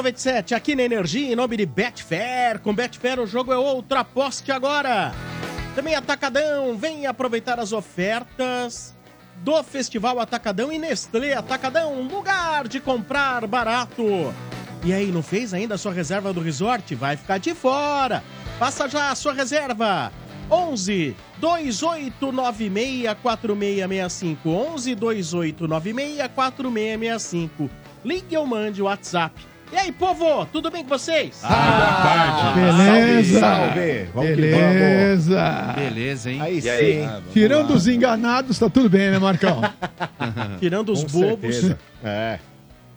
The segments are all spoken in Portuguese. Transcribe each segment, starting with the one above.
Estádio 97, aqui na Energia, em nome de Betfair. Com Betfair o jogo é outro, aposte agora. Também Atacadão, vem aproveitar as ofertas do Festival Atacadão e Nestlé Atacadão, lugar de comprar barato. E aí, não fez ainda a sua reserva do resort? Vai ficar de fora. Faça já a sua reserva. 11 2896 4665 11 2896 4665 Ligue ou mande o WhatsApp. E aí, povo, tudo bem com vocês? Ah, Beleza. Salve, salve. Vamos que Beleza. Beleza, hein? Aí E aí? sim. Ah, Tirando lá. os enganados, tá tudo bem, né, Marcão? Tirando os Com bobos. certeza. É.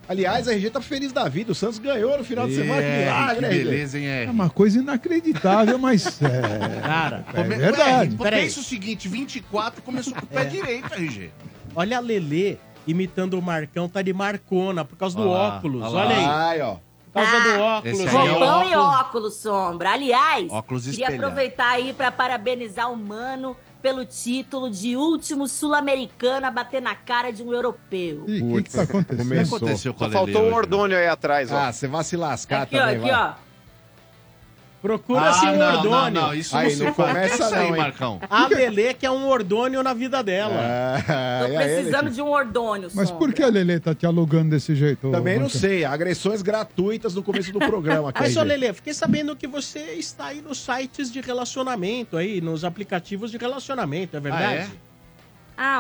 Aliás, a RG tá feliz da vida. O Santos ganhou no final de semana. Que É, milagre, que RG. beleza, hein, É é. uma coisa inacreditável, mas é, Cara, é verdade. Ué, pensa o seguinte, 24 começou com o pé direito, RG. olha a Lelê imitando o Marcão, tá de Marcona, por causa do óculos. olha lá. Olha aí. Ai, ó. Por causa do Esse óculos. aí é o. Roupão e óculos- óculos, Sombra. Aliás, Óculos queria espelhado. aproveitar aí pra parabenizar o Mano pelo título de último sul-americano a bater na cara de um europeu. Ih, o que, que tá O que acontecendo? Começou. aconteceu com a Só faltou o hoje? Ordônio aí atrás, ó. Ah, você vai se lascar Aqui, ó, também, aqui, vai. ó. Procura-se um Ah, não, ordônio. não, não, isso Aí, não, começa é aí, não, hein? Marcão. A Lelê que é um ordônio na vida dela. Ah, Tô aí, precisando de um Ordônio, Mas Sombra. por que a Lelê tá te alugando desse jeito? Também não Marcão? sei. Agressões gratuitas no começo do programa. aqui, Mas, ô RG. Lelê, fiquei sabendo que você está aí nos sites de relacionamento, aí, nos aplicativos de relacionamento, é verdade? Ah,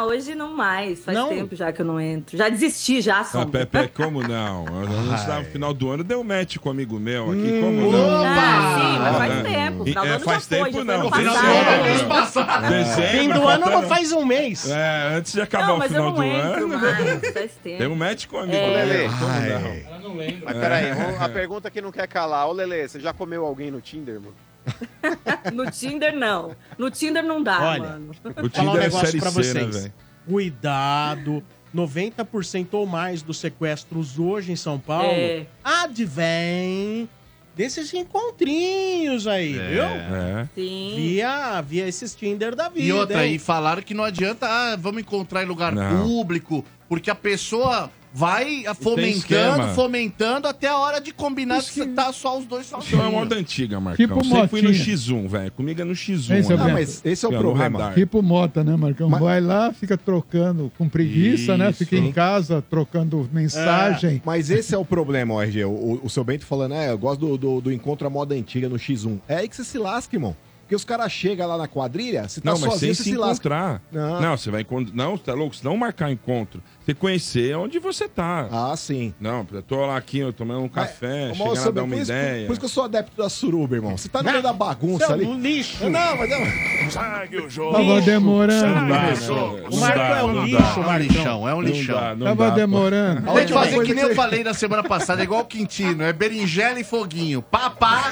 hoje não mais. Faz Não? tempo já que eu não entro. Já desisti, já, Ah, Sombra. Pepe, como não? No final do ano deu match com um amigo meu aqui, como não? Ah, sim, mas faz Ah, tempo. é. Final do É, ano faz já foi, tempo foi não, ano final do ano, Mês é. passado. Dezembro, Fim do ano não faz um mês. É, antes de acabar Não, o mas eu final não do entro ano. mais. Faz tempo. Deu um match com um amigo É. meu. Como Ai. não? Mas peraí, a pergunta que não quer calar. Ô, Lelê, você já comeu alguém no Tinder, mano? No Tinder, não. No Tinder não dá, Olha, mano. O Falar um é negócio série pra né, vocês. velho? Cuidado. 90% ou mais dos sequestros hoje em São Paulo É. advém desses encontrinhos aí, viu? É. Sim. Via, via esses Tinder da vida. E outra, hein? e falaram que não adianta, ah, vamos encontrar em lugar Não. público, porque a pessoa vai fomentando, fomentando até a hora de combinar Isso que que- tá só os dois Isso é uma sozinhos. moda antiga, Marcão. Tipo Sempre fui no motinha. X1, velho. Comigo é no X1. Esse é né? o Não, Beto. mas esse é o problema. radar. Tipo mota, né, Marcão? Mas- Vai lá, fica trocando com preguiça, né? Isso. Fica em casa trocando mensagem. Mas esse é o problema, RG. O, o- o seu Bento falando, é, eu gosto do, do, do encontro à moda antiga no X1. É aí que você se lasca, irmão. Porque os caras chegam lá na quadrilha, você tá Não, mas sem sozinho, você se se lasca. encontrar. Não. Não, você vai encontrar. Não, você tá louco? Se não marcar encontro, você conhecer onde você tá. Ah, sim. Não, eu tô lá aqui, eu tomando um café, Mas, chegando seu dar uma por isso- ideia. Por isso que eu sou adepto da suruba, irmão. Você tá no meio da Você bagunça é ali. um lixo. Não, mas é... Segue o jogo. Tava demorando. Não dá, né? O Não Marco dá, é um não lixo, dá. É um lixão, é um Não lixão. dá, não Tava dá, pô. demorando. A Tem que fazer que nem eu falei na semana passada, igual o Quintino, é berinjela e foguinho. Papá,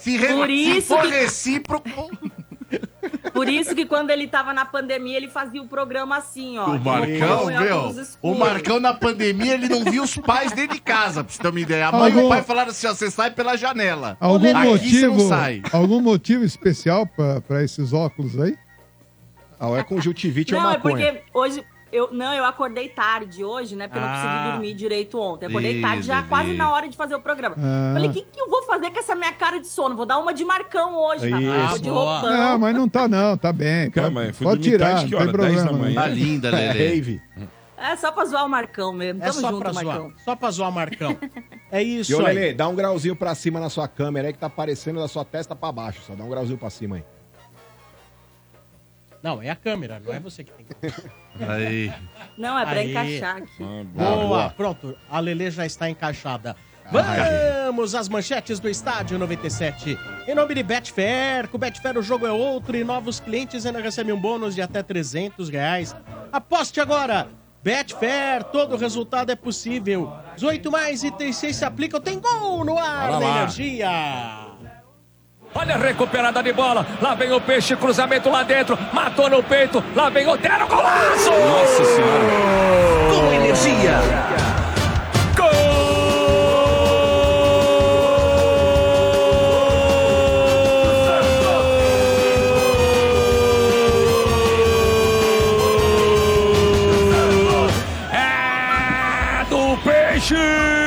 se, re... Por se for que- recíproco... Por isso que quando ele tava na pandemia, ele fazia o programa assim, ó. O Marcão, meu, o. Marcão na pandemia, ele não viu os pais dentro de casa, pra você ter uma ideia. A mãe e Algum- o pai falaram assim, ó, você sai pela janela. Algum Aqui você não motivo, sai. algum motivo especial pra, pra esses óculos aí? Ah, é conjuntivite ou Não, é maconha. porque hoje. Eu, não, eu acordei tarde hoje, né? Porque eu não Ah. consegui dormir direito ontem. Acordei Ih, tarde, já Lelê. quase na hora de fazer o programa. Ah. Falei, o que, que eu vou fazer com essa minha cara de sono? Vou dar uma de Marcão hoje, Isso. cama, de roupão. Não, mas não tá não, tá bem. Calma aí, Pode, pode tirar, tarde, não que tem hora? 10 da problema. manhã? Tá linda, É rave. É só pra zoar o Marcão mesmo. É Tamo só junto, pra Marcão. zoar. Só pra zoar Marcão. É isso E ô. Lelê, dá um grauzinho pra cima na sua câmera aí que tá aparecendo da sua testa pra baixo. Só dá um grauzinho pra cima aí. Não, é a câmera, não é você que tem que... Aí. Não, é pra Aí. encaixar aqui. Ah, Boa, boa. pronto. A Lelê já está encaixada. Ah, Vamos às manchetes do Estádio 97. Em nome de Betfair, com Betfair o jogo é outro e novos clientes ainda recebem um bônus de até 300 reais. Aposte agora! Betfair, todo resultado é possível. 18 mais e 36 se aplicam, tem gol no ar da energia. Olha a recuperada de bola. Lá vem o peixe, cruzamento lá dentro. Matou no peito. Lá vem Otero, golaço! Nossa senhora. Com energia. Gol! É do peixe!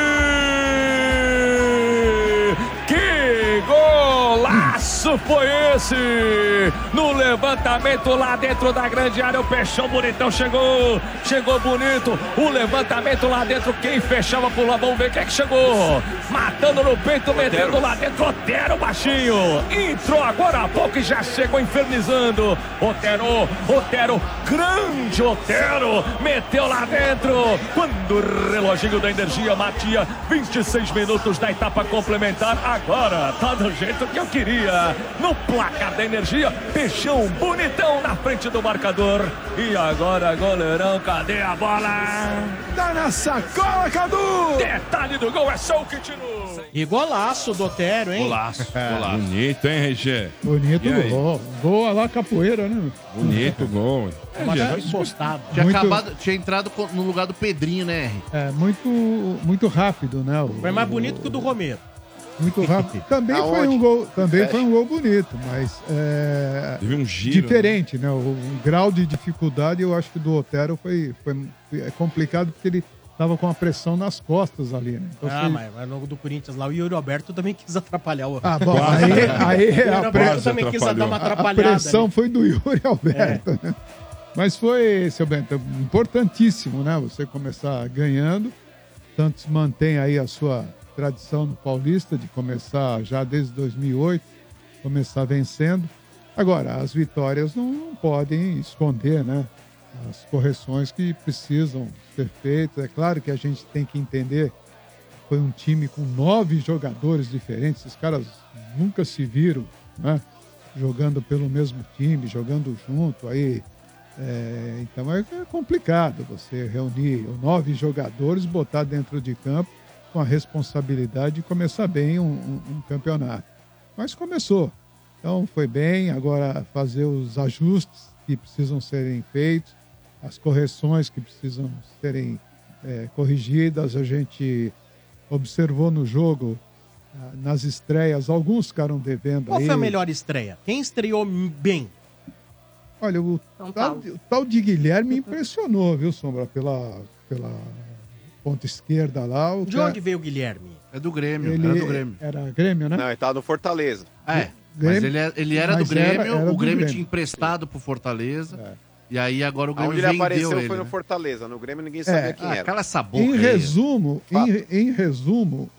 Foi esse? No levantamento lá dentro da grande área, o Peixão bonitão chegou. Chegou bonito. O levantamento lá dentro, quem fechava por lá, vamos ver quem é que chegou. Matando no peito, metendo lá dentro, Otero baixinho. Entrou agora há pouco e já chegou infernizando. Otero, Otero, grande Otero, meteu lá dentro. Quando o reloginho da energia batia 26 minutos da etapa complementar, agora tá do jeito que eu queria. No placar da energia, Peixão bonitão na frente do marcador. E agora, goleirão, cadê a bola? Tá na sacola, Cadu! Detalhe do gol é só o Quintino. E golaço do Otero, hein? Golaço, golaço. Bonito, hein, RG? Bonito E aí? gol. Gol lá capoeira, né? Bonito gol. Uma encostado. Tinha, Muito- acabado, tinha entrado co- no lugar do Pedrinho, né, R? É, muito, muito rápido, né? O- Foi mais bonito que o do Romero. Muito rápido. Também foi Aonde? um gol, também foi um gol bonito, mas é, Teve um giro. diferente, né? O, o grau de dificuldade, eu acho que do Otero foi, foi é complicado porque ele tava com a pressão nas costas ali, né? Então, Ah, foi- mas, mas no do Corinthians lá, o Yuri Alberto também quis atrapalhar o. Ah, bom, aí, né? aí o Yuri a, pre- Alberto também quis dar uma a atrapalhada. pressão ali. foi do Yuri Alberto, né? Mas foi, seu Bento, importantíssimo, né? Você começar ganhando. Santos mantém aí a sua tradição no Paulista de começar já desde 2008, começar vencendo. Agora, as vitórias não, não podem esconder, né? As correções que precisam ser feitas. É claro que a gente tem que entender foi um time com nove jogadores diferentes. Esses caras nunca se viram, né? Jogando pelo mesmo time, jogando junto. Aí, é, então é é complicado você reunir nove jogadores, botar dentro de campo com a responsabilidade de começar bem um, um- um campeonato. Mas começou. Então foi bem. Agora fazer os ajustes que precisam serem feitos, as correções que precisam serem é, corrigidas. A gente observou no jogo, ah, nas estreias, alguns ficaram devendo Qual aí. foi a melhor estreia? Quem estreou bem? Olha, o tal, o tal de Guilherme impressionou, viu, Sombra? Pela, pela ponta esquerda lá. O De cara- onde veio o Guilherme? É do Grêmio, ele era do Grêmio. Era Grêmio, né? Não, ele tava no Fortaleza. É, mas Grêmio- ele, é- ele era mas do Grêmio, era- era o Grêmio, Grêmio. tinha emprestado pro Fortaleza. É. E aí agora o Grêmio Onde ele apareceu ele. foi no né? Fortaleza. No Grêmio ninguém sabia É. quem Ah, era. cala essa boca Em aí. resumo, em, em resumo,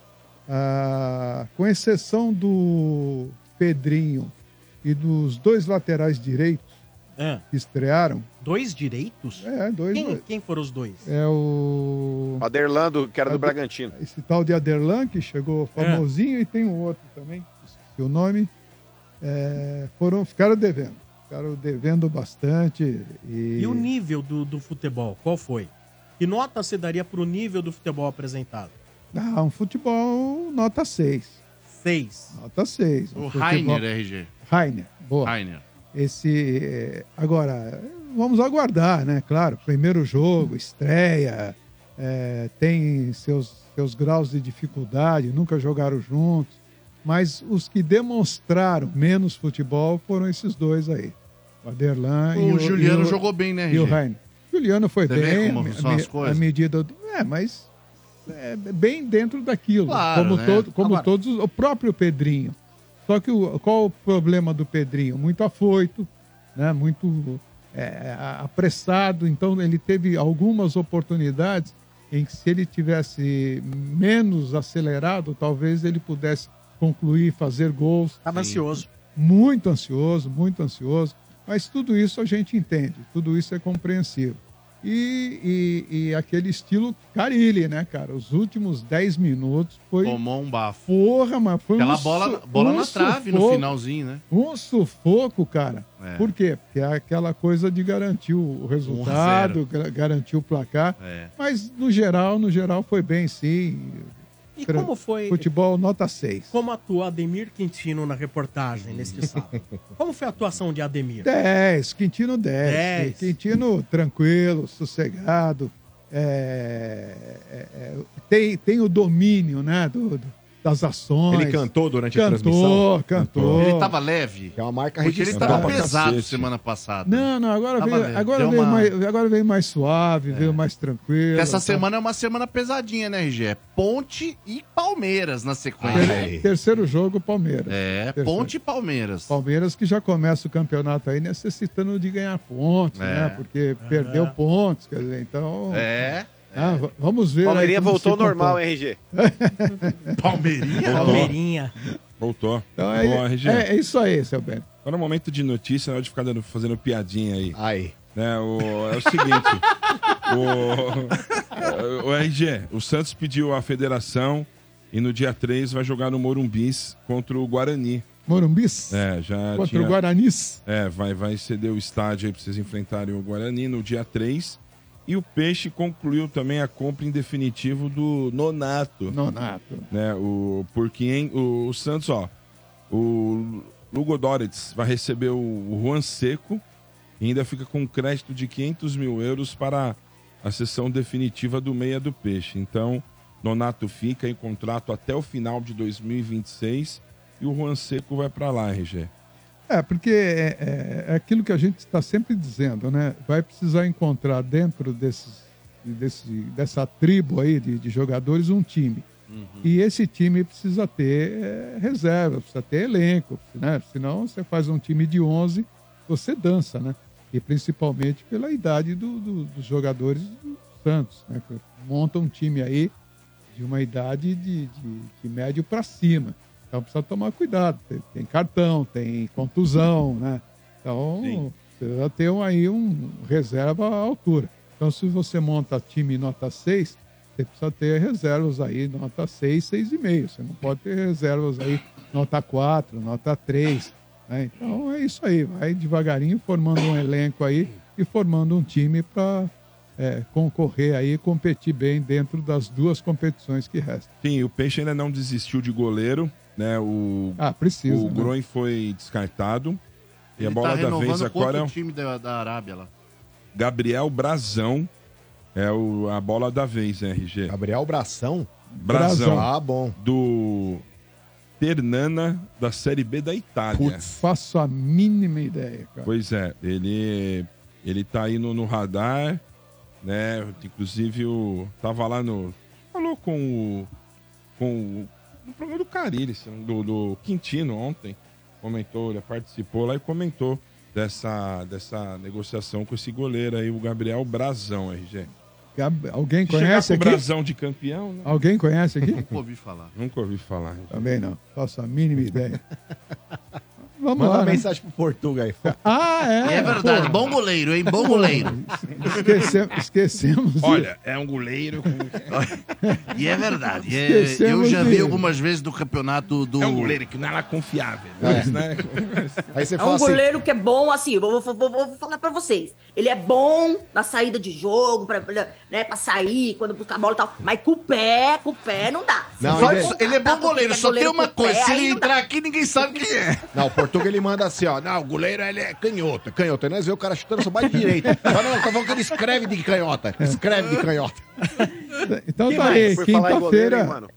ah, com exceção do Pedrinho e dos dois laterais direitos Ah, que estrearam, dois direitos? é, dois. Quem, quem foram os dois? É o. O Aderlando, que era do Bragantino. Esse tal de Aderlan, que chegou famosinho, e tem um outro também, esqueci o nome. É, foram, ficaram devendo. Ficaram devendo bastante. E, E o nível do, do futebol, qual foi? Que nota você daria pro nível do futebol apresentado? Ah, um futebol nota 6. Seis. Nota 6. O Rainer, RG. Rainer, boa. Rainer. Esse. é, Agora, vamos aguardar, né? Claro, primeiro jogo, estreia, é, tem seus, seus graus de dificuldade, nunca jogaram juntos. Mas os que demonstraram menos futebol foram esses dois aí. O Aderlan e O o Juliano e o- jogou bem, né, E o? Rainer. Juliano foi Você bem, como a, são as coisas? a medida do. É, mas é, bem dentro daquilo. Claro, como né? todo, como Agora- todos. O próprio Pedrinho. Só que o, qual o problema do Pedrinho? Muito afoito, né? muito é, a- apressado. Então ele teve algumas oportunidades em que se ele tivesse menos acelerado, talvez ele pudesse concluir, fazer gols Tava ansioso. muito ansioso, muito ansioso, mas tudo isso a gente entende, tudo isso é compreensível. E, e- e aquele estilo Carilli, né, cara? Os últimos 10 minutos foi. Tomou um bafo. Porra, mas foi Aquela um bola, bola um na trave no finalzinho, né? Um sufoco, cara. É. Por quê? Porque é aquela coisa de garantir o resultado, ga- garantir o placar. É. Mas no geral, no geral foi bem, sim. E Tra- como foi. Futebol nota 6. Como atuou Ademir Quintino na reportagem neste sábado? Como foi a atuação de Ademir? 10, Quintino 10. Dez. Quintino tranquilo, sossegado. é, é, é, tem, tem o domínio né, do, do, das ações. Ele cantou durante a cantou, transmissão? Cantou, Ele tava leve? É uma marca Porque ele tava pesado cacete. semana passada. Não, não, agora Tava veio, leve. agora, Deu veio uma- mais, agora veio mais suave, veio mais tranquilo. Essa tá? semana é uma semana pesadinha, né, RG? É Ponte e Palmeiras na sequência. Ter- Terceiro jogo, Palmeiras. É, Terceiro. Ponte e Palmeiras. Palmeiras que já começa o campeonato aí necessitando de ganhar pontos, É. né? Porque perdeu pontos, quer dizer, então... É. Ah, v- vamos ver. Palmeirinha voltou comporta. normal, hein, RG? Palmeirinha? Palmeirinha. Voltou. Então é, Boa, RG. é, é isso aí, seu Bento. Agora é um momento de notícia, na hora de ficar dando- fazendo piadinha aí. Aí. Né, o, é o seguinte. o, o RG, o Santos pediu à federação e no dia 3 vai jogar no Morumbis contra o Guarani. Morumbis É, já contra tinha- o Guaranis. É, vai, vai ceder o estádio aí pra vocês enfrentarem o Guarani no dia 3. E o Peixe concluiu também a compra em definitivo do Nonato. Nonato. Né, o, porque em- o, o Santos, ó, o Lugo Doretz vai receber o, o Juan Seco e ainda fica com um crédito de 500 mil euros para a sessão definitiva do Meia do Peixe. Então, Nonato fica em contrato até o final de 2026 e o Juan Seco vai para lá, RG. É, porque é, é- é aquilo que a gente está sempre dizendo, né? Vai precisar encontrar dentro desses, desse, dessa tribo aí de, de jogadores um time. E esse time precisa ter é, reserva, precisa ter elenco, né? Senão você faz um time de 11, você dança, né? E principalmente pela idade do- do- dos jogadores do Santos, né? Que monta um time aí de uma idade de, de, de médio para cima. Então precisa tomar cuidado. Tem, tem cartão, tem contusão, né? Então precisa ter aí um reserva à altura. Então se você monta time nota 6, você precisa ter reservas aí nota 6, 6,5. Você não pode ter reservas aí nota 4, nota 3. né? Então é isso aí. Vai devagarinho formando um elenco aí e formando um time para concorrer aí competir bem dentro das duas competições que restam. Sim, o Peixe ainda não desistiu de goleiro, né? O, Ah, precisa. o né? Groen foi descartado. E a Ele bola tá da renovando vez contra agora é o time da, da Arábia lá. Gabriel Brazão. É o, a bola da vez, né, RG? Gabriel Bração? Brazão. Ah, bom. Do Ternana, da Série B da Itália. Putz, faço a mínima ideia, cara. Pois é, ele, ele tá aí no, no radar, né? Inclusive, o, tava lá no. Falou com o. Com o. No programa do Carilli, do, do Quintino ontem. Comentou, ele participou lá e comentou dessa, dessa negociação com esse goleiro aí, o Gabriel Brazão, RG. Gab- Alguém Se conhece com o aqui? Brasão de campeão, né? Alguém conhece aqui? Nunca ouvi falar. Nunca ouvi falar. Também não. Faço a mínima ideia. Vamos Manda lá. uma né? mensagem pro Portuga aí. Ah, é. É verdade, pô. bom goleiro, hein? Bom goleiro. Esquece- esquecemos. de- Olha, é um goleiro. E é verdade. é- Esquecemos eu já de- vi algumas vezes do campeonato do. É um goleiro que não era confiável. Mas, né? Aí você É fala um assim, goleiro que é bom, assim, vou, vou- vou- vou falar pra vocês. Ele é bom na saída de jogo, pra, né, pra sair, quando buscar a bola e tal. Mas com o pé, com o pé não dá. Não, ele- for Ele é bom goleiro, só é tem uma com o pé, coisa: se aí ele não dá. entrar aqui, ninguém sabe quem é. Não, o Portuga ele manda assim, ó. Não, o goleiro ele é canhoto, canhoto. Aí Nós vemos o cara chutando só bate direito. Mas não, tá falando que ele escreve de canhota. Escreve de canhota. Então tá mais? aí, Por falar em goleiro, hein, quinta-feira. mano?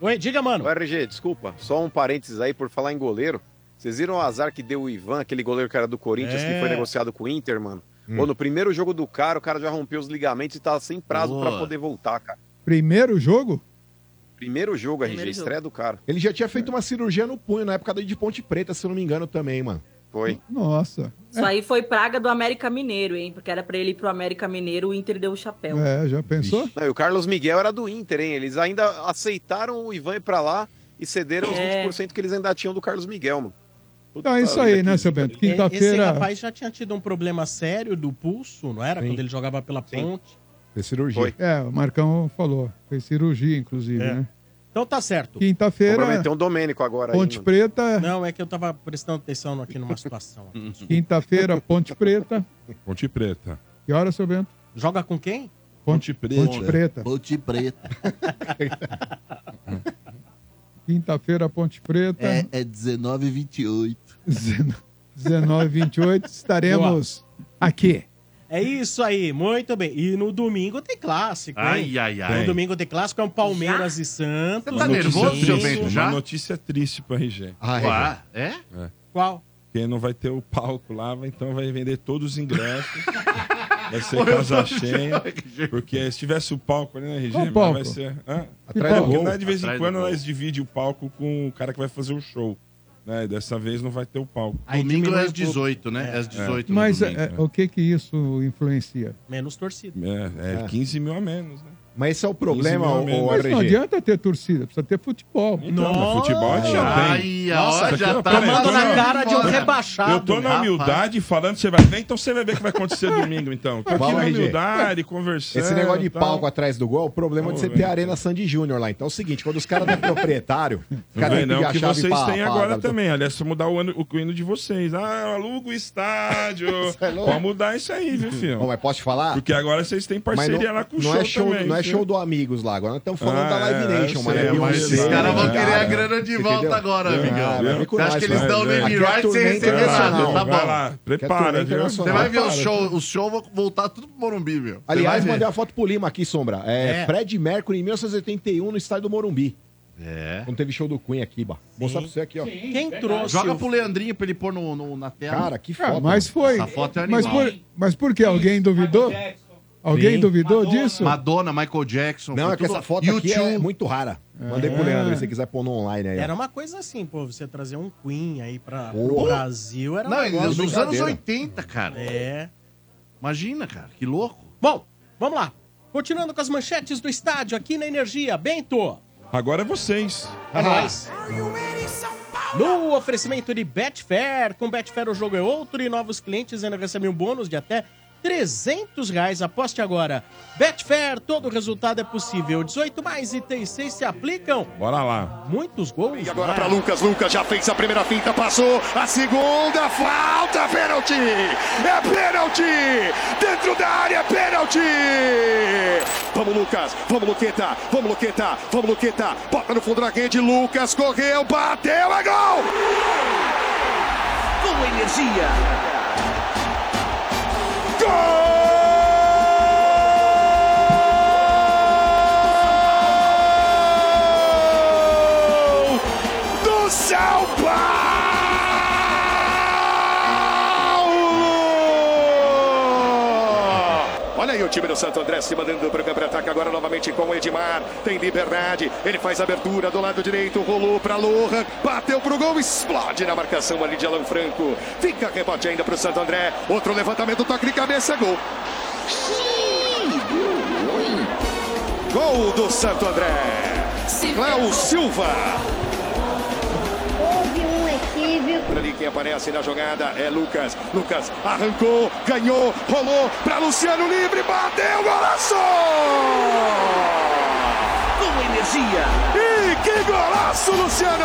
Oi, diga, mano. O RG, desculpa, só um parênteses aí por falar em goleiro. Vocês viram o azar que deu o Ivan, aquele goleiro que era do Corinthians, É. que foi negociado com o Inter, mano? Hum. Pô, no primeiro jogo do cara, o cara já rompeu os ligamentos e tá sem prazo Boa. pra poder voltar, cara. Primeiro jogo? Primeiro jogo, RG, Primeiro jogo. estreia do cara. Ele já tinha feito uma cirurgia no punho na época de Ponte Preta, se eu não me engano, também, mano. Foi. Nossa. Isso aí foi praga do América Mineiro, hein? Porque era pra ele ir pro América Mineiro, o Inter deu o chapéu. É, já pensou? Não, e o Carlos Miguel era do Inter, hein? Eles ainda aceitaram o Ivan ir pra lá e cederam os É. 20% que eles ainda tinham do Carlos Miguel, mano. Puta Então é isso aí, né, seu. Bento? E- Esse Quinta-feira. rapaz já tinha tido um problema sério do pulso, não era? Sim. Quando ele jogava pela Sim. ponte. Fez cirurgia. Foi. É, o Marcão falou. Fez cirurgia, inclusive, É. né? Então tá certo. Quinta-feira, Comprometeu um Domênico agora aí, Ponte mano. Preta. Não, é que eu tava prestando atenção aqui numa situação. Quinta-feira, Ponte Preta. Ponte Preta. Que hora, seu Bento? Joga com quem? Ponte Preta. Ponte Preta. Ponte Preta. Quinta-feira, Ponte Preta. É, é 19 e 28. 19 28 estaremos aqui. É isso aí, muito bem. E no domingo tem clássico, hein? Ai, ai, ai. No domingo tem clássico, é um Palmeiras e Santos. Você tá nervoso, seu Bento, já? Uma notícia triste pro RG. Ah, Ué, é? Qual? Porque não vai ter o palco lá, vai- então vai vender todos os ingressos. Vai ser Ô, eu casa cheia. Porque se tivesse o palco ali na RG, mas palco? vai ser. Hã? Atrás do Porque gol. né, de vez em Atrás quando nós dividem o palco com o cara que vai fazer o show. Né? Dessa vez não vai ter o palco. Aí domingo é às pouco. 18, né? É às 18 no Mas domingo. é, o que que isso influencia? Menos torcida. É, é 15 mil a menos, né? Mas esse é o problema, 15 o, o Mas não adianta ter torcida, precisa ter futebol. Então, mas futebol a gente já tem. Ai, Nossa, isso já aqui, tá peraí, Tomando tô na cara de um rebaixado. Eu tô na rapaz. humildade falando, você vai ver, então você vai ver o que vai acontecer domingo, então. Tô aqui Fala, na RG. humildade, conversando. Esse negócio de tal. palco atrás do gol, o problema de Vamos você ver, ter a. Arena Sandy Júnior lá. Então é o seguinte, quando os caras da proprietário, os Não caras vem têm não, pedir que a chave vocês têm agora pra- também. Aliás, só mudar o, ano, o hino de vocês. Ah, aluga o estádio. é louco. Pode mudar isso aí, viu, filho? Bom, mas posso te falar? Porque agora vocês têm Mas parceria não, lá com o não show é show, também. não é. Show do Amigos lá. Agora nós estamos falando Ah, da Live é, Nation, sei, É mas esses Os caras vão querer a cara? grana de volta entendeu? agora, Ah, amigão. Você acha que eles dão vai. name é right sem receber nada? Tá bom. prepara, turnê viu? Você vai ver o show, o show vai voltar tudo pro Morumbi, meu. Aliás, mandei uma foto pro Lima aqui, Sombra. É, É. Fred Mercury em 1981 no estádio do Morumbi. É. Quando teve show do Queen aqui, Bah. Vou mostrar pra você aqui, ó. Quem trouxe Joga o- pro Leandrinho pra ele pôr no, no- na tela. Cara, que foto. mas foi. Essa foto é mas, animal. por, mas por que? Alguém duvidou? Alguém Sim. duvidou disso? Madonna, Michael Jackson. Não, é que tudo- essa foto aqui é YouTube. muito rara. Mandei pro É. Leandro, se você quiser pôr no online aí. ó. Era uma coisa assim, pô, você trazer um Queen aí pra, pro Porra. Brasil era um Não, negócio nos anos brincadeira. 80, cara. É. Imagina, cara, que louco. Bom, vamos lá. Continuando com as manchetes do estádio aqui na Energia. Bento, Agora é vocês. é nóis. No oferecimento de Betfair, com Betfair o jogo é outro e novos clientes ainda recebem um bônus de até 300 reais. Aposte agora. Betfair, todo resultado é possível. 18 mais itens 6 se aplicam. Bora lá. Muitos gols. E agora para Lucas. Lucas já fez a primeira finta, passou. A segunda, falta, pênalti. É pênalti. Dentro da área, é pênalti. Vamos, Lucas. Vamos, Luqueta. Vamos, Luqueta. Vamos, Luqueta. Bota no fundo da rede. Lucas correu, bateu, é gol. Com energia. Gol Olha aí o time do Santo André se mandando para o campo de ataque agora novamente com o Edmar. Tem liberdade, ele faz abertura do lado direito, rolou para Lohan, bateu pro gol, explode na marcação ali de Alan Franco. Fica rebote ainda para o Santo André. Outro levantamento, toque de cabeça, gol. Gol do Santo André. Cléo Silva. Equívoco. Por ali quem aparece na jogada é Lucas. Lucas arrancou, ganhou, rolou para Luciano livre, bateu, golaço! Com energia. E que golaço, Luciano!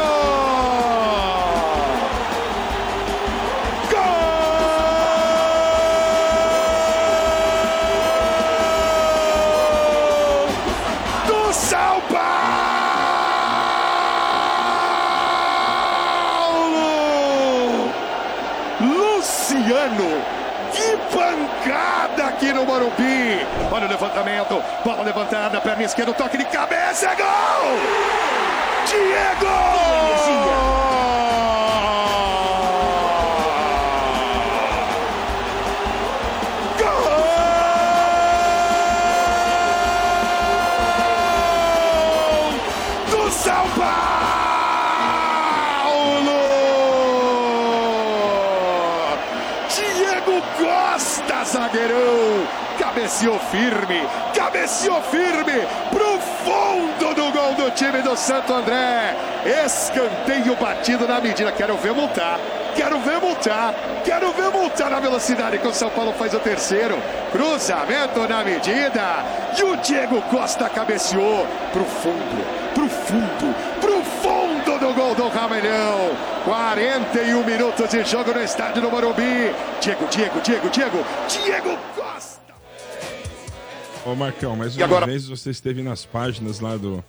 Luciano! Que pancada aqui no Morumbi! Olha o levantamento, bola levantada, perna esquerda, toque de cabeça, é gol! Diego! Cabeceou firme, cabeceou firme pro fundo do gol do time do Santo André. Escanteio batido na medida. Quero ver multar. Quero ver multar. Quero ver multar na velocidade que o São Paulo faz o terceiro. Cruzamento na medida. E o Diego Costa cabeceou pro fundo, pro fundo, pro fundo do gol do Ramelhão. 41 minutos de jogo no estádio do Morumbi. Diego, Diego, Diego, Diego, Diego Costa. Ô, Marcão, mais uma agora- vez você esteve nas páginas lá do,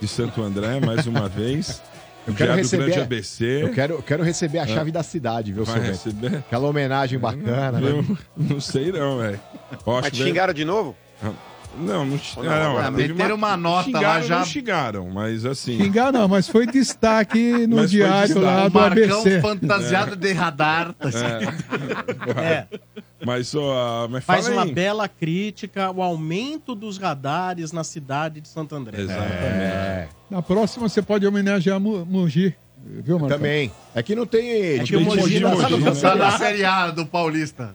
de Santo André, mais uma vez. Eu quero receber- Grande ABC. Eu quero, eu quero receber a chave da cidade, viu, Vai seu receber? Aquela homenagem bacana, né? Eu não sei não, velho. Mas te xingaram de novo? Não, não, não, não, meteram uma nota xingaram, lá já- Não xingaram, mas assim. Xingar não, mas foi destaque no Mas diário destaque. lá O do Marcão ABC. fantasiado de radar. tá É, Mas só. Mas faz fala uma aí. bela crítica ao aumento dos radares na cidade de Santo André. Exatamente. É, Na próxima você pode homenagear Mogi, viu, Marcão? também. É que não tem. É que tem o Mogi Mogi tá no Série A. Tá na Série A do Paulista.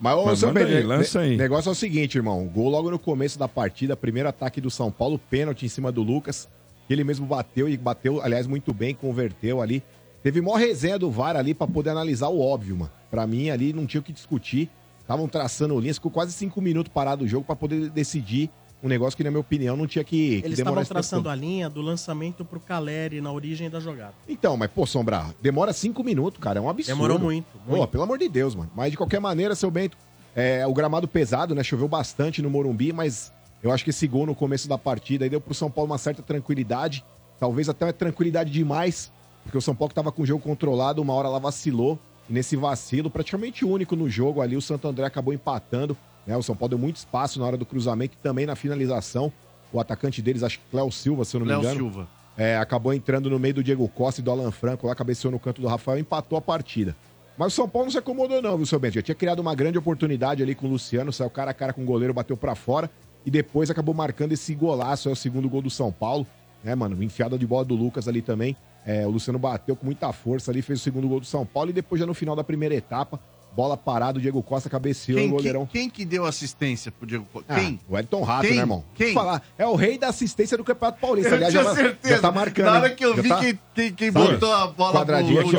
Mas, ô, Mas seu Pedro, aí, lança aí. negócio é o seguinte, irmão. Gol logo no começo da partida, primeiro ataque do São Paulo, pênalti em cima do Lucas. Ele mesmo bateu e bateu, aliás, muito bem, converteu ali. Teve maior resenha do VAR ali pra poder analisar o óbvio, mano. Pra mim, ali não tinha o que discutir. Estavam traçando linhas, ficou quase cinco minutos parado o jogo pra poder decidir um negócio que, na minha opinião, não tinha que, que Eles demorar estavam esse tempo traçando todo. a linha do lançamento pro Caleri na origem da jogada. Então, mas, pô, Sombra, demora cinco minutos, cara. É um absurdo. Demorou muito, Pô, muito. pelo amor de Deus, mano. Mas de qualquer maneira, seu Bento, é, o gramado pesado, né? Choveu bastante no Morumbi, mas eu acho que esse gol no começo da partida aí deu pro São Paulo uma certa tranquilidade. Talvez até uma tranquilidade demais, porque o São Paulo que tava com o jogo controlado, uma hora lá vacilou. E nesse vacilo, praticamente único no jogo ali, o Santo André acabou empatando. Né? O São Paulo deu muito espaço na hora do cruzamento e também na finalização. O atacante deles, acho que Cléo Silva, se eu não me Léo engano. Silva. É, acabou entrando no meio do Diego Costa e do Alan Franco, lá cabeceou no canto do Rafael e empatou a partida. Mas o São Paulo não se acomodou não, viu, seu Bento? Já tinha criado uma grande oportunidade ali com o Luciano, saiu cara a cara com o goleiro, bateu pra fora e depois acabou marcando esse golaço, é o segundo gol do São Paulo, né, mano? Enfiada de bola do Lucas ali também. É, o Luciano bateu com muita força ali, fez o segundo gol do São Paulo e depois já no final da primeira etapa, bola parada, o Diego Costa cabeceou Quem, o goleirão... quem, quem que deu assistência pro Diego Costa? Ah, Quem? o Elton Rato, Quem? né, irmão? Quem? Falar, é o rei da assistência do Campeonato Paulista. Eu Aliás, tinha já, certeza. já tá marcando. Na hora que eu Já vi tá- quem, quem, botou a bola pro, aqui. Diego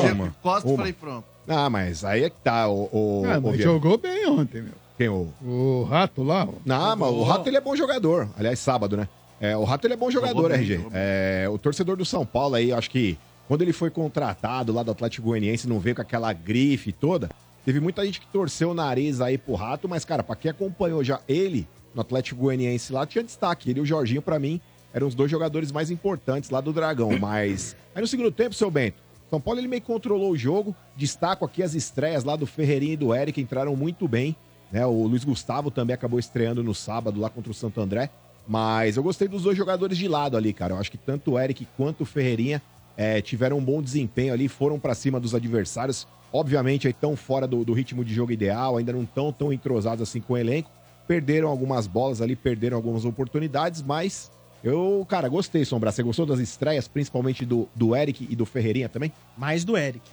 Costa, eu Uma. falei, pronto. Ah, mas aí é que tá, o. o, Ah, o jogou bem ontem, meu. Quem? O... O Rato lá. ó. Não, mas o Rato ele é bom jogador. Aliás, sábado, né? É, o Rato ele é bom jogador, bem, RG. É, o torcedor do São Paulo aí, acho que quando ele foi contratado lá do Atlético Goianiense, não veio com aquela grife toda. Teve muita gente que torceu o nariz aí pro Rato, mas, cara, pra quem acompanhou já ele no Atlético Goianiense lá, tinha destaque. Ele e o Jorginho, pra mim, eram os dois jogadores mais importantes lá do Dragão. Mas aí no segundo tempo, seu Bento, São Paulo ele meio que controlou o jogo. Destaco aqui as estreias lá do Ferreirinha e do Eric, entraram muito bem. Né? O Luiz Gustavo também acabou estreando no sábado lá contra o Santo André. Mas eu gostei dos dois jogadores de lado ali, cara. Eu acho que tanto o Eric quanto o Ferreirinha eh, tiveram um bom desempenho ali, foram pra cima dos adversários. Obviamente, aí tão fora do, do ritmo de jogo ideal, ainda não tão tão entrosados assim com o elenco. Perderam algumas bolas ali, perderam algumas oportunidades, mas eu, cara, gostei, Sombra. Você gostou das estreias, principalmente do, do Eric e do Ferreirinha também? Mais do Eric.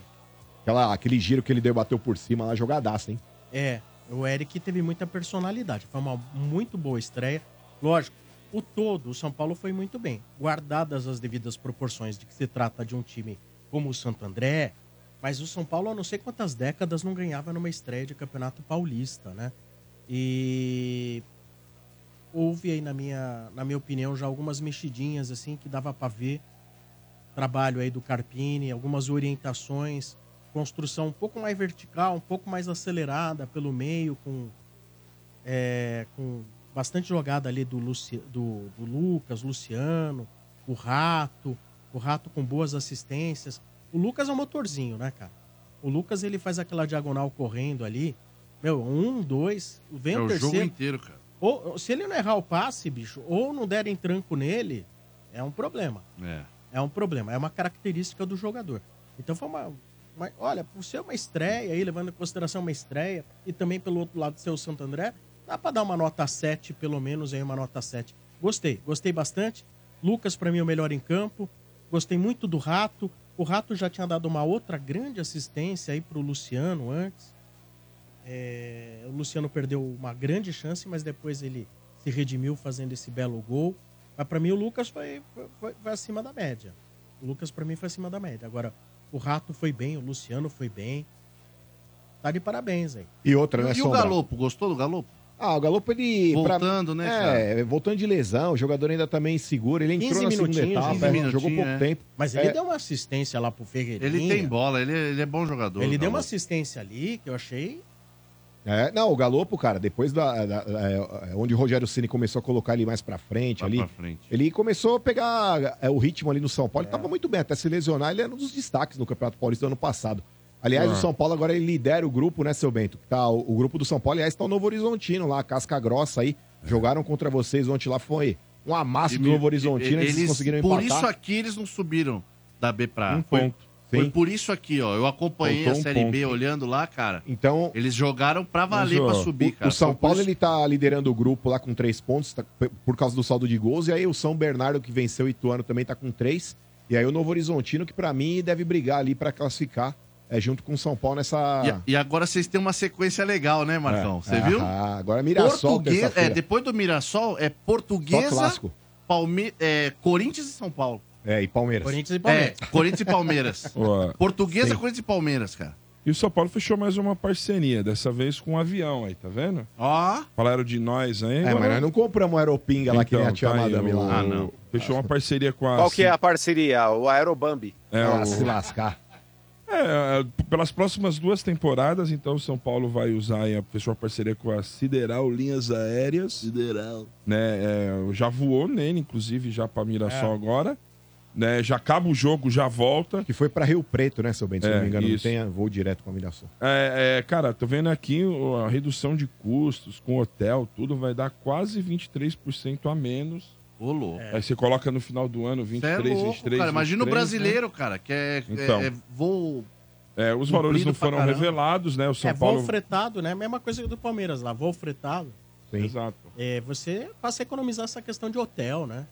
Aquela, aquele giro que ele deu, bateu por cima lá, jogadaça, hein? É, o Eric teve muita personalidade. Foi uma muito boa estreia. Lógico, o todo, o São Paulo foi muito bem. Guardadas as devidas proporções de que se trata de um time como o Santo André. Mas o São Paulo, há não sei quantas décadas, não ganhava numa estreia de Campeonato Paulista, né? E houve aí, na minha, na minha opinião, já algumas mexidinhas, assim, que dava pra ver. Trabalho aí do Carpini, algumas orientações, construção um pouco mais vertical, um pouco mais acelerada pelo meio, com, é, com bastante jogada ali do, Luci, do, do Lucas, Luciano, o Rato, o Rato com boas assistências. O Lucas é um motorzinho, né, cara? O Lucas ele faz aquela diagonal correndo ali. Meu, um, dois, vem É o terceiro. jogo inteiro, cara. Ou, se ele não errar o passe, bicho, ou não derem tranco nele, é um problema. É. É um problema, é uma característica do jogador. Então foi uma. uma- olha, por ser uma estreia aí, levando em consideração uma estreia, e também pelo outro lado ser o Santo André, dá pra dar uma nota 7, pelo menos aí, uma nota 7. Gostei, gostei bastante. Lucas, pra mim, é o melhor em campo. Gostei muito do Rato. O Rato já tinha dado uma outra grande assistência aí pro Luciano antes. É, o Luciano perdeu uma grande chance, mas depois ele se redimiu fazendo esse belo gol. Mas pra mim o Lucas foi, foi, foi- acima da média. O Lucas pra mim foi acima da média. Agora, o Rato foi bem, o Luciano foi bem. Tá de parabéns aí. E outra, né, E o Sombra? Galopo, gostou do Galopo? Ah, o Galopo, ele... pra- Voltando, né, É, voltando de lesão, o jogador ainda tá meio inseguro. Ele entrou 15 na segunda etapa, 15 é, jogou pouco é. tempo. Mas ele É, deu uma assistência lá pro Ferreirinha. Ele tem bola, ele, ele é bom jogador. Ele deu uma assistência ali que eu achei. É, não, o Galopo, cara, depois da, da- é, é, onde o Rogério Ceni começou a colocar ele mais pra frente Vai ali, pra frente. ele começou a pegar é, o ritmo ali no São Paulo. Ele tava muito bem, até se lesionar, ele era um dos destaques no Campeonato Paulista do ano passado. Aliás, Ah. o São Paulo agora ele lidera o grupo, né, seu Bento? Tá, o, o grupo do São Paulo, aliás, tá o Novo Horizontino lá, casca grossa aí. Jogaram contra vocês ontem lá, foi um amasso do Novo Horizontino, eles, eles, conseguiram por empatar. isso aqui eles não subiram da B pra Um foi, ponto. Foi Sim. por isso aqui, ó. Eu acompanhei Faltou a um Série B ponto. olhando lá, cara. Então, Eles jogaram pra valer pra subir, o, cara. O São Foi por Paulo, isso- ele tá liderando o grupo lá com três pontos, tá- por causa do saldo de gols. E aí o São Bernardo, que venceu o Ituano, também tá com três. E aí o Novo Horizontino, que pra mim deve brigar ali pra classificar é, junto com o São Paulo nessa... E, e agora vocês têm uma sequência legal, né, Marcão? Você É. viu? Ah, agora Mirassol, Portuguesa, é, depois do Mirassol, é Portuguesa, clássico. Palme é, Corinthians e São Paulo. É, e Palmeiras. Corinthians e Palmeiras. É, Corinthians e Palmeiras. Portuguesa, sim. Corinthians e Palmeiras, cara. E o São Paulo fechou mais uma parceria, dessa vez com um avião aí, tá vendo? Ó. Falaram de nós aí. É, agora- mas nós não compramos aeropinga lá que nem a tia tá Madame o- lá. o- Fechou uma parceria com a... Qual que é a parceria? O Aerobambi. É, Ah, o- se lascar. É, é, pelas próximas duas temporadas, então o São Paulo vai usar aí, a- fechou uma parceria com a Sideral Linhas Aéreas. Sideral. Né, é, já voou nele, inclusive, já pra Mirassol É. agora. Né, já acaba o jogo, já volta. Que foi pra Rio Preto, né, seu Bento? Se É, não me engano, não isso. tem voo direto com a Mirassol. É, é, cara, tô vendo aqui a redução de custos com hotel, tudo vai dar quase 23% a menos. Ô, louco. Aí você coloca no final do ano Cê é 23, louco, 23. cara. Imagina o 23, brasileiro, né? cara, que é, Então. é, é voo... É, os valores não foram revelados, né? O São é, Paulo. voo fretado, né? Mesma coisa do Palmeiras lá, voo fretado. Exato. É, você passa a economizar essa questão de hotel, né?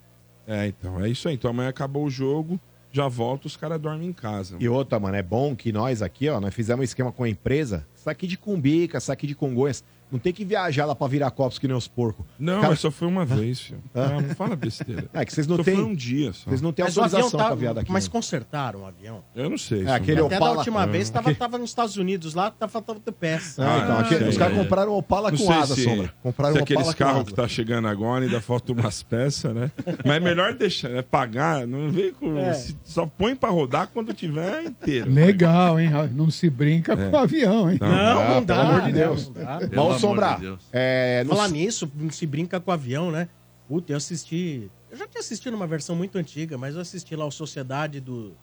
É, então, é isso aí. Então amanhã acabou o jogo, já volta, os caras dormem em casa. E outra, mano, é bom que nós aqui, ó, nós fizemos um esquema com a empresa, saque de Cumbica, saque de Congonhas. Não tem que viajar lá pra virar copos que nem os porcos. Não, Cara- mas só foi uma vez, filho. Ah, não fala besteira. É que vocês não Só têm. foi um dia só. Vocês não têm Mas o autorização tá- pra viajar daqui. Mas né? consertaram o avião. Eu não sei. É, aquele não. Até Opala- da última Ah. vez tava, tava nos Estados Unidos lá, tá faltando peça. Ah, então, aqui- os caras compraram um Opala Não com sei asa, se, Sombra. Compraram se aqueles Opala com carros que tá chegando agora ainda faltam umas peças, né? Mas é melhor deixar, é pagar, não vem com. É. se- só põe pra rodar quando tiver inteiro. Legal, hein? Não se brinca É. com o avião, hein? Não, não Ah, pelo amor de Deus. não Sombra, de é, no- Falar nisso, não se brinca com o avião, né? Puta, eu assisti. Eu já tinha assistido uma versão muito antiga, mas eu assisti lá o Sociedade do.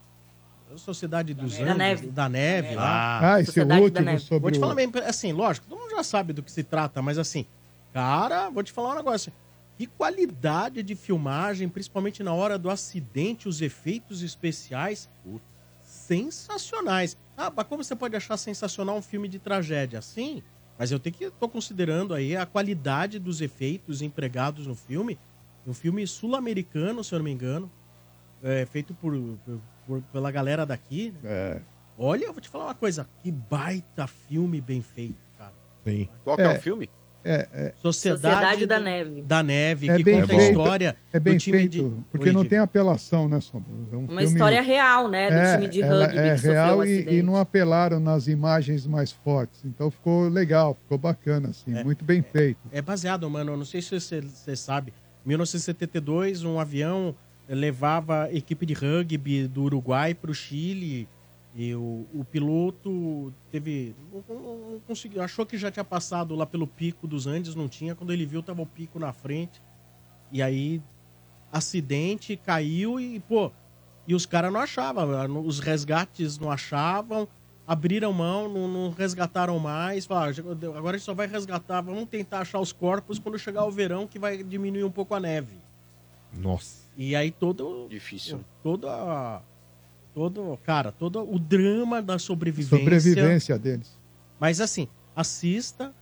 Sociedade dos Da Andes, Neve. da Neve lá. Ah, esse Sociedade da último Neve. sobre Vou te o- falar bem, assim, lógico, todo mundo já sabe do que se trata, mas assim, cara, vou te falar um negócio. Que qualidade de filmagem, principalmente na hora do acidente, os efeitos especiais sensacionais. Ah, mas como você pode achar sensacional um filme de tragédia? Sim, mas eu tenho que tô considerando aí a qualidade dos efeitos empregados no filme. Um filme sul-americano, se eu não me engano, é, feito por, por- por- pela galera daqui. né? É. Olha, eu vou te falar uma coisa, que baita filme bem feito, cara. Sim. Qual que é, É. o filme? É, é, Sociedade, Sociedade da Neve. Da Neve, é que bem conta a feito. história É bem do time feito, de... porque Oi, não tem apelação, né, Sombra? É um Uma filme- história real, né? Do É, time de ela rugby é que sofreu real um e, acidente. e não apelaram nas imagens mais fortes. Então ficou legal, ficou bacana, assim, muito bem feito. É baseado, mano, eu não sei se você, você sabe. Em 1972, um avião levava equipe de rugby do Uruguai para o Chile e o, o piloto teve. Não, não- conseguiu, achou que já tinha passado lá pelo pico dos Andes, não tinha. Quando ele viu, tava o pico na frente. E aí, acidente, caiu e, pô, e os caras não achavam, os resgates não achavam, abriram mão, não, não resgataram mais. Falaram, "Ah, agora a gente só vai resgatar, vamos tentar achar os corpos quando chegar o verão, que vai diminuir um pouco a neve. Nossa. E aí todo. Difícil. Todo a. Todo, cara, todo o drama da sobrevivência. Sobrevivência deles. Mas assim, assista,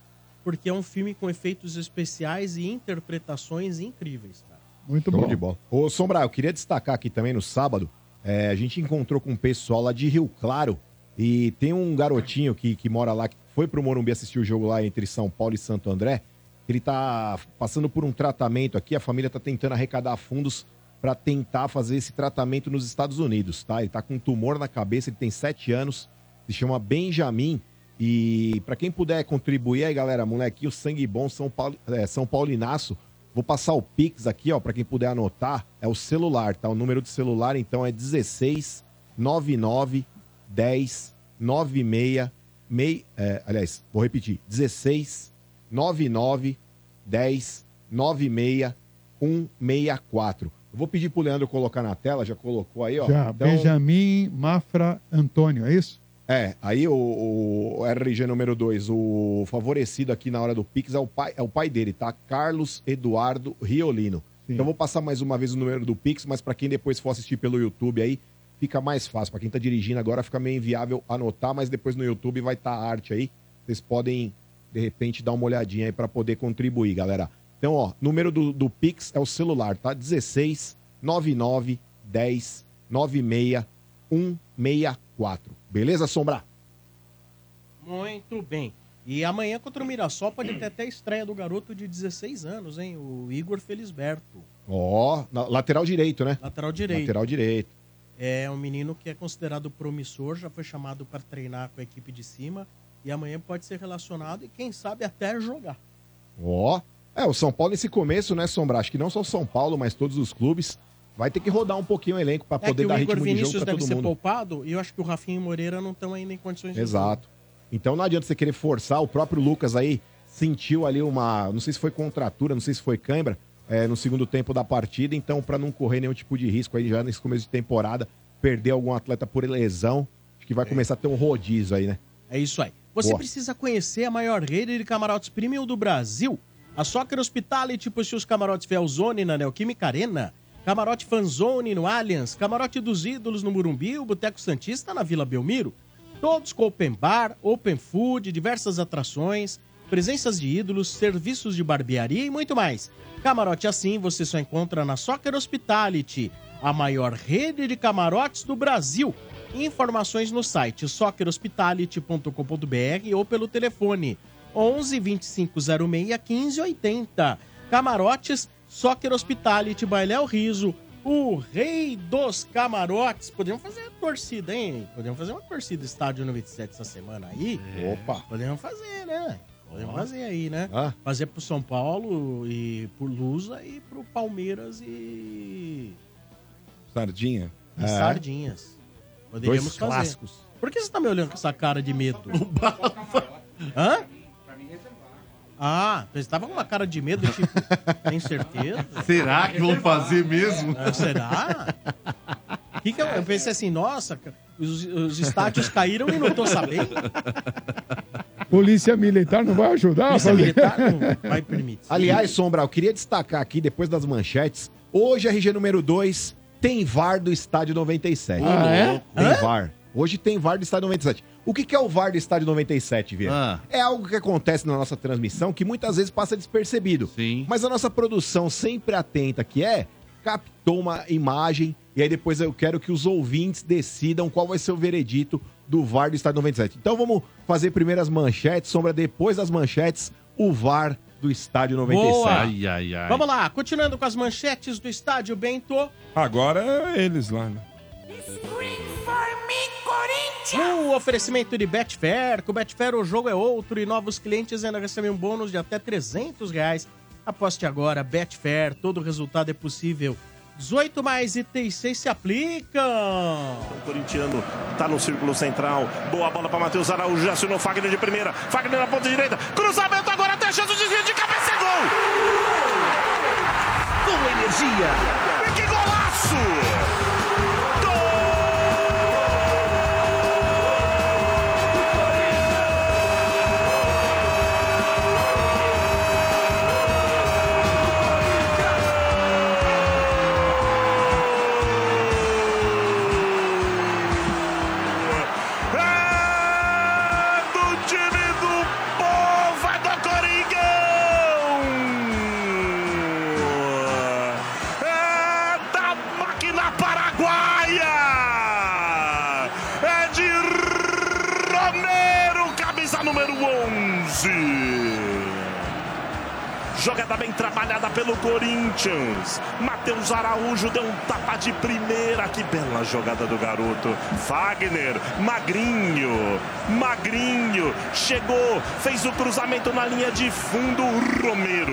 porque é um filme com efeitos especiais e interpretações incríveis, cara. Muito Show bom. de bola. Ô, Sombra, eu queria destacar aqui também no sábado, é, a gente encontrou com um pessoal lá de Rio Claro e tem um garotinho que, que mora lá, que foi pro Morumbi assistir o jogo lá entre São Paulo e Santo André. Ele tá passando por um tratamento aqui, a família tá tentando arrecadar fundos para tentar fazer esse tratamento nos Estados Unidos, tá? Ele tá com um tumor na cabeça, ele tem sete anos, se chama Benjamin. E para quem puder contribuir aí, galera, moleque, o sangue bom São, Paulo, é, São Paulinaço, vou passar o Pix aqui, ó, para quem puder anotar, é o celular, tá? O número de celular então é 16 99 10 96 mei, é, aliás, vou repetir, 16 99 10 96 164. Eu vou pedir pro Leandro colocar na tela, já colocou aí, ó. Já, Então, Benjamin Mafra Antônio, é isso? É, aí o, o RG número 2, o favorecido aqui na hora do Pix é o pai, é o pai dele, tá? Carlos Eduardo Riolino. Então eu vou passar mais uma vez o número do Pix, mas pra quem depois for assistir pelo YouTube aí, fica mais fácil. Pra quem tá dirigindo agora fica meio inviável anotar, mas depois no YouTube vai estar a arte aí. Vocês podem, de repente, dar uma olhadinha aí pra poder contribuir, galera. Então, ó, número do, do Pix é o celular, tá? 16 99 10 96 164. Beleza, Sombra? Muito bem. E amanhã contra o Mirassol pode ter até a estreia do garoto de 16 anos, hein? O Igor Felisberto. Ó, na- lateral direito, né? Lateral direito. Lateral direito. É um menino que é considerado promissor, já foi chamado para treinar com a equipe de cima e amanhã pode ser relacionado e quem sabe até jogar. Ó. É, o São Paulo nesse começo, né, Sombra? Acho que não só o São Paulo, mas todos os clubes. Vai ter que rodar um pouquinho o elenco pra É poder dar o ritmo de jogo Vinícius pra deve todo ser mundo. poupado e eu acho que o Rafinha e o Moreira não estão ainda em condições de Exato. Então não adianta você querer forçar. O próprio Lucas aí sentiu ali uma. Não sei se foi contratura, não sei se foi cãibra, é, no segundo tempo da partida. Então, pra não correr nenhum tipo de risco aí já nesse começo de temporada, perder algum atleta por lesão, acho que vai começar a ter um rodízio aí, né? É isso aí. Você Boa. precisa conhecer a maior rede de camarotes premium do Brasil. A Soccer Hospitality possui os camarotes Felzone na Neoquímica Arena, camarote Fanzone no Allianz, camarote dos Ídolos no Murumbi, o Boteco Santista na Vila Belmiro. Todos com open bar, open food, diversas atrações, presenças de ídolos, serviços de barbearia e muito mais. Camarote assim você só encontra na Soccer Hospitality, a maior rede de camarotes do Brasil. Informações no site soccerhospitality.com.br ou pelo telefone 11 25 06 15 80. Camarotes, Soccer Hospitality, Bailéu Riso, o rei dos camarotes. Podemos fazer torcida, hein? Podemos fazer uma torcida estádio 97 essa semana aí. Opa! Podemos fazer, né? Podemos Ó. fazer aí, né? Ah. Fazer pro São Paulo e pro Lusa e pro Palmeiras e, Sardinha. e Sardinhas. Poderíamos Dois fazer. clássicos. Por que você tá me olhando com essa cara de medo? Hã? Ah, você tava com uma cara de medo, tipo, tem certeza? Será que vão fazer mesmo? Ah, será? Que que eu, eu pensei assim, nossa, os, os estádios caíram e não tô sabendo. Polícia Militar não vai ajudar? Polícia a fazer? Militar não vai permitir. Aliás, Sombra, eu queria destacar aqui, depois das manchetes, hoje a RG número 2 tem VAR do Estádio 97. Ah, é? Tem Hã? VAR. Hoje tem VAR do Estádio 97. O que que é o VAR do Estádio 97, Vieira? Ah. É algo que acontece na nossa transmissão que muitas vezes passa despercebido. Sim. Mas a nossa produção, sempre atenta que é, captou uma imagem e aí depois eu quero que os ouvintes decidam qual vai ser o veredito do VAR do Estádio 97. Então vamos fazer primeiro as manchetes, Sombra, depois das manchetes, o VAR do Estádio 97. Boa. Ai, ai, ai. Vamos lá, continuando com as manchetes do estádio Bento. Agora é eles lá, né? O oferecimento de Betfair. Com Betfair o jogo é outro e novos clientes ainda recebem um bônus de até 300 reais. Aposte agora, Betfair, todo resultado é possível. 18 mais itens 6 se aplicam. O corintiano tá no círculo central. Boa bola para Matheus Araújo. Já acionou Fagner de primeira. Fagner na ponta direita. Cruzamento agora. Tem chance de desvio de cabeça. É gol! Com energia. Jogada bem trabalhada pelo Corinthians. Matheus Araújo deu um tapa de primeira. Que bela jogada do garoto. Fagner, magrinho, magrinho. Chegou, fez o cruzamento na linha de fundo. Romero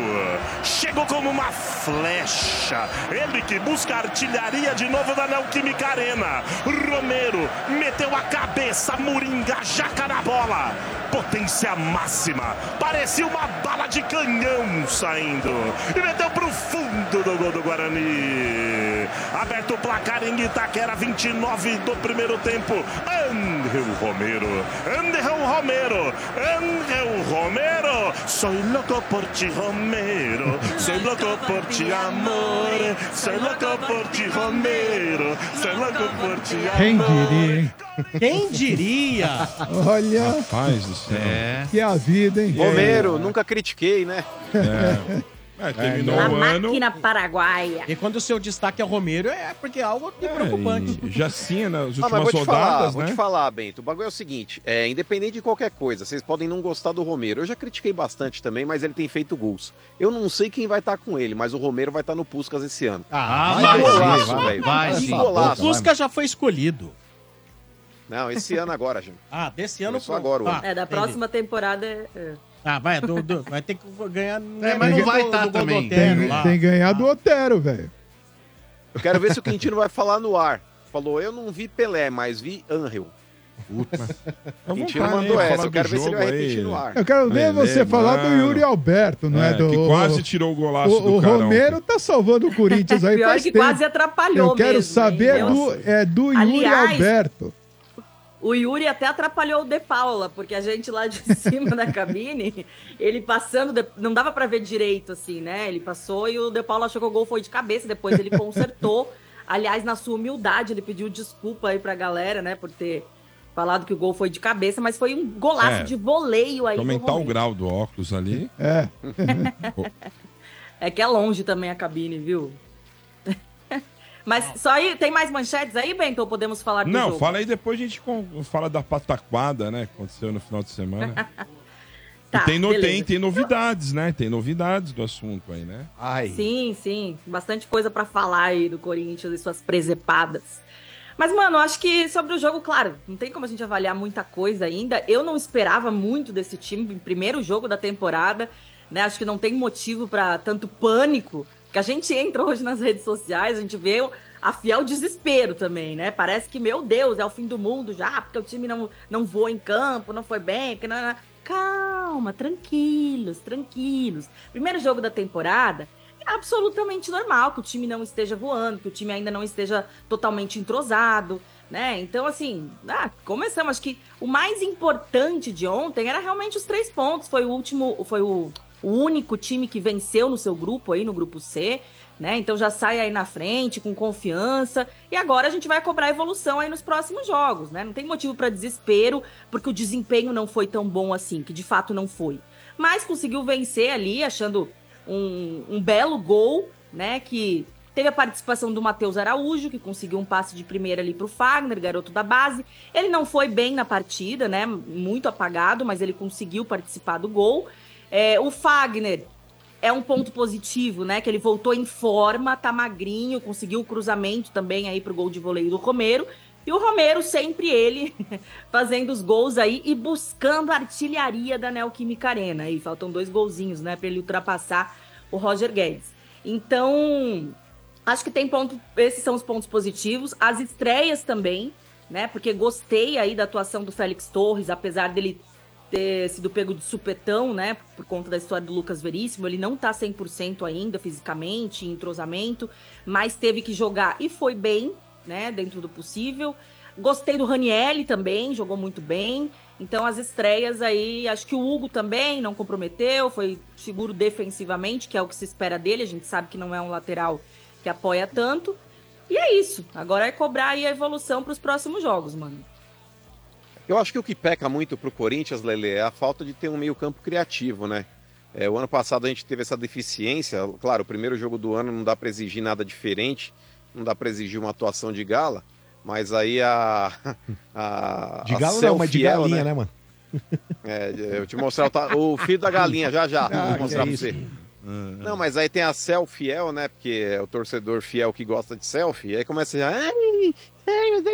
chegou como uma flecha. Ele que busca artilharia de novo da Neoquímica Arena. Romero meteu a cabeça, Moringa, jaca na bola. Potência máxima. Parecia uma bala de canhão saindo. E meteu pro fundo do gol do Guarani. Aberto o placar em Itaquera, 29 do primeiro tempo. Angel Romero, Angel Romero, Angel Romero. Soy loco por ti, Romero. Soy loco por ti, amore. Soy loco por ti, Romero. Soy loco por ti, Quem amore. diria, hein? Quem diria? Olha, Rapaz do céu. que a vida, hein? Romero, nunca critiquei, né? É, terminou A o ano. máquina paraguaia. E quando o seu destaque é Romero, é porque é algo de preocupante. Já tinha nas Ah, mas últimas vou te falar, rodadas, vou né? te falar, Bento. O bagulho é o seguinte: é, independente de qualquer coisa, vocês podem não gostar do Romero. Eu já critiquei bastante também, mas ele tem feito gols. Eu não sei quem vai estar com ele, mas o Romero vai estar no Puscas esse ano. Ah, Que vai, golaço, vai, velho. vai, Que sim. golaço. O Fusca já foi escolhido. Não, esse ano agora, gente. Ah, desse ano Começou agora o ano. É, da entendi. próxima temporada. é- Ah, vai, do- do- vai ter que ganhar. É, mas não vai do- tá também. Otero Tem, lá. tem que ganhar do Otero, velho. Eu quero ver se o Quintino vai falar no ar. Falou, eu não vi Pelé, mas vi Angel. Quintino vontade, mandou essa. Eu quero ver se ele vai repetir no ar. Eu quero ver você falar do mano. Yuri Alberto, não é, É, do. que quase tirou o golaço o, do o Carão. Romero tá salvando o Corinthians aí Pior faz que tempo. quase atrapalhou Eu quero mesmo, saber hein? do, é, do Yuri Aliás, Alberto. O Yuri até atrapalhou o De Paula, porque a gente lá de cima da cabine, ele passando, de- não dava pra ver direito, assim, né? Ele passou e o De Paula achou que o gol foi de cabeça, depois ele consertou. Aliás, na sua humildade, ele pediu desculpa aí pra galera, né, por ter falado que o gol foi de cabeça, mas foi um golaço É. de voleio aí. Aumentar o grau do óculos ali. É. É que é longe também a cabine, viu? Mas só aí, tem mais manchetes aí, Bento, ou podemos falar do Não, jogo? fala aí depois a gente fala da pataquada, né? Que aconteceu no final de semana. Tá, tem, no- tem, tem novidades, né? Tem novidades do assunto aí, né? Ai. Sim, sim. Bastante coisa pra falar aí do Corinthians e suas presepadas. Mas, mano, acho que sobre o jogo, claro, não tem como a gente avaliar muita coisa ainda. Eu não esperava muito desse time, primeiro jogo da temporada, né? Acho que não tem motivo pra tanto pânico. Que a gente entra hoje nas redes sociais, a gente vê a fiel desespero também, né? Parece que, meu Deus, é o fim do mundo já, porque o time não, não voou em campo, não foi bem, porque não, não- Calma, tranquilos, tranquilos. Primeiro jogo da temporada, é absolutamente normal que o time não esteja voando, que o time ainda não esteja totalmente entrosado, né? Então, assim, ah, começamos. Acho que o mais importante de ontem era realmente os três pontos. Foi o último, foi o, o único time que venceu no seu grupo aí, no grupo C, né? Então já sai aí na frente, com confiança. E agora a gente vai cobrar evolução aí nos próximos jogos, né? Não tem motivo para desespero, porque o desempenho não foi tão bom assim, que de fato não foi. Mas conseguiu vencer ali, achando um, um belo gol, né? Que teve a participação do Matheus Araújo, que conseguiu um passe de primeira ali pro Fagner, garoto da base. Ele não foi bem na partida, né? Muito apagado, mas ele conseguiu participar do gol. É, o Fagner é um ponto positivo, né? Que ele voltou em forma, tá magrinho, conseguiu o cruzamento também aí pro gol de voleio do Romero. E o Romero, sempre ele, fazendo os gols aí e buscando a artilharia da Neoquímica Arena. Aí faltam dois golzinhos, né, para ele ultrapassar o Roger Guedes. Então, acho que tem ponto. Esses são os pontos positivos. As estreias também, né? Porque gostei aí da atuação do Félix Torres, apesar dele ter sido pego de supetão, né? Por conta da história do Lucas Veríssimo. Ele não tá 100% ainda fisicamente, em entrosamento, mas teve que jogar e foi bem, né? Dentro do possível. Gostei do Ranielli também, jogou muito bem. Então as estreias aí, acho que o Hugo também não comprometeu, foi seguro defensivamente, que é o que se espera dele. A gente sabe que não é um lateral que apoia tanto. E é isso. Agora é cobrar aí a evolução para os próximos jogos, mano. Eu acho que o que peca muito pro Corinthians, Lele, é a falta de ter um meio-campo criativo, né? É, o ano passado a gente teve essa deficiência. Claro, o primeiro jogo do ano não dá para exigir nada diferente, não dá para exigir uma atuação de gala, mas aí a. a De a galo Cel não, mas de galinha, né, mano? É, eu te mostrar o, o filho da galinha, já já. Ah, vou mostrar que pra você. isso. Não, mas aí tem a Cel Fiel, né? Porque é o torcedor fiel que gosta de selfie. E aí começa a.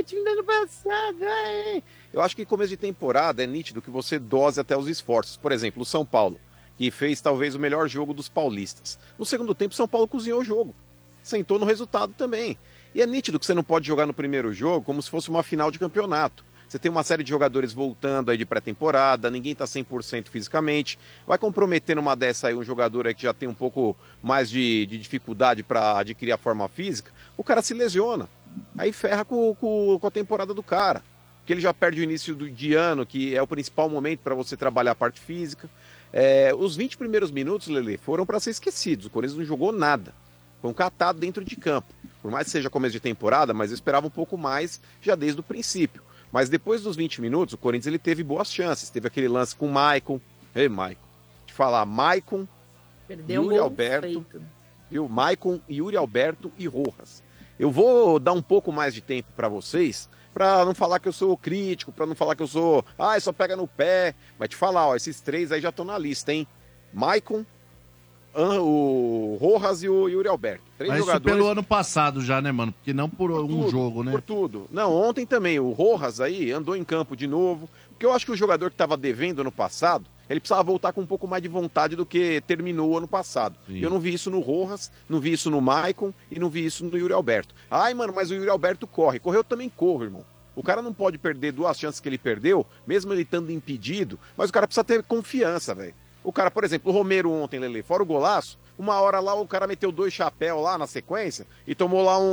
Time do ano passado. ai." Eu acho que começo de temporada é nítido que você dose até os esforços. Por exemplo, o São Paulo, que fez talvez o melhor jogo dos paulistas. No segundo tempo, São Paulo cozinhou o jogo. Sentou no resultado também. E é nítido que você não pode jogar no primeiro jogo como se fosse uma final de campeonato. Você tem uma série de jogadores voltando aí de pré-temporada, ninguém tá 100% fisicamente. Vai comprometer numa dessa aí um jogador aí que já tem um pouco mais de, de dificuldade para adquirir a forma física, o cara se lesiona. Aí ferra com, com, com a temporada do cara. porque ele já perde o início do, de ano, que é o principal momento para você trabalhar a parte física. É, os 20 primeiros minutos, Lele, foram para ser esquecidos. O Corinthians não jogou nada. Foi um catado dentro de campo. Por mais que seja começo de temporada, mas eu esperava um pouco mais já desde o princípio. Mas depois dos 20 minutos, o Corinthians ele teve boas chances. Teve aquele lance com o Maicon. Ei, Maicon. Te falar, Maicon, Perdeu Yuri Alberto, feito. viu? Maicon, Yuri Alberto e Rojas. Eu vou dar um pouco mais de tempo para vocês, para não falar que eu sou crítico, para não falar que eu sou, ah, só pega no pé. Mas te falar, ó, esses três aí já estão na lista, hein? Maicon, o Rojas e o Yuri Alberto. Três Mas isso jogadores pelo ano passado já, né, mano? Porque não por, um tudo, jogo, né? Por tudo. Não, ontem também, o Rojas aí andou em campo de novo. Porque eu acho que o jogador que estava devendo ano passado, ele precisava voltar com um pouco mais de vontade do que terminou o ano passado. Sim. Eu não vi isso no Rojas, não vi isso no Maicon e não vi isso no Yuri Alberto. Ai, mano, mas o Yuri Alberto corre. Correu eu também corro, irmão. O cara não pode perder duas chances que ele perdeu, mesmo ele estando impedido, mas o cara precisa ter confiança, velho. O cara, por exemplo, o Romero ontem, Lele, fora o golaço, uma hora lá o cara meteu dois chapéus lá na sequência e tomou lá um-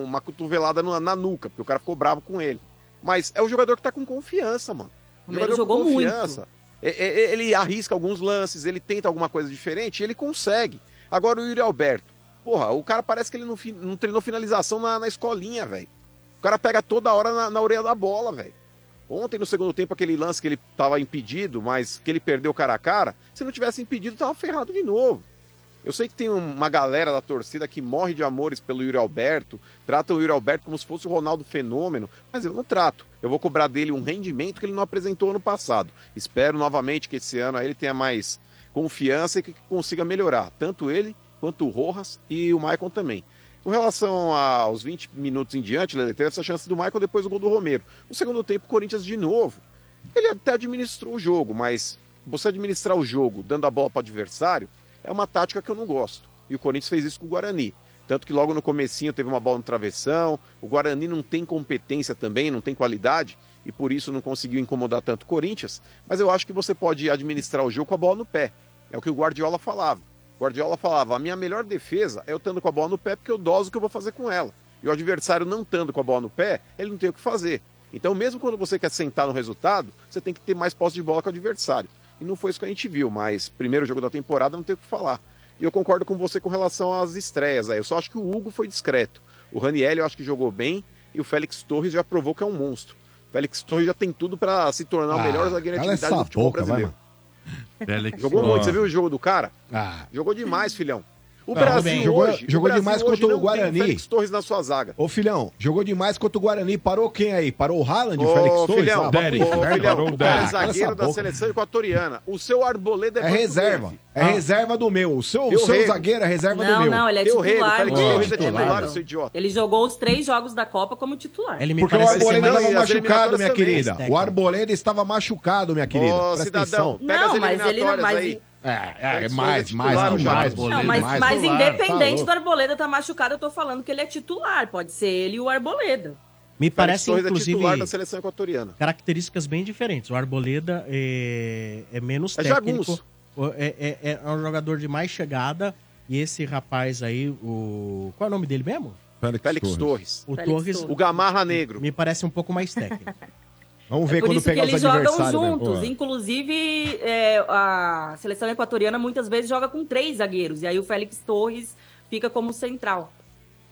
um- uma cotovelada na, na nuca, porque o cara ficou bravo com ele. Mas é o jogador que tá com confiança, mano. Romero jogou confiança. É- Ele arrisca alguns lances, ele tenta alguma coisa diferente e ele consegue. Agora o Yuri Alberto, porra, o cara parece que ele não, não treinou finalização na, na escolinha, velho. O cara pega toda hora na, na orelha da bola, velho. Ontem, no segundo tempo, aquele lance que ele tava impedido, mas que ele perdeu cara a cara, se não tivesse impedido, tava ferrado de novo. Eu sei que tem uma galera da torcida que morre de amores pelo Yuri Alberto, trata o Yuri Alberto como se fosse o Ronaldo Fenômeno, mas eu não trato. Eu vou cobrar dele um rendimento que ele não apresentou ano passado. Espero novamente que esse ano ele tenha mais confiança e que consiga melhorar, tanto ele quanto o Rojas e o Maicon também. Com relação aos 20 minutos em diante, ele teve essa chance do Michael depois do gol do Romero. No segundo tempo, o Corinthians de novo. Ele até administrou o jogo, mas você administrar o jogo dando a bola para o adversário é uma tática que eu não gosto. E o Corinthians fez isso com o Guarani. Tanto que logo no comecinho teve uma bola no travessão. O Guarani não tem competência também, não tem qualidade e por isso não conseguiu incomodar tanto o Corinthians. Mas eu acho que você pode administrar o jogo com a bola no pé. É o que o Guardiola falava. O Guardiola falava: a minha melhor defesa é eu estando com a bola no pé porque eu doso o que eu vou fazer com ela. E o adversário não estando com a bola no pé, ele não tem o que fazer. Então, mesmo quando você quer sentar no resultado, você tem que ter mais posse de bola com o adversário. E não foi isso que a gente viu, mas primeiro jogo da temporada não tem o que falar. E eu concordo com você com relação às estreias. Aí. Eu só acho que o Hugo foi discreto. O Raniel eu acho que jogou bem e o Félix Torres já provou que é um monstro. O Félix Torres já tem tudo para se tornar o Ah, melhor zagueiro de cala atividade essa do futebol boca, vai, brasileiro. Félix Jogou Torres. muito, você viu o jogo do cara? Ah. Jogou demais, filhão. O Não, Brasil. Jogou- hoje, jogou o Brasil demais hoje contra o não tem Guarani. Félix Torres na sua zaga. Ô, filhão, jogou demais contra o Guarani. Parou quem aí? Parou o Haaland, o Ô, Félix Torres? filhão, Ah, ô, pro inferno. filhão, Parou o cara é zagueiro da seleção equatoriana. O seu Arboleda é, É reserva. É reserva do meu. O seu, o Eu seu rego. zagueiro é reserva do Não, meu. não, ele é rego, titular. Félix mano. Torres é titular, titular, Não. seu idiota. Ele jogou os três jogos da Copa como titular. Ele me Porque o Arboleda estava machucado, minha querida. O Arboleda estava machucado, minha querida. Ô, cidadão, pega as Não, mas ele não- eliminatórias aí. É, é, é mais, é mais, titular, mais, mais, Não, mas, mais. mas Tá independente louco. do Arboleda estar machucado, eu tô falando que ele é titular. Pode ser ele e o Arboleda. Me Félix parece, Torres é inclusive, titular da seleção equatoriana. características bem diferentes. O Arboleda é, é menos É técnico. É, é- é um jogador de mais chegada. E esse rapaz aí, o. Qual é o nome dele mesmo? Félix, Félix Torres. Torres. O Félix Torres. Torres. O Gamarra Negro. Me parece um pouco mais técnico. Vamos ver É por quando isso que pegar os eles jogam né? juntos. Pô. Inclusive, é, a seleção equatoriana muitas vezes joga com três zagueiros. E aí o Félix Torres fica como central.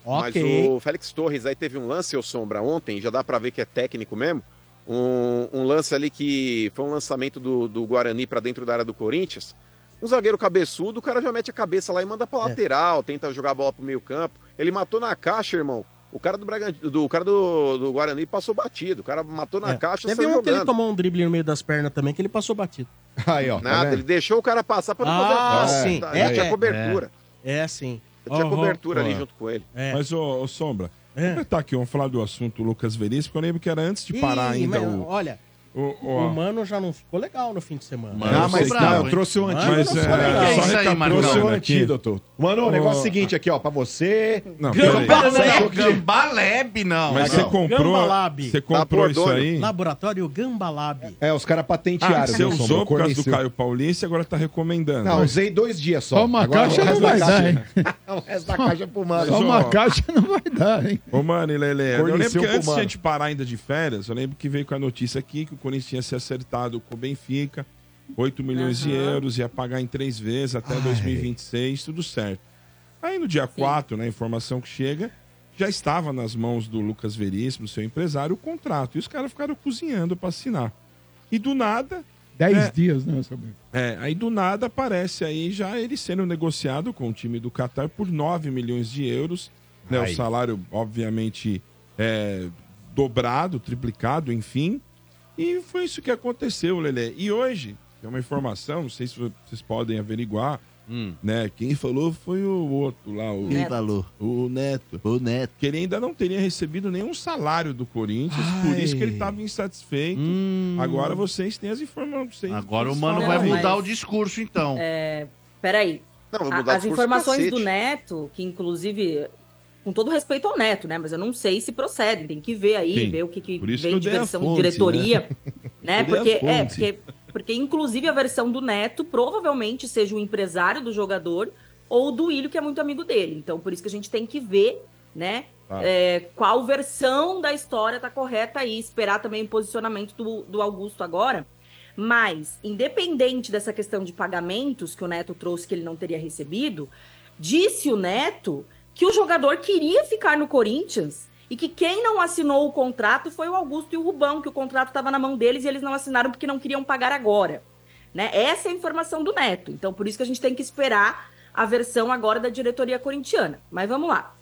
ok. Mas o Félix Torres aí teve um lance, eu sombra, ontem, já dá pra ver que é técnico mesmo. Um, um lance ali que foi um lançamento do, do Guarani pra dentro da área do Corinthians. Um zagueiro cabeçudo, o cara já mete a cabeça lá e manda pra É. lateral, tenta jogar a bola pro meio campo. Ele matou na caixa, irmão. O cara do Bragantino, do o cara do, do Guarani passou batido. O cara matou na É. caixa e Teve um que ele tomou um drible no meio das pernas também, que ele passou batido. Aí, ó. tá Nada, vendo? ele deixou o cara passar pra não Ah, fazer sim. Tá, É, tinha é. cobertura. É assim. Já tinha Ó, ó, cobertura ali junto com ele. É. Mas, ô, ô, Sombra, É. vamos tá aqui, vamos falar do assunto Lucas Veríssimo, porque eu lembro que era antes de parar Ih, ainda mas, o, Olha, o O, O Mano já não ficou legal no fim de semana. Ah, mas tá, eu trouxe o Mano, antídoto. Mas, é isso aí, é, Marcão? trouxe o antídoto. Mano, o negócio é o seguinte aqui, ó, pra você. Não, Gamba- peraí. Você achou que- Gambaleb, não. Mas você comprou, Gambalab. você comprou isso aí? Laboratório Gambalab. É, os caras Ah, patentearam. você meu, usou Sombra, por causa do. Caio Paulista e agora tá recomendando. Não, usei dois dias só. Só uma Agora, caixa não da vai caixa- dar, hein? o resto da caixa é pro mano. Só uma caixa não vai dar, hein? Ô, mano, e Lele, eu lembro que antes de a mano. gente parar ainda de férias, eu lembro que veio com a notícia aqui que o Corinthians tinha se acertado com o Benfica, 8 milhões de euros, ia pagar em três vezes até 2026, tudo certo. Aí no dia 4, né, a informação que chega, já estava nas mãos do Lucas Veríssimo, seu empresário, o contrato. E os caras ficaram cozinhando para assinar. E do nada, Dez É. dias, né, seu bem? é, aí do nada aparece aí já ele sendo negociado com o time do Qatar por 9 milhões de euros. Né, o Ai. salário, obviamente, é, dobrado, triplicado, enfim. E foi isso que aconteceu, Lelê. E hoje, é uma informação, não sei se vocês podem averiguar, né? Quem falou foi o outro lá, o Quem falou? O Neto. O Neto. Que ele ainda não teria recebido nenhum salário do Corinthians, por isso que ele estava insatisfeito. Agora vocês têm as informações. Agora o mano vai mudar o discurso, então. É, peraí. Não, A- As informações do Neto, que inclusive, com todo respeito ao Neto, né? Mas eu não sei se procedem. Tem que ver aí, Sim. ver o que, que vem de versão fonte, de diretoria. né? Né? Porque, é, porque, porque, inclusive, a versão do Neto provavelmente seja o empresário do jogador ou do Ilho, que é muito amigo dele. Então, por isso que a gente tem que ver, né? Tá. é, qual versão da história tá correta aí, esperar também o posicionamento do, do Augusto agora. Mas, independente dessa questão de pagamentos que o Neto trouxe que ele não teria recebido, disse o Neto que o jogador queria ficar no Corinthians e que quem não assinou o contrato foi o Augusto e o Rubão, que o contrato estava na mão deles e eles não assinaram porque não queriam pagar agora. Né? Essa é a informação do Neto. Então, por isso que a gente tem que esperar a versão agora da diretoria corintiana. Mas vamos lá.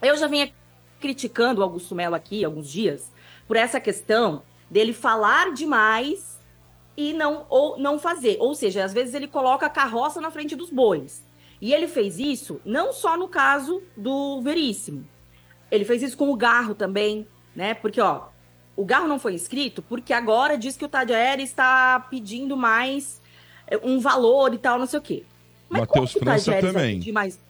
Eu já vinha criticando o Augusto Melo aqui alguns dias por essa questão dele falar demais e não ou não fazer. Ou seja, às vezes ele coloca a carroça na frente dos bois. E ele fez isso não só no caso do Veríssimo. Ele fez isso com o Garro também, né? Porque, ó, o Garro não foi inscrito porque agora diz que o Tadiaeri está pedindo mais eh, um valor e tal, não sei o quê. Mas Matheus França Tadieres também. mais?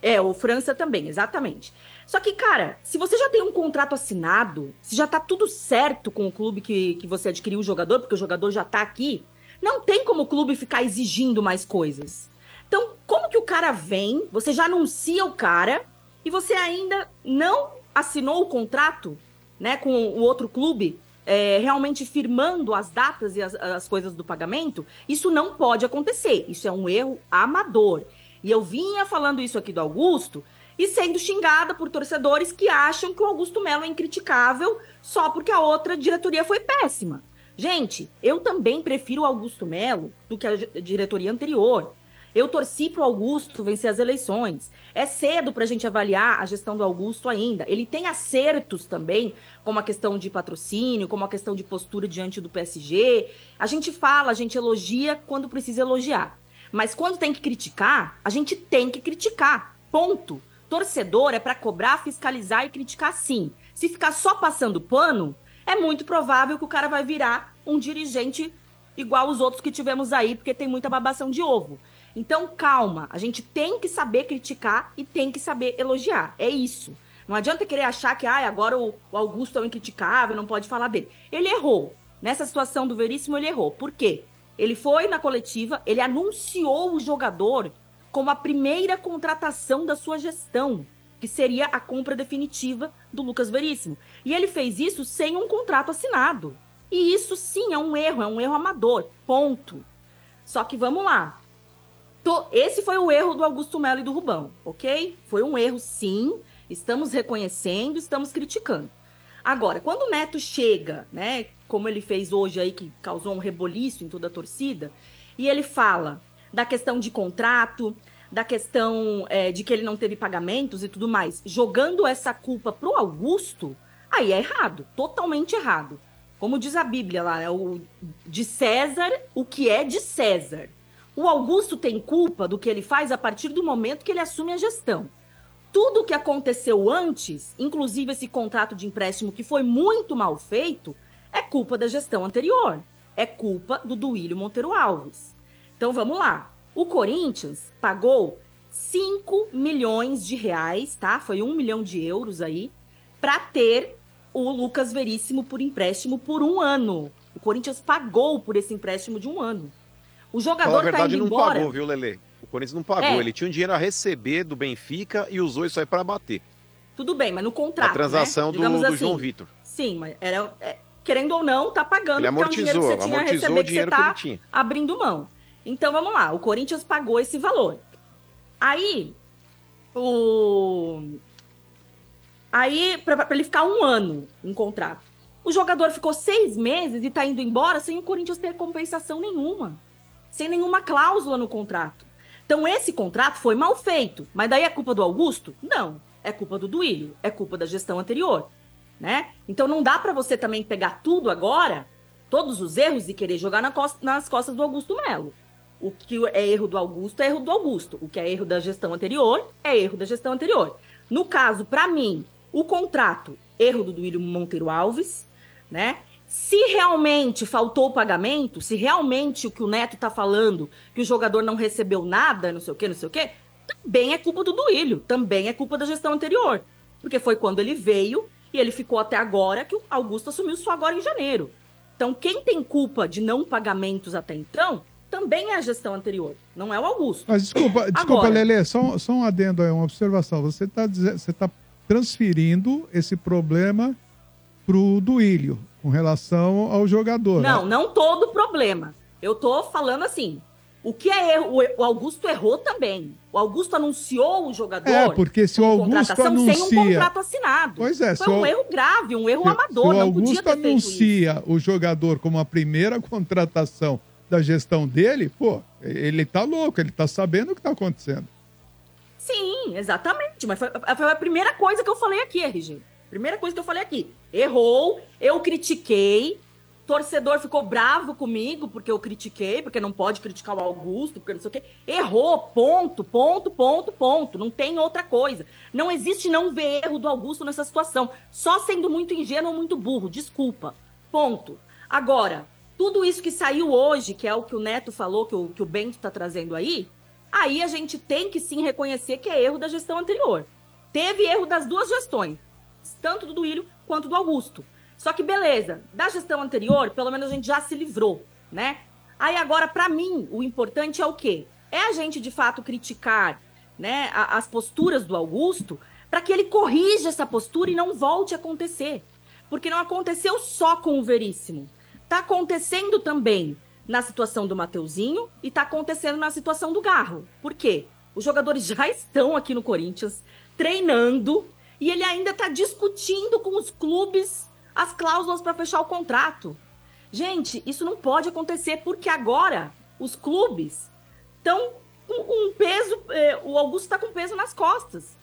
É, o França também, exatamente. Só que, cara, se você já tem um contrato assinado, se já tá tudo certo com o clube que, que você adquiriu o jogador, porque o jogador já tá aqui, não tem como o clube ficar exigindo mais coisas. Então, como que o cara vem, você já anuncia o cara e você ainda não assinou o contrato, né, com o outro clube, é, realmente firmando as datas e as, as coisas do pagamento? Isso não pode acontecer. Isso é um erro amador. E eu vinha falando isso aqui do Augusto e sendo xingada por torcedores que acham que o Augusto Melo é incriticável só porque a outra diretoria foi péssima. Gente, eu também prefiro o Augusto Melo do que a di- diretoria anterior. Eu torci pro Augusto vencer as eleições. É cedo pra gente avaliar a gestão do Augusto ainda. Ele tem acertos também, como a questão de patrocínio, como a questão de postura diante do PSG. A gente fala, a gente elogia quando precisa elogiar. Mas quando tem que criticar, a gente tem que criticar. Ponto. Torcedor é pra cobrar, fiscalizar e criticar sim. Se ficar só passando pano, é muito provável que o cara vai virar um dirigente igual os outros que tivemos aí, porque tem muita babação de ovo. Então, calma, a gente tem que saber criticar e tem que saber elogiar. É isso. Não adianta querer achar que ah, agora o, o Augusto é um incriticável, não pode falar dele. Ele errou. Nessa situação do Veríssimo, ele errou. Por quê? Ele foi na coletiva, ele anunciou o jogador como a primeira contratação da sua gestão, que seria a compra definitiva do Lucas Veríssimo. E ele fez isso sem um contrato assinado. E isso sim é um erro, é um erro amador. Ponto. Só que vamos lá. Esse foi o erro do Augusto Melo e do Rubão, ok? Foi um erro, sim. Estamos reconhecendo, estamos criticando. Agora, quando o Neto chega, né, como ele fez hoje aí, que causou um reboliço em toda a torcida, e ele fala da questão de contrato, da questão é, de que ele não teve pagamentos e tudo mais, jogando essa culpa pro Augusto, aí é errado, totalmente errado. Como diz a Bíblia lá, né, o, de César, o que é de César. O Augusto tem culpa do que ele faz a partir do momento que ele assume a gestão. Tudo que aconteceu antes, inclusive esse contrato de empréstimo que foi muito mal feito, é culpa da gestão anterior. É culpa do Duílio Monteiro Alves. Então vamos lá. O Corinthians pagou 5 milhões de reais, tá? Foi um milhão de euros aí, para ter o Lucas Veríssimo por empréstimo por um ano. O Corinthians pagou por esse empréstimo de um ano. O Fala jogador a verdade, tá indo não embora. pagou, viu, Lele? O Corinthians não pagou. É. Ele tinha um dinheiro a receber do Benfica e usou isso aí para bater. Tudo bem, mas no contrato. a transação né? do, do assim, João Vitor. Sim, mas era. é, querendo ou não, tá pagando Ele porque é um dinheiro que amortizou, você tinha a amortizou receber o que você dinheiro que tá ele tinha. abrindo mão. Então vamos lá, o Corinthians pagou esse valor. Aí, o. Aí, pra ele ficar um ano em contrato. O jogador ficou seis meses e tá indo embora sem o Corinthians ter compensação nenhuma. Sem nenhuma cláusula no contrato. Então, esse contrato foi mal feito. Mas daí é culpa do Augusto? Não. É culpa do Duílio. É culpa da gestão anterior. Né? Então, não dá pra você também pegar tudo agora, todos os erros, e querer jogar na cos- nas costas do Augusto Melo. O que é erro do Augusto é erro do Augusto. O que é erro da gestão anterior é erro da gestão anterior. No caso, pra mim, o contrato, erro do Duílio Monteiro Alves, né? Se realmente faltou o pagamento, se realmente o que o Neto tá falando, que o jogador não recebeu nada, não sei o quê, não sei o quê, também é culpa do Duílio, também é culpa da gestão anterior. Porque foi quando ele veio e ele ficou até agora que o Augusto assumiu só agora em janeiro. Então, quem tem culpa de não pagamentos até então, também é a gestão anterior, não é o Augusto. Mas desculpa, desculpa Agora- Lelê, só, só um adendo aí, uma observação. Você está você tá transferindo esse problema pro Duílio com relação ao jogador. Não, né? não todo problema. Eu tô falando assim. O que é erro? O- O Augusto errou também. O Augusto anunciou o jogador. É, porque se o Augusto contratação sem um anuncia- contrato assinado. Pois é, Foi um o- erro grave, um erro Se- amador. se o não podia Augusto anuncia o jogador como a primeira contratação da gestão dele, pô, ele tá louco, ele tá sabendo o que tá acontecendo. Sim, exatamente. Mas foi, foi a primeira coisa que eu falei aqui, RG. Primeira coisa que eu falei aqui. Errou, eu critiquei. Torcedor ficou bravo comigo porque eu critiquei, porque não pode criticar o Augusto, porque não sei o quê. Errou, ponto, ponto, ponto, ponto. Não tem outra coisa. Não existe não ver erro do Augusto nessa situação. Só sendo muito ingênuo ou muito burro. Desculpa. Ponto. Agora, tudo isso que saiu hoje, que é o que o Neto falou, que o, que o Bento tá trazendo aí, aí a gente tem que sim reconhecer que é erro da gestão anterior. Teve erro das duas gestões, tanto do Duílio quanto do Augusto. Só que beleza, da gestão anterior, pelo menos a gente já se livrou, né? Aí agora, pra mim, o importante é o quê? É a gente de fato criticar, né, as posturas do Augusto, para que ele corrija essa postura e não volte a acontecer. Porque não aconteceu só com o Veríssimo. Tá acontecendo também na situação do Mateuzinho e tá acontecendo na situação do Garro. Por quê? Os jogadores já estão aqui no Corinthians treinando e ele ainda tá discutindo com os clubes as cláusulas para fechar o contrato. Gente, isso não pode acontecer porque agora os clubes estão com, um peso, eh, o Augusto está com peso nas costas.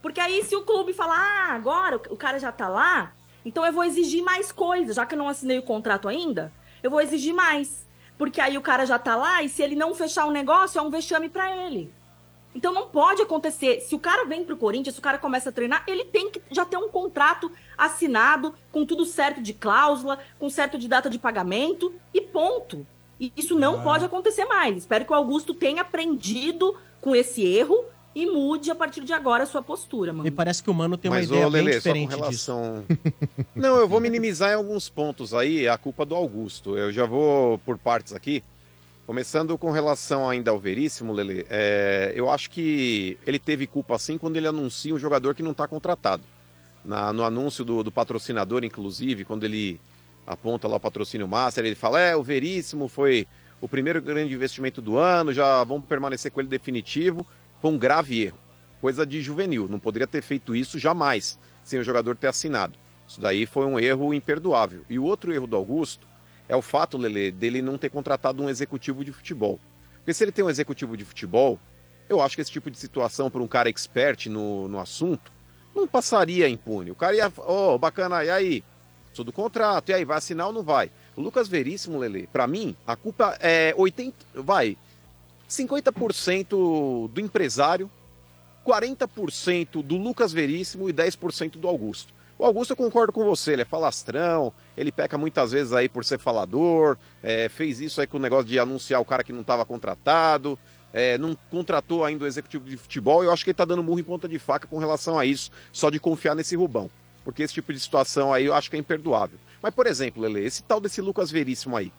Porque aí se o clube falar, ah, agora o cara já tá lá, então eu vou exigir mais coisas, já que eu não assinei o contrato ainda, eu vou exigir mais. Porque aí o cara já tá lá e se ele não fechar o negócio, é um vexame para ele. Então não pode acontecer. Se o cara vem pro Corinthians, se o cara começa a treinar, ele tem que já ter um contrato assinado, com tudo certo de cláusula, com certo de data de pagamento e ponto. E isso não Ah. pode acontecer mais. Espero que o Augusto tenha aprendido com esse erro e mude a partir de agora a sua postura, mano. Me parece que o Mano tem uma Mas, ideia ô, bem Lelê, só com diferente disso. relação... Não, eu vou minimizar em alguns pontos aí a culpa do Augusto. Eu já vou por partes aqui. Começando com relação ainda ao Veríssimo, Lele, é, eu acho que ele teve culpa sim quando ele anuncia um jogador que não está contratado. Na- no anúncio do, do patrocinador, inclusive, quando ele aponta lá o patrocínio Master, ele fala: é, o Veríssimo foi o primeiro grande investimento do ano, já vamos permanecer com ele definitivo. Foi um grave erro. Coisa de juvenil. Não poderia ter feito isso jamais, sem o jogador ter assinado. Isso daí foi um erro imperdoável. E o outro erro do Augusto é o fato, Lele, dele não ter contratado um executivo de futebol. Porque se ele tem um executivo de futebol, eu acho que esse tipo de situação para um cara expert no, no assunto não passaria impune. O cara ia, ô, bacana, e aí? Sou do contrato, e aí, vai assinar ou não vai? O Lucas Veríssimo, Lele, para mim, a culpa é 80, vai, 50% do empresário, 40% do Lucas Veríssimo e 10% do Augusto. O Augusto eu concordo com você, ele é falastrão, ele peca muitas vezes aí por ser falador, é, fez isso aí com o negócio de anunciar o cara que não estava contratado, é, não contratou ainda o executivo de futebol, eu acho que ele tá dando murro em ponta de faca com relação a isso, só de confiar nesse Rubão. Porque esse tipo de situação aí eu acho que é imperdoável. Mas, por exemplo, Lele, esse tal desse Lucas Veríssimo aí,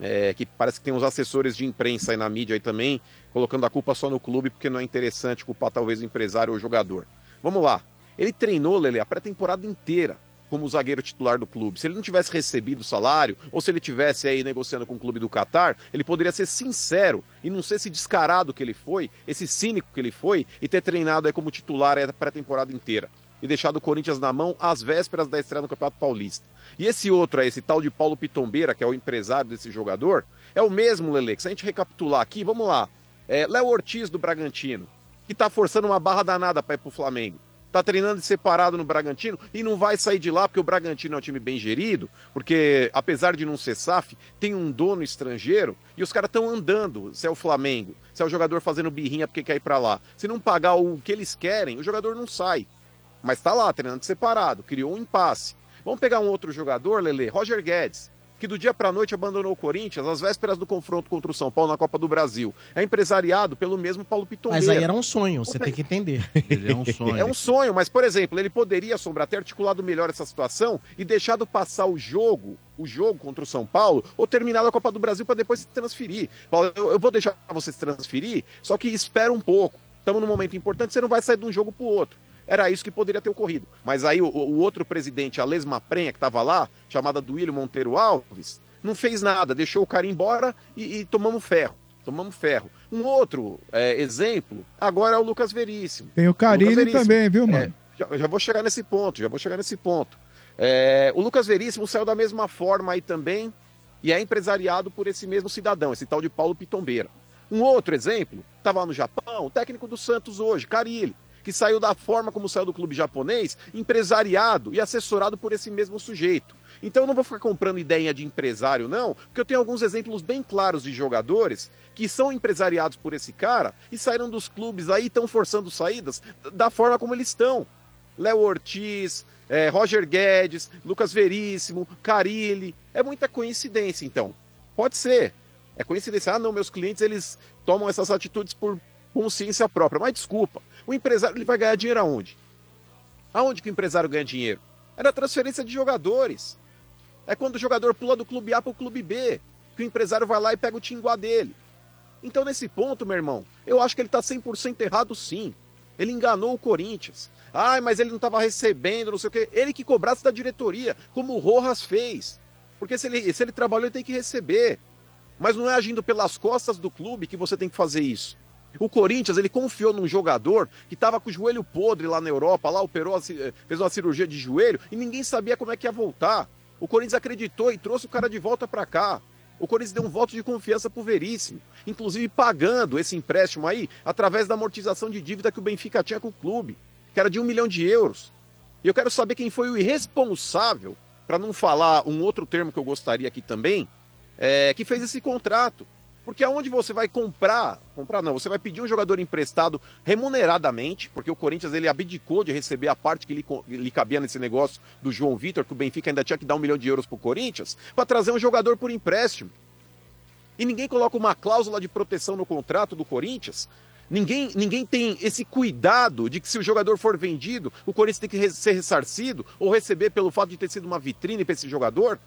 é, que parece que tem uns assessores de imprensa aí na mídia aí também, colocando a culpa só no clube, porque não é interessante culpar talvez o empresário ou o jogador. Vamos lá. Ele treinou, Lele, a pré-temporada inteira como zagueiro titular do clube. Se ele não tivesse recebido o salário, ou se ele tivesse aí negociando com o clube do Catar, ele poderia ser sincero e não ser esse descarado que ele foi, esse cínico que ele foi, e ter treinado aí como titular a pré-temporada inteira. E deixado o Corinthians na mão às vésperas da estreia no Campeonato Paulista. E esse outro, esse tal de Paulo Pitombeira, que é o empresário desse jogador, é o mesmo, Lele, se a gente recapitular aqui, vamos lá. É, Léo Ortiz do Bragantino, que tá forçando uma barra danada para ir pro Flamengo tá treinando separado no Bragantino e não vai sair de lá porque o Bragantino é um time bem gerido, porque apesar de não ser SAF, tem um dono estrangeiro e os caras estão andando. Se é o Flamengo, se é o jogador fazendo birrinha porque quer ir para lá. Se não pagar o que eles querem, o jogador não sai. Mas tá lá treinando separado, criou um impasse. Vamos pegar um outro jogador, Lele, Roger Guedes que do dia para noite abandonou o Corinthians às vésperas do confronto contra o São Paulo na Copa do Brasil. É empresariado pelo mesmo Paulo Pitombeira. Mas aí era um sonho, você tem que entender. Ele é um sonho. É um sonho, mas, por exemplo, ele poderia, Sombra, ter articulado melhor essa situação e deixado passar o jogo, o jogo contra o São Paulo, ou terminado a Copa do Brasil para depois se transferir. Paulo, eu, eu vou deixar você se transferir, só que espera um pouco. Estamos num momento importante, você não vai sair de um jogo para o outro. Era isso que poderia ter ocorrido. Mas aí o, o outro presidente, a Lesma Prenha, que estava lá, chamada Duílio Monteiro Alves, não fez nada, deixou o cara embora e, e tomamos ferro. Tomamos ferro. Um outro é, exemplo, agora é o Lucas Veríssimo. Tem o Carilho também, viu, mano? É, já, já, vou chegar nesse ponto, já vou chegar nesse ponto. É, o Lucas Veríssimo saiu da mesma forma aí também e é empresariado por esse mesmo cidadão, esse tal de Paulo Pitombeira. Um outro exemplo, estava lá no Japão, o técnico do Santos hoje, Carilli que saiu da forma como saiu do clube japonês, empresariado e assessorado por esse mesmo sujeito. Então eu não vou ficar comprando ideia de empresário, não, porque eu tenho alguns exemplos bem claros de jogadores que são empresariados por esse cara e saíram dos clubes aí, estão forçando saídas da forma como eles estão. Léo Ortiz, é, Roger Guedes, Lucas Veríssimo, Carilli. É muita coincidência, então. Pode ser. É coincidência. Ah, não, meus clientes eles tomam essas atitudes por consciência própria. Mas desculpa, o empresário ele vai ganhar dinheiro aonde? Aonde que o empresário ganha dinheiro? É na transferência de jogadores. É quando o jogador pula do clube A para o clube B, que o empresário vai lá e pega o tinguá dele. Então, nesse ponto, meu irmão, eu acho que ele está 100% errado sim. Ele enganou o Corinthians. Ai, mas ele não estava recebendo, não sei o quê. Ele que cobrasse da diretoria, como o Rojas fez. Porque se ele, se ele trabalhou, ele tem que receber. Mas não é agindo pelas costas do clube que você tem que fazer isso. O Corinthians, ele confiou num jogador que estava com o joelho podre lá na Europa, lá operou, fez uma cirurgia de joelho e ninguém sabia como é que ia voltar. O Corinthians acreditou e trouxe o cara de volta para cá. O Corinthians deu um voto de confiança pro Veríssimo, inclusive pagando esse empréstimo aí através da amortização de dívida que o Benfica tinha com o clube, que era de um milhão de euros. E eu quero saber quem foi o irresponsável, para não falar um outro termo que eu gostaria aqui também, é, que fez esse contrato. Porque aonde você vai comprar, comprar não, você vai pedir um jogador emprestado remuneradamente, porque o Corinthians ele abdicou de receber a parte que lhe, lhe cabia nesse negócio do João Vitor, que o Benfica ainda tinha que dar um milhão de euros pro Corinthians, para trazer um jogador por empréstimo. E ninguém coloca uma cláusula de proteção no contrato do Corinthians. Ninguém, ninguém tem esse cuidado de que se o jogador for vendido, o Corinthians tem que ser ressarcido ou receber pelo fato de ter sido uma vitrine para esse jogador.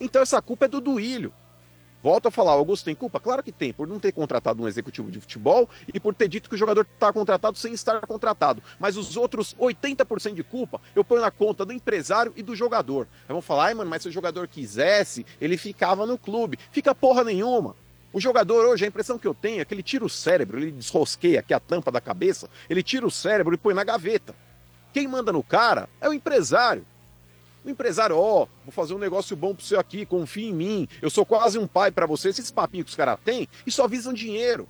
Então essa culpa é do Duílio. Volto a falar, Augusto tem culpa? Claro que tem, por não ter contratado um executivo de futebol e por ter dito que o jogador está contratado sem estar contratado. Mas os outros 80% de culpa eu ponho na conta do empresário e do jogador. Aí vão falar, ai, mano, mas se o jogador quisesse, ele ficava no clube. Fica porra nenhuma. O jogador hoje, a impressão que eu tenho é que ele tira o cérebro, ele desrosqueia aqui a tampa da cabeça, ele tira o cérebro e põe na gaveta. Quem manda no cara é o empresário. O empresário, ó, oh, vou fazer um negócio bom pro seu aqui, confia em mim, eu sou quase um pai para você. Esses papinhos que os caras têm e só visam dinheiro.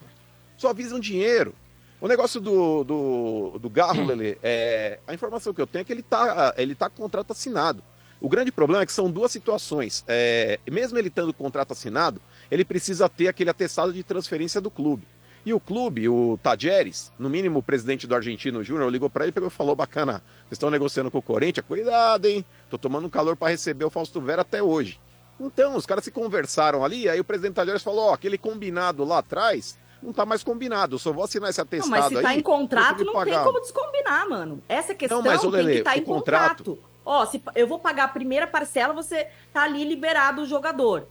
Só visam dinheiro. O negócio do, do, do Garro, Lele, é, a informação que eu tenho é que ele tá, ele tá com contrato assinado. O grande problema é que são duas situações. É, mesmo ele tendo contrato assinado, ele precisa ter aquele atestado de transferência do clube. E o clube, o Tajeres, no mínimo o presidente do Argentino Júnior, ligou pra ele, e falou: bacana, vocês estão negociando com o Corinthians? Cuidado, hein? Tô tomando um calor pra receber o Fausto Vera até hoje. Então, os caras se conversaram ali, aí o presidente Tajeres falou: ó, aquele combinado lá atrás não tá mais combinado, eu só vou assinar esse Não, atestado mas se tá aí, em contrato, não tem como descombinar, mano. Essa questão Não, mas, ô, tem Lelê, que estar o em contrato- contrato. Ó, se eu vou pagar a primeira parcela, você tá ali liberado o jogador.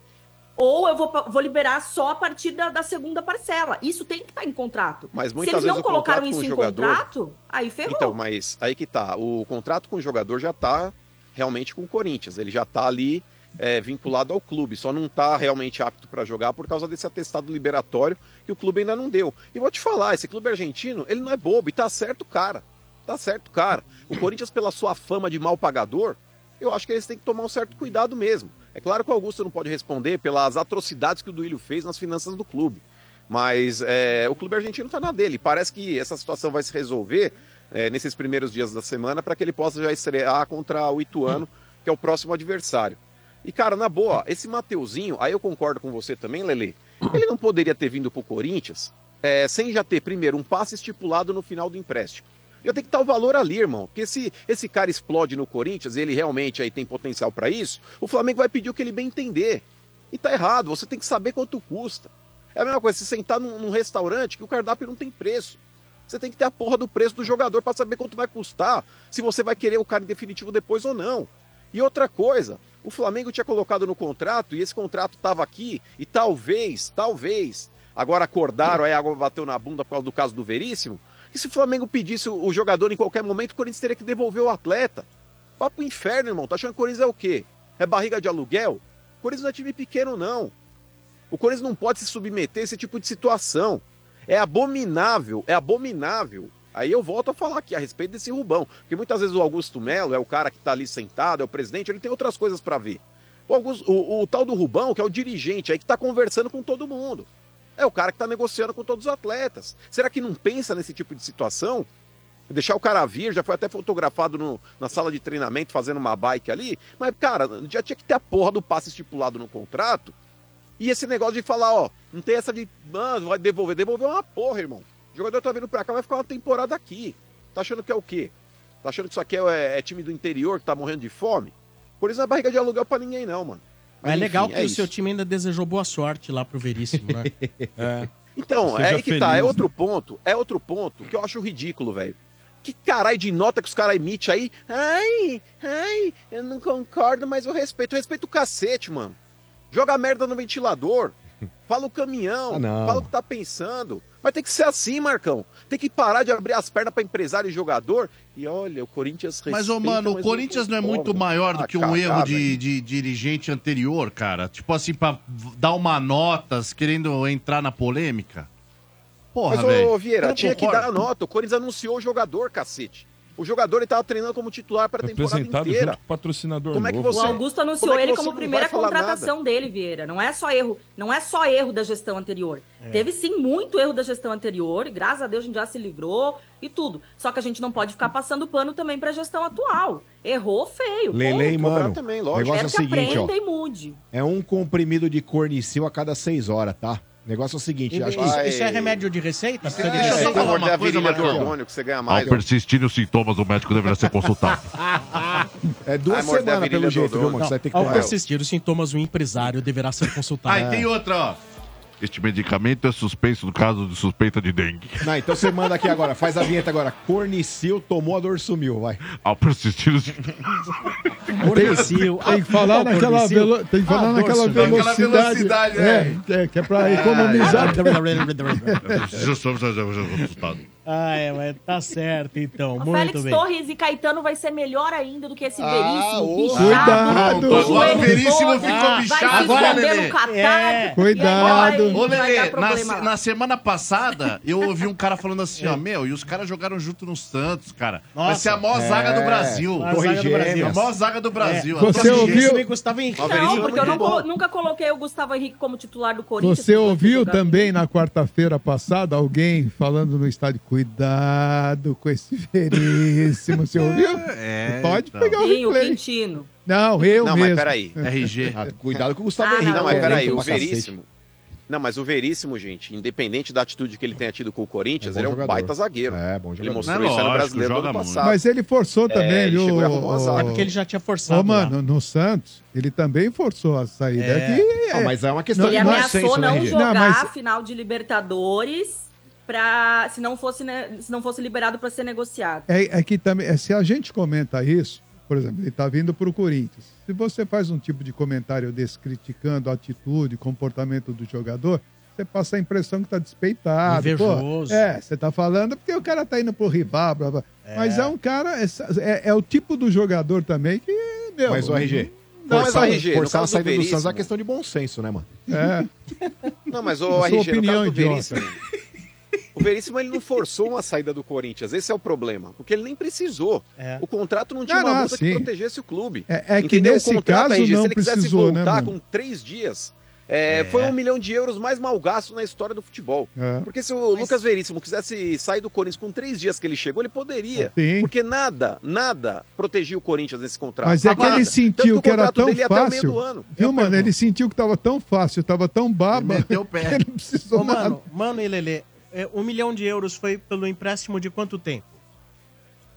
Ou eu vou, vou liberar só a partir da, da segunda parcela. Isso tem que estar em contrato. Mas se muitas eles vezes não colocaram isso em jogador- contrato, aí ferrou. Então, mas aí que tá. O contrato com o jogador já tá realmente com o Corinthians. Ele já tá ali é, vinculado ao clube. Só não tá realmente apto para jogar por causa desse atestado liberatório que o clube ainda não deu. E vou te falar, esse clube argentino, ele não é bobo. E tá certo, cara. Tá certo, cara. O Corinthians, pela sua fama de mal pagador, eu acho que eles têm que tomar um certo cuidado mesmo. É claro que o Augusto não pode responder pelas atrocidades que o Duílio fez nas finanças do clube. Mas é, o clube argentino tá na dele. Parece que essa situação vai se resolver é, nesses primeiros dias da semana para que ele possa já estrear contra o Ituano, que é o próximo adversário. E, cara, na boa, esse Mateuzinho, aí eu concordo com você também, Lele. Ele não poderia ter vindo pro Corinthians é, sem já ter, primeiro, um passe estipulado no final do empréstimo. Já tem que estar o valor ali, irmão. Porque se esse cara explode no Corinthians ele realmente aí tem potencial para isso, o Flamengo vai pedir o que ele bem entender. E tá errado, você tem que saber quanto custa. É a mesma coisa, se sentar num, num restaurante que o cardápio não tem preço. Você tem que ter a porra do preço do jogador para saber quanto vai custar, se você vai querer o cara em definitivo depois ou não. E outra coisa, o Flamengo tinha colocado no contrato e esse contrato estava aqui e talvez, talvez, agora acordaram, aí a água bateu na bunda por causa do caso do Veríssimo, e se o Flamengo pedisse o jogador em qualquer momento, o Corinthians teria que devolver o atleta. Vá pro inferno, irmão. Tá achando que o Corinthians é o quê? É barriga de aluguel? O Corinthians não é time pequeno, não. O Corinthians não pode se submeter a esse tipo de situação. É abominável, é abominável. Aí eu volto a falar aqui a respeito desse Rubão. Porque muitas vezes o Augusto Melo é o cara que tá ali sentado, é o presidente, ele tem outras coisas para ver. O, Augusto- o- o tal do Rubão, que é o dirigente aí que tá conversando com todo mundo. É o cara que tá negociando com todos os atletas. Será que não pensa nesse tipo de situação? Deixar o cara vir, já foi até fotografado no- na sala de treinamento fazendo uma bike ali. Mas, cara, já tinha que ter a porra do passe estipulado no contrato. E esse negócio de falar, ó, não tem essa de, ah, vai devolver. Devolver é uma porra, irmão. O jogador tá vindo pra cá, vai ficar uma temporada aqui. Tá achando que é o quê? Tá achando que isso aqui é, é time do interior que tá morrendo de fome? Por isso não é barriga de aluguel pra ninguém, não, mano. Mas é enfim, legal que é o isso. seu time ainda desejou boa sorte lá pro Veríssimo, né? é. Então, Seja é aí que tá, feliz, é né? outro ponto, é outro ponto que eu acho ridículo, velho. Que caralho de nota que os caras emitem aí? Ai, ai, eu não concordo, mas eu respeito. Eu respeito o cacete, mano. Joga merda no ventilador. Fala o caminhão, Ah, fala o que tá pensando. Mas tem que ser assim, Marcão. Tem que parar de abrir as pernas pra empresário e jogador. E olha, o Corinthians Mas, ô, mano, o Corinthians não é muito maior do que um erro de, de dirigente anterior, cara? Tipo assim, pra dar uma nota, querendo entrar na polêmica? Porra, Mas, velho. ô, Vieira, tinha que concordo. dar a nota. O Corinthians anunciou o jogador, cacete. O jogador ele tava treinando como titular para a temporada Apresentado inteira. junto com o patrocinador Como é que novo. você- O Augusto anunciou como é que ele como primeira contratação dele, Vieira. Não é só erro, não é só erro da gestão anterior. É. Teve sim muito erro da gestão anterior, e graças a Deus a gente já se livrou e tudo. Só que a gente não pode ficar passando pano também pra gestão atual. Errou feio. Lele, ponto. mano. também, o lógico. negócio é o seguinte, ó. e. É um comprimido de cornicil a cada seis horas, tá? O negócio é o seguinte, acho que... Isso, isso é remédio de receita? Precisa de Deixa eu só falar uma a coisa, Marcão. Hormônio que você ganha Ao mais. persistirem os sintomas, o médico deverá ser consultado. É duas semanas, pelo jeito, viu, mano? Você vai ter que Ao tomar. persistir os sintomas, o empresário deverá ser consultado. Ah, e tem outra, ó. Este medicamento é suspenso no caso de suspeita de dengue. Não, então você manda aqui agora, faz a vinheta agora. Cornicil, tomou a dor, sumiu, vai. Ao persistir os Cornicil. Tem que falar Ah, naquela, velo... tem que falar Ah, naquela velocidade. velocidade, é. é, que é pra economizar. Ah, é, mas tá certo, então. O Muito Félix bem. Torres e Caetano vai ser melhor ainda do que esse Ah, Veríssimo. bichado, Cuidado. Agora o Veríssimo todo, ficou vai bichado, se né, esconder Lelê? no Catar. É. Cuidado. Aí vai- Ô, vai Lelê, na, na semana passada, eu ouvi um cara falando assim, ó, meu, e os caras jogaram junto no Santos, cara. Vai Nossa. ser a maior zaga do Brasil. A zaga do Brasil. A maior zaga do Brasil. Você ouviu? Gustavo Henrique. Não, é porque eu não nunca coloquei o Gustavo Henrique como titular do Corinthians. Você ouviu também na quarta-feira passada alguém falando no estádio, cuidado com esse veríssimo, você ouviu? É, Pode então. pegar o Sim, o replay. Quintino. Não, eu Não, mas mesmo. peraí. RG. Ah, cuidado com o Gustavo Ah, Henrique. não, Não, mas é peraí, o. Veríssimo. Não, mas o Veríssimo, gente, independente da atitude que ele tenha tido com o Corinthians, É ele é um jogador. baita zagueiro. É, bom Ele jogador. mostrou É isso aí no lógico, brasileiro do joga ano muito. passado. Mas ele forçou também, É, ele viu? chegou e arrumou a zaga. É porque ele já tinha forçado. Ô, mano, lá. no Santos, ele também forçou a saída. É. Que Não, mas é uma questão Não, Ele de bom ameaçou senso, né, não RG? jogar Não, mas- a final de Libertadores pra, se, não fosse, ne- se não fosse liberado para ser negociado. É, é que também, é, se a gente comenta isso, por exemplo, ele tá vindo pro Corinthians. Se você faz um tipo de comentário desse criticando a atitude, comportamento do jogador, você passa a impressão que tá despeitado. Pô, Invejoso. é, você tá falando porque o cara tá indo pro rival, blá, blá. Mas é um cara, é, é- é o tipo do jogador também que, meu... Mas o RG. Não, mas o forçar- RG, no forçar a do saída do Veríssimo- Santos é uma questão de bom senso, né, mano? É, Não, mas o RG, no opinião caso do. Veríssimo, o Veríssimo ele não forçou uma saída do Corinthians, esse é o problema, porque ele nem precisou. É. O contrato não tinha Não, uma multa que protegesse o clube. É- é que nesse o contrato, caso RG, não se ele quisesse precisou, né, voltar mano? com três dias, é, foi um milhão de euros mais mal gasto na história do futebol. é. Porque se o Lucas Veríssimo quisesse sair do Corinthians com três dias que ele chegou, ele poderia. Sim. Porque nada, nada protegia o Corinthians nesse contrato. Mas é que Nada. ele Tanto sentiu o que era contrato tão dele ia até o meio fácil. do ano. Viu, mano? Ele sentiu que tava tão fácil, tava tão baba. Meteu o pé. ele não precisou Ô, nada. mano, mano e Lelê, é, um milhão de euros foi pelo empréstimo de quanto tempo?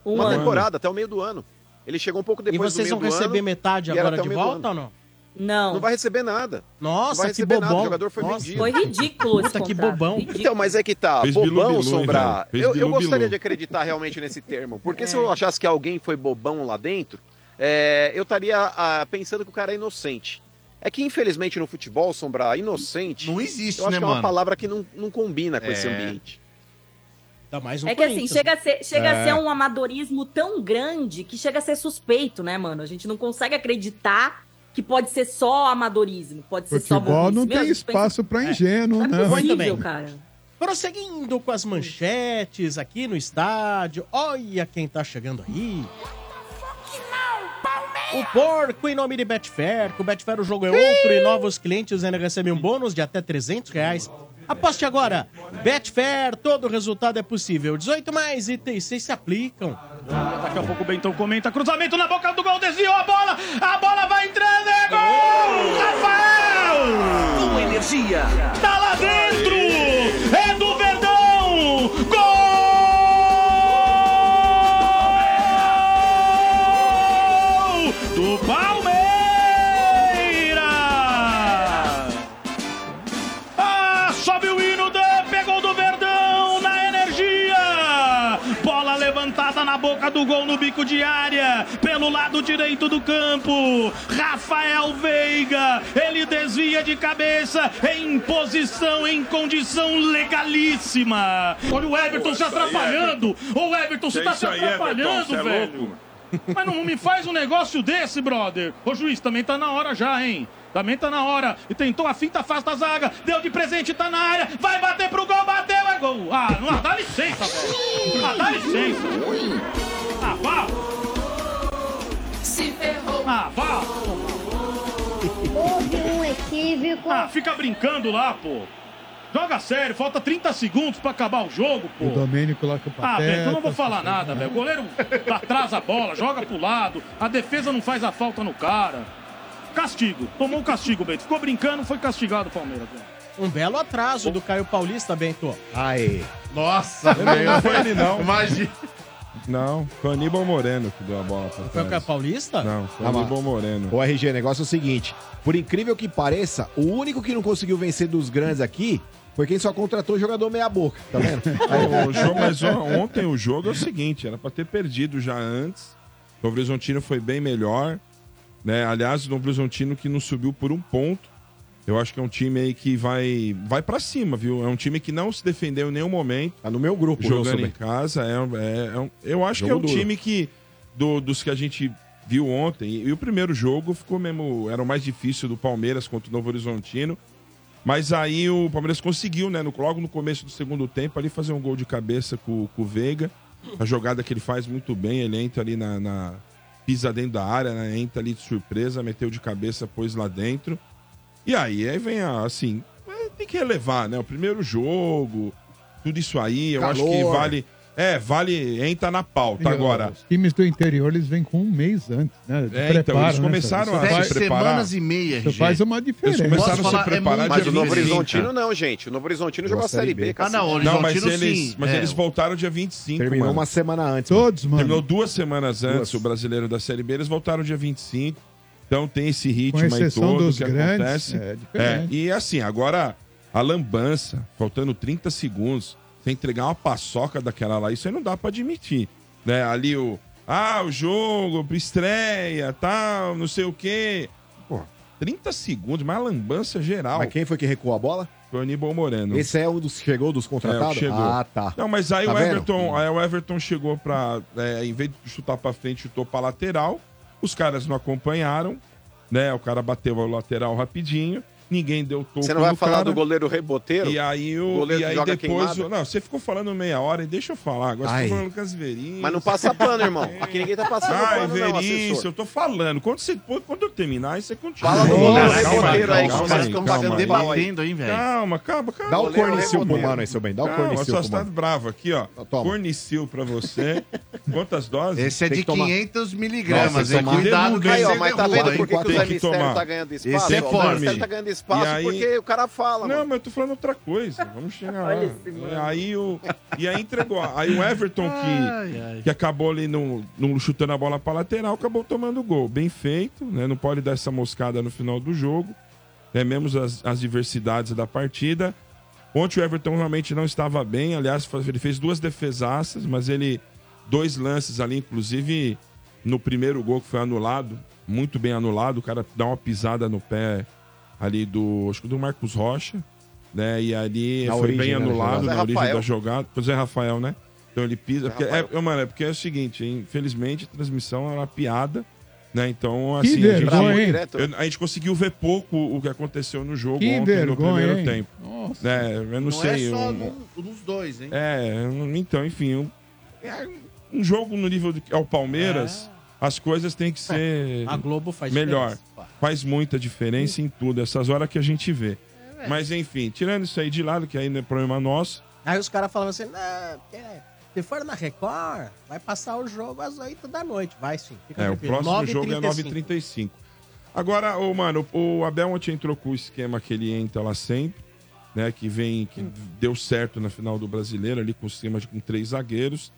Um Uma ano. temporada, até o meio do ano. Ele chegou um pouco depois vocês do vão meio do receber ano. metade e era agora até o de meio do volta ou não? Não. Não vai receber nada. Não Nossa, vai que receber nada, bobão. o jogador foi Nossa. vendido. Foi ridículo esse Puta, que bobão. ridículo. Então, mas é que tá, Fez bobão, velho? Fez Eu, eu gostaria de acreditar realmente nesse termo, porque É. se eu achasse que alguém foi bobão lá dentro, é, eu estaria ah, pensando que o cara é inocente. É que, infelizmente, no futebol, Sombrar, inocente, Não existe, eu acho né, que é uma mano? palavra que não, não combina com É. esse ambiente. Dá mais um É que assim, chega, a ser, chega É. a ser um amadorismo tão grande que chega a ser suspeito, né, mano? A gente não consegue acreditar que pode ser só amadorismo, pode ser só Futebol burrice. não Meu, a tem espaço pra ingênuo, Não é né? Muito possível, bem. cara. Prosseguindo com as manchetes aqui no estádio. Olha quem tá chegando aí. O porco em nome de Betfair. Com o Betfair o jogo é outro e novos clientes ainda recebem um bônus de até 300 reais. Aposte agora. Betfair, todo resultado é possível. 18 mais itens 6 se aplicam. Daqui a pouco o Bentão comenta. Cruzamento na boca do gol, desviou a bola. A bola vai entrando, é gol! Rafael! Com energia. Tá lá dentro! É do Verdão! Gol! Do gol no bico de área, pelo lado direito do campo. Rafael Veiga, ele desvia de cabeça em posição, em condição legalíssima. Olha o Everton se atrapalhando! Ô Everton, você tá se atrapalhando, é velho! Mas não me faz um negócio desse, brother. Ô juiz, também tá na hora já, hein? Também tá na hora. E tentou a finta faz da zaga. Deu de presente, tá na área. Vai bater pro gol, bateu, é gol. Ah, não, dá licença, velho. Ah, dá licença. Ah, vá. Se ferrou. Ah, vá. Houve um equívoco. Ah, fica brincando lá, pô. Joga sério, falta 30 segundos pra acabar o jogo, pô. O Domênico lá com o Ah, velho, eu não vou falar nada, velho. O goleiro atrasa a bola, joga pro lado. A defesa não faz a falta no cara. Castigo. Tomou um castigo, Bento. Ficou brincando, foi castigado o Palmeiras. velho. Um belo atraso do Caio Paulista, Bento. Aê. Nossa, Não, não foi ele, não. Imagina. Não, foi o Aníbal Moreno que deu a bola pra Foi o. Paulista? Não, foi o Ah, mas- Aníbal Moreno. O RG, o negócio é o seguinte: por incrível que pareça, o único que não conseguiu vencer dos grandes aqui foi quem só contratou jogador meia-boca, tá vendo? Aí, o jogo, mas on- ontem o jogo é o seguinte, era pra ter perdido já antes. O Horizontino foi bem melhor, né? Aliás, o Novo Horizontino que não subiu por um ponto. Eu acho que é um time aí que vai vai para cima, viu? É um time que não se defendeu em nenhum momento. Tá no meu grupo, jogando em casa. É, é- é um- eu acho Jogo que é um duro. time que do- dos que a gente viu ontem. E, e o primeiro jogo ficou mesmo era o mais difícil do Palmeiras contra o Novo Horizontino. Mas aí o Palmeiras conseguiu, né? no- logo no começo do segundo tempo, ali fazer um gol de cabeça com, com o Veiga. A jogada que ele faz muito bem, ele entra ali na. na- pisa dentro da área, né? Entra ali de surpresa, meteu de cabeça, pôs lá dentro. E aí, aí vem a, assim, é, tem que relevar, né? O primeiro jogo, tudo isso aí, eu acho que Calor. vale. É, vale, entra na pauta. E Agora, Os times do interior, eles vêm com um mês antes, né? de É, então, preparo, eles né, começaram a se preparar. semanas e meia, Isso RG. faz uma diferença. Eles começaram a se é preparar muito- Mas o Novo 25. Horizontino não, gente. O Novo Horizontino jogou a Série B, Ah, não, o Não, mas Horizontino eles, sim. mas É. eles voltaram dia 25, Terminou mano. uma semana antes. Todos, mano. Terminou duas semanas antes Duas. o brasileiro da Série B, eles voltaram dia 25. Então tem esse ritmo aí todo dos que grandes, acontece. é diferente. e assim, agora a lambança, faltando 30 segundos, você entregar uma paçoca daquela lá, isso aí não dá pra admitir. Né? Ali o. Ah, o jogo, estreia, tal, não sei o quê. Pô, 30 segundos, mas a lambança geral. Mas quem foi que recuou a bola? Foi o Aníbal Moreno. Esse é um dos que chegou dos É, o contratados? que chegou. Ah, tá. Não, mas aí Tá o vendo? Everton, aí o Everton chegou pra. é, em vez de chutar pra frente, chutou pra lateral. Os caras não acompanharam, né? O cara bateu o lateral rapidinho. Ninguém deu toco Você não vai no falar cara. do goleiro reboteiro? E aí, O o, goleiro e aí joga depois. queimado? Não, você ficou falando meia hora e deixa eu falar. Agora Ai. você tá falando com as Verinhas. Mas não passa pano, irmão. Aqui ninguém tá passando Ai, pano, não, Veríssimo, assessor. eu tô falando. Quando, você, quando eu terminar, aí você continua. Fala do Calma goleiro aí, calma reboteiro aí, que calma os caras aí, ficam calma pagando aí. pau aí. Entendo, hein, velho? Calma, calma, calma. Dá o cornicil pro mano aí, seu bem. Dá o cornicil pro tá mano. bravo aqui, ó. Toma. Cornicil pra você. Quantas doses? Esse é de que tomar. 500 miligramas, hein? Cuidado mas tá vendo por que, que o Zé Mistério tá ganhando espaço? Esse é? O forte. Tá ganhando espaço E aí- porque o cara fala, Não, mano. mas eu tô falando outra coisa. Vamos chegar lá. Olha esse mano. E aí, o, e aí entregou. Aí o Everton, Ai, que, ai. que acabou ali no, no, chutando a bola pra lateral, acabou tomando gol. Bem feito, né? Não pode dar essa moscada no final do jogo. Né? Mesmo as, as diversidades da partida. Ontem o Everton realmente não estava bem. Aliás, ele fez duas defesaças, mas ele. Dois lances ali, inclusive no primeiro gol que foi anulado, muito bem anulado. O cara dá uma pisada no pé ali do. Acho que do Marcos Rocha. Né? E ali Na foi origem, bem né, anulado na origem Rafael. da jogada. Pois é, Rafael, né? Então ele pisa. Zé Porque, é, mano, é porque é o seguinte, infelizmente a transmissão era uma piada. Né? Então, Que assim, a gente, eu- a gente conseguiu ver pouco o que aconteceu no jogo Que ontem vergonha, no primeiro hein? tempo. Nossa. Né? Eu não, Não sei. é só um- nos dois, hein? é, então, enfim, um, é um jogo no nível do que é o Palmeiras, as coisas têm que ser A Globo faz melhor. diferença. Faz muita diferença em tudo, essas horas que a gente vê. Mas enfim, tirando isso aí de lado, que aí não é problema nosso. Aí os caras falavam assim, se for na Record, vai passar o jogo às 8 da noite. Vai sim. Fica É, o próximo jogo é 9h35. 9h35. Agora, ô, mano, o Abel ontem entrou com o esquema que ele entra lá sempre, né? Que vem, que deu certo na final do brasileiro, ali com o esquema de com três zagueiros.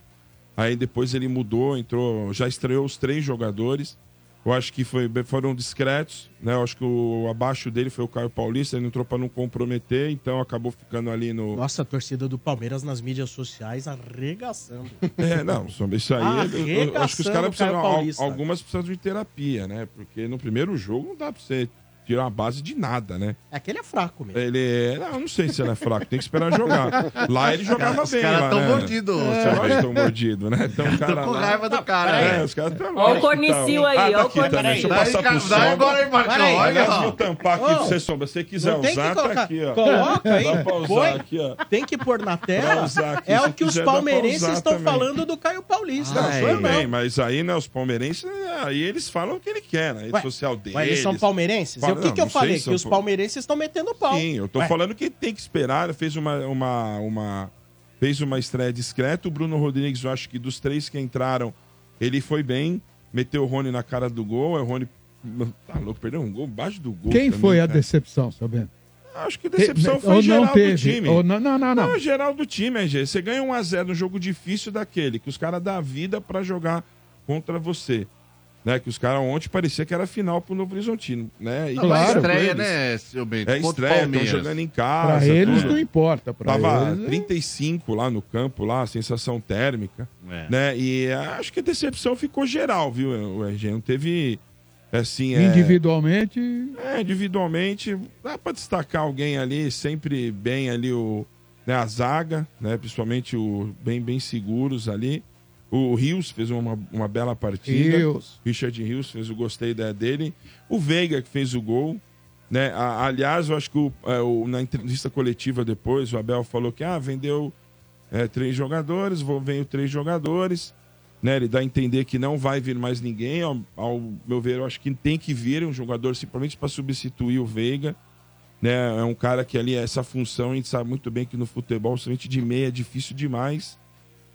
Aí depois ele mudou, entrou, já estreou os três jogadores. Eu acho que foi, foram discretos, né? Eu acho que o abaixo dele foi o Caio Paulista, ele entrou para não comprometer, então acabou ficando ali no. Nossa, a torcida do Palmeiras nas mídias sociais arregaçando. É, não, sobre isso aí. eu- eu, eu acho que os Arregaçando caras precisam. Algumas precisam de terapia, né? Porque no primeiro jogo não dá pra você tirar a base de nada, né? É que ele é fraco mesmo. Ele é. Não, eu não sei se ele é fraco, tem que esperar jogar. Lá ele jogava Os bem. caras lá, tão né? mordidos, Os caras estão mordidos, né? Então, o cara Tô com lá- raiva do cara, É, né? os caras estão. Ó o cornicil aí, ah, ó o cornicil. Deixa eu passar pro daí som. agora aí, Marcão, olha, vou tampar aqui pra você, sombra. Se você quiser não tem que usar, tá aqui, ó. Coloca aí, Dá pra usar aqui, ó. Tem que pôr na tela. é o que os dá palmeirenses estão falando do Caio Paulista. Não, Não, eu, bem, mas aí, né, os palmeirenses, aí eles falam o que ele quer, na rede social deles. Mas eles são palmeirenses? E o que, não, que eu sei falei? se Que os pal- palmeirenses estão metendo pau. Sim, eu tô Ué, falando que tem que esperar. Fez uma, uma, uma, fez uma estreia discreta. O Bruno Rodrigues, eu acho que dos três que entraram, ele foi bem. Meteu o Rony na cara do gol. aí O Rony. Tá louco, perdeu um gol embaixo do gol. Quem também, foi a cara. decepção, sabendo? Acho que a decepção Ou foi não geral teve, do time. ou não- não, não, não. Não, geral do time, RG. Você ganha 1x0 no jogo difícil daquele, que os caras dão a vida pra jogar contra você. Né? Que os caras ontem parecia que era final pro Novo Horizontino. Né? E Claro. estreia, eles. né, seu Bento? É estreia, estão jogando em casa. Pra eles tudo. não importa. Pra Tava eles, é- 35 lá no campo, lá, sensação térmica. É. Né? E acho que a decepção ficou geral, viu, o RG? Não teve. Assim, é, individualmente. é, individualmente, dá pra destacar alguém ali, sempre bem ali o, né, a zaga, né, principalmente o bem, bem seguros ali. O Rios fez uma, uma bela partida. Rios. Richard Rios fez o gostei da dele. O Veiga que fez o gol. Né? A- aliás, eu acho que o, é, o- na entrevista coletiva depois, o Abel falou que ah, vendeu é, três jogadores, vou, veio três jogadores. Né? Ele dá a entender que não vai vir mais ninguém. Ao, ao meu ver, eu acho que tem que vir um jogador simplesmente para substituir o Veiga. Né? É um cara que ali, essa função, a gente sabe muito bem que no futebol, somente de meia, é difícil demais.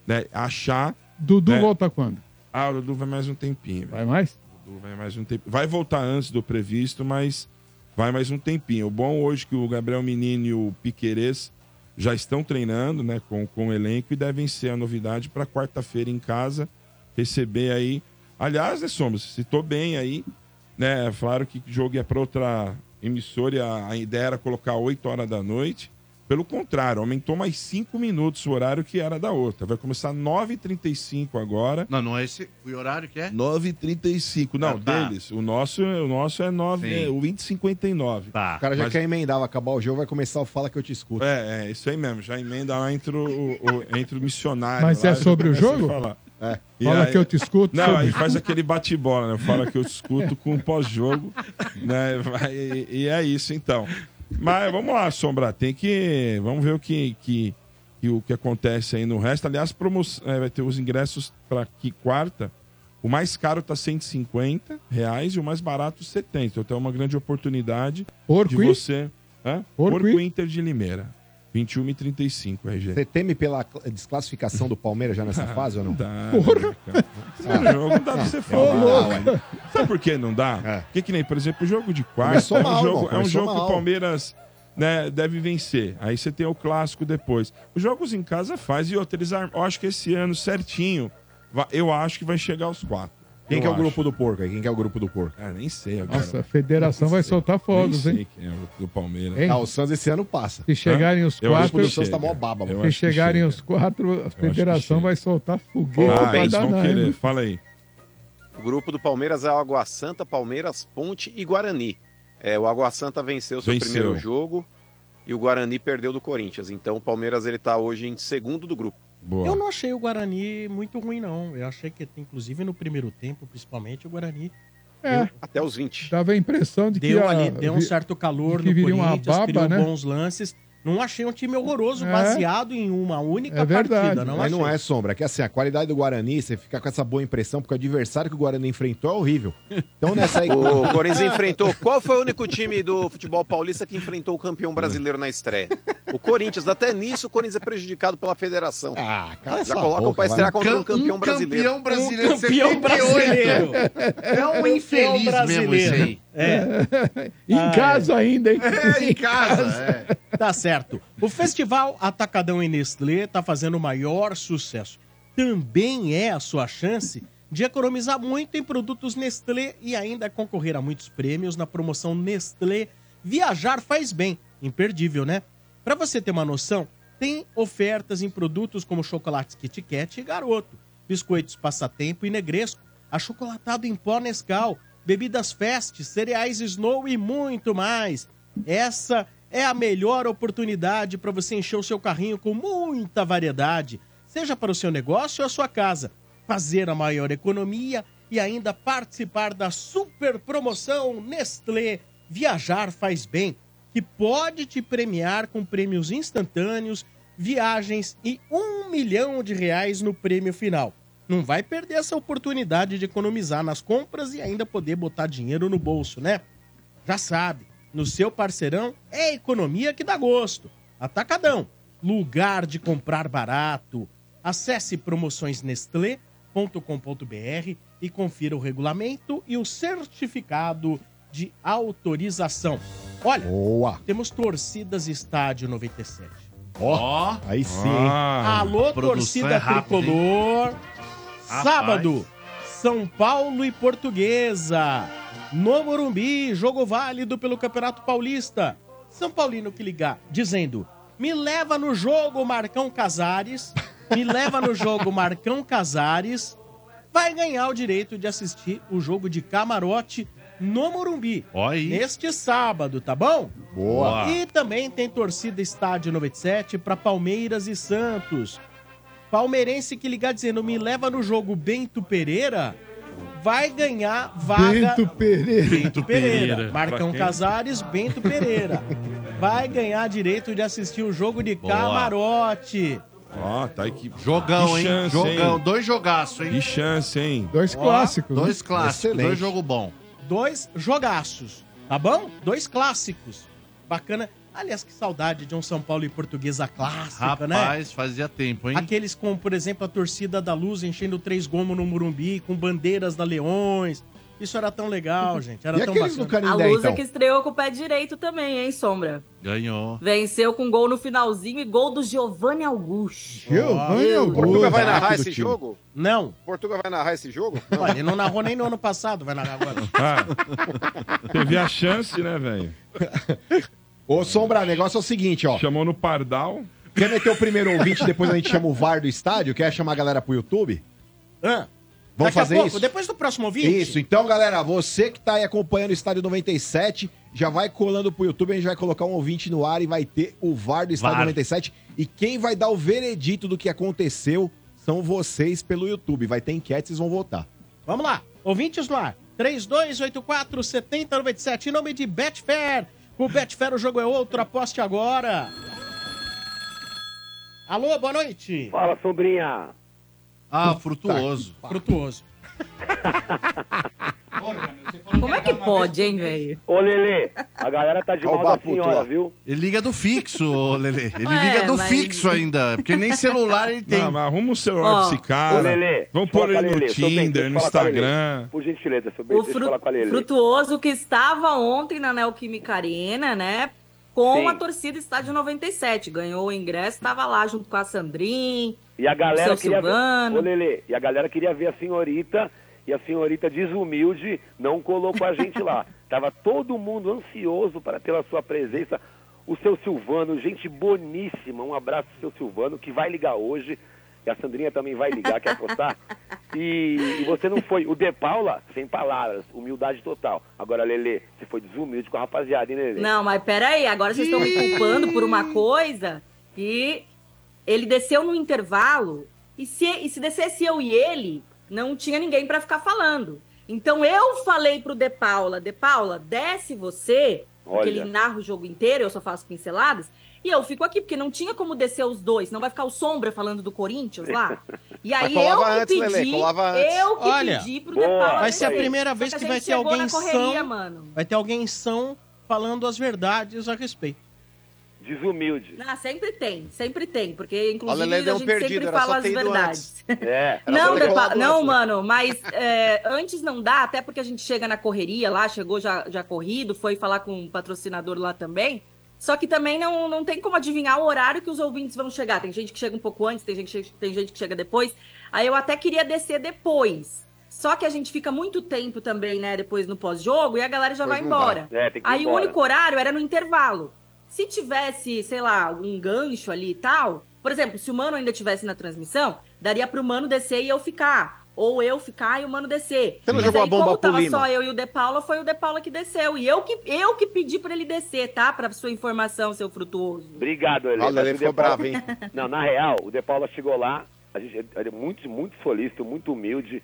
né, achar. Dudu né, volta quando? Ah, o Dudu vai mais um tempinho. Vai mais? Dudu vai mais um tempinho. Vai voltar antes do previsto, mas vai mais um tempinho. O bom hoje é que o Gabriel Menino e o Piquerez já estão treinando, né, com, com o elenco e devem ser a novidade para quarta-feira em casa receber aí. Aliás, né, Sombra, citou bem aí, né? Falaram que o jogo é para outra emissora e a, a ideia era colocar 8 horas da noite. Pelo contrário, aumentou mais 5 minutos o horário que era da outra. Vai começar 9h35 agora. Não, não é esse o horário que é? 9h35. Não, Ah, tá. deles. O nosso, o nosso é 9, Sim. é, o 20h59. Tá. O cara já Mas- quer emendar, vai acabar o jogo, vai começar o Fala Que Eu Te Escuto. É, é, isso aí mesmo. Já emenda lá entre o, o- entre o missionário. Mas lá, é sobre o começa a jogo? falar. É. E Fala que eu te escuto. Não, sobre- aí faz aquele bate-bola, né? Fala que eu te escuto com o pós-jogo, né? Vai- e, e é isso, então. Mas vamos lá, Sombra, tem que... Vamos ver o que, que, que o que acontece aí no resto. Aliás, promo... é, vai ter os ingressos para que quarta. O mais caro tá 150 reais e o mais barato 70. Então é uma grande oportunidade Porco de você... Hã? E? Inter de Limeira. 21 e 35, RG. Você teme pela cl- desclassificação do Palmeiras já nessa fase ou não? Dá, Porra. cara. Esse jogo não dá pra você Ô, falar. Sabe por que não dá? É. Porque que nem, por exemplo, o jogo de quarta Começou é um mal, jogo, é um jogo que o. Palmeiras né, deve vencer. Aí você tem o clássico depois. Os jogos em casa faz e outra, eles eu acho que esse ano certinho, eu acho que vai chegar aos quatro. Quem que é o acho. grupo do porco aí? Quem que é o grupo do porco? Cara, nem sei agora. Nossa, a federação vai soltar fogos, nem hein? sei quem é o do Palmeiras. Hein? Ah, o Santos esse ano passa. Se chegarem os Eu acho O grupo quatro, do Santos tá mó baba, mano. se que chegarem chega. os quatro, a que federação vai soltar foguete Ah, pra eles vão danar, querer. hein? Fala aí. O grupo do Palmeiras é o Água Santa, Palmeiras, Ponte e Guarani. É, o Água Santa venceu seu Venceu. primeiro jogo e o Guarani perdeu do Corinthians. Então o Palmeiras ele tá hoje em segundo do grupo. Boa. Eu não achei o Guarani muito ruim, não. Eu achei que, inclusive, no primeiro tempo, principalmente, o Guarani É, Até os 20. dava a impressão de que deu ia- ali, deu um certo calor que no viria uma Corinthians, baba, criou né? bons lances. Não achei um time horroroso, É. baseado em uma única É verdade. partida. Não Mas achei. não é sombra, é que assim, a qualidade do Guarani, você fica com essa boa impressão, porque o adversário que o Guarani enfrentou é horrível. Então nessa aí. O Corinthians enfrentou. Qual foi o único time do futebol paulista que enfrentou o campeão brasileiro na estreia? O Corinthians. Até nisso o Corinthians é prejudicado pela federação. Ah, cala Já essa colocam boca, pra estrear contra um campeão um brasileiro. campeão brasileiro. Um campeão 78. brasileiro. É um infeliz mesmo isso aí. É, Em Ah, casa ainda, hein? É, em casa. É. tá certo. O Festival Atacadão em Nestlé tá fazendo o maior sucesso. Também é a sua chance de economizar muito em produtos Nestlé e ainda concorrer a muitos prêmios na promoção Nestlé Viajar Faz Bem. Imperdível, né? Para você ter uma noção, tem ofertas em produtos como chocolates Kit Kat e Garoto, biscoitos Passatempo e Negresco, achocolatado em pó Nescau, bebidas Fest, cereais Snow e muito mais. Essa é a melhor oportunidade para você encher o seu carrinho com muita variedade, seja para o seu negócio ou a sua casa, fazer a maior economia e ainda participar da super promoção Nestlé Viajar Faz Bem, que pode te premiar com prêmios instantâneos, viagens e um milhão de reais no prêmio final. Não vai perder essa oportunidade de economizar nas compras e ainda poder botar dinheiro no bolso, né? Já sabe, no seu parceirão é economia que dá gosto. Atacadão, lugar de comprar barato. Acesse promoçõesnestlé.com.br e confira o regulamento e o certificado de autorização. Olha, Boa. temos torcidas Estádio 97. Ó, aí sim. Ah, Alô, torcida é rápida, hein? Rapaz. Sábado, São Paulo e Portuguesa. No Morumbi, jogo válido pelo Campeonato Paulista. São Paulino que ligar, dizendo: me leva no jogo, Marcão Casares. Me leva no jogo, Marcão Casares. Vai ganhar o direito de assistir o jogo de camarote no Morumbi. Aí. Neste sábado, tá bom? Boa. E também tem torcida Estádio 97 para Palmeiras e Santos. Palmeirense que ligar dizendo me leva no jogo Bento Pereira, vai ganhar vaga. Bento Pereira. Bento Pereira. Marcão? Casares, Bento Pereira. Vai ganhar direito de assistir o jogo de Boa. camarote. Ó, tá aí que Jogão, Que hein? chance, Jogão. hein? Dois jogaços, hein? Que chance, hein? Dois Ó, clássicos. né? Dois clássicos. Excelente. Dois jogo bom. Dois jogaços, tá bom? Dois clássicos. Bacana. Aliás, que saudade de um São Paulo e Portuguesa clássica, né? Rapaz, fazia tempo, hein? Aqueles com, por exemplo, a torcida da Luz enchendo três gomos no Murumbi, com bandeiras da Leões. Isso era tão legal, gente. Era E tão bacana. do A Canindé, Lusa então? que estreou com o pé direito também, hein, Sombra? Ganhou. Venceu com gol no finalzinho e gol do Giovanni Augusto. Giovanni Meu Augusto. Portugal vai narrar esse time. jogo? Não. Portugal vai narrar esse jogo? Ué, ele não narrou nem no ano passado, vai narrar agora. Ah, teve a chance, né, velho? Ô, Sombra, o negócio é o seguinte, ó. Chamou no Pardal. Quer meter o primeiro ouvinte, depois a gente chama o VAR do estádio? Quer chamar a galera pro YouTube? Hã? Vamos Daqui a fazer pouco, isso? Depois do próximo ouvinte? Isso, então, galera, você que tá aí acompanhando o Estádio 97, já vai colando pro YouTube, a gente vai colocar um ouvinte no ar e vai ter o VAR do Estádio VAR. 97. E quem vai dar o veredito do que aconteceu são vocês pelo YouTube. Vai ter enquete, vocês vão votar. Vamos lá, ouvintes no ar. 3284-7097, em nome de Betfair. Com o Betfair o jogo é outro, aposte agora. Alô, boa noite. Fala, sombrinha. Ah, frutuoso. Frutuoso. Como é que pode, hein, velho? Ô, Lelê, a galera tá de mal da senhora, viu? Ele liga do fixo, ô, Lelê. Ele Ué, liga do mas- fixo ainda. Porque nem celular ele tem. Não, mas arruma o celular Ó, pra esse cara. Ô, Lelê, Vamos pôr ele no Tinder, no. Instagram. Por gentileza, seu bem, O deixa eu fru- falar com a Lelê. Frutuoso que estava ontem na Neoquímica Arena, né? Com Sim. a torcida Estádio 97. Ganhou o ingresso, estava lá junto com a Sandrin. E a galera Seu queria Silvano. ver. Ô, Lelê, e a galera queria ver a senhorita, e a senhorita desumilde não colocou a gente lá. Tava todo mundo ansioso para ter a sua presença. O seu Silvano, gente boníssima. Um abraço seu Silvano, que vai ligar hoje. E a Sandrinha também vai ligar, quer apostar? E, e você não foi. O De Paula, sem palavras, humildade total. Agora, Lelê, você foi desumilde com a rapaziada, hein, Lelê? Não, mas peraí, agora vocês estão me culpando por uma coisa que ele desceu no intervalo e se, e se descesse eu e ele, não tinha ninguém pra ficar falando. Então eu falei pro De Paula, De Paula, desce você, porque Olha. ele narra o jogo inteiro, eu só faço pinceladas, e eu fico aqui, porque não tinha como descer os dois, não vai ficar o Sombra falando do Corinthians lá. E aí eu que antes, pedi, Lelê, eu que Olha, pedi pro boa, De Paula. Vai ser a primeira vez que que vai ter alguém correria, são. mano. Vai ter alguém são falando as verdades a respeito. Desumilde. Ah, sempre tem, sempre tem, porque inclusive a um gente perdido, sempre fala as verdades. É. Não, Depa- não, mano, mas é, antes não dá, até porque a gente chega na correria lá, chegou já, já corrido, foi falar com o patrocinador lá também. Só que também não, não tem como adivinhar o horário que os ouvintes vão chegar. Tem gente que chega um pouco antes, tem gente, tem gente que chega depois. Aí eu até queria descer depois. Só que a gente fica muito tempo também, né, depois no pós-jogo, e a galera já Pois vai embora. É, tem que ir Aí o embora. único horário era no intervalo. Se tivesse, sei lá, um gancho ali e tal, por exemplo, se o Mano ainda tivesse na transmissão, daria pro Mano descer e eu ficar. Ou eu ficar e o Mano descer. Você não Mas jogou aí, a bomba como tava Lima? só eu e o De Paula, foi o De Paula que desceu. E eu que, eu que pedi pra ele descer, tá? Pra sua informação, seu frutuoso. Obrigado, Lelê. Olha, o ficou Paula- bravo, hein? Não, na real, o De Paula chegou lá, a gente ele é muito, muito solícito, muito humilde.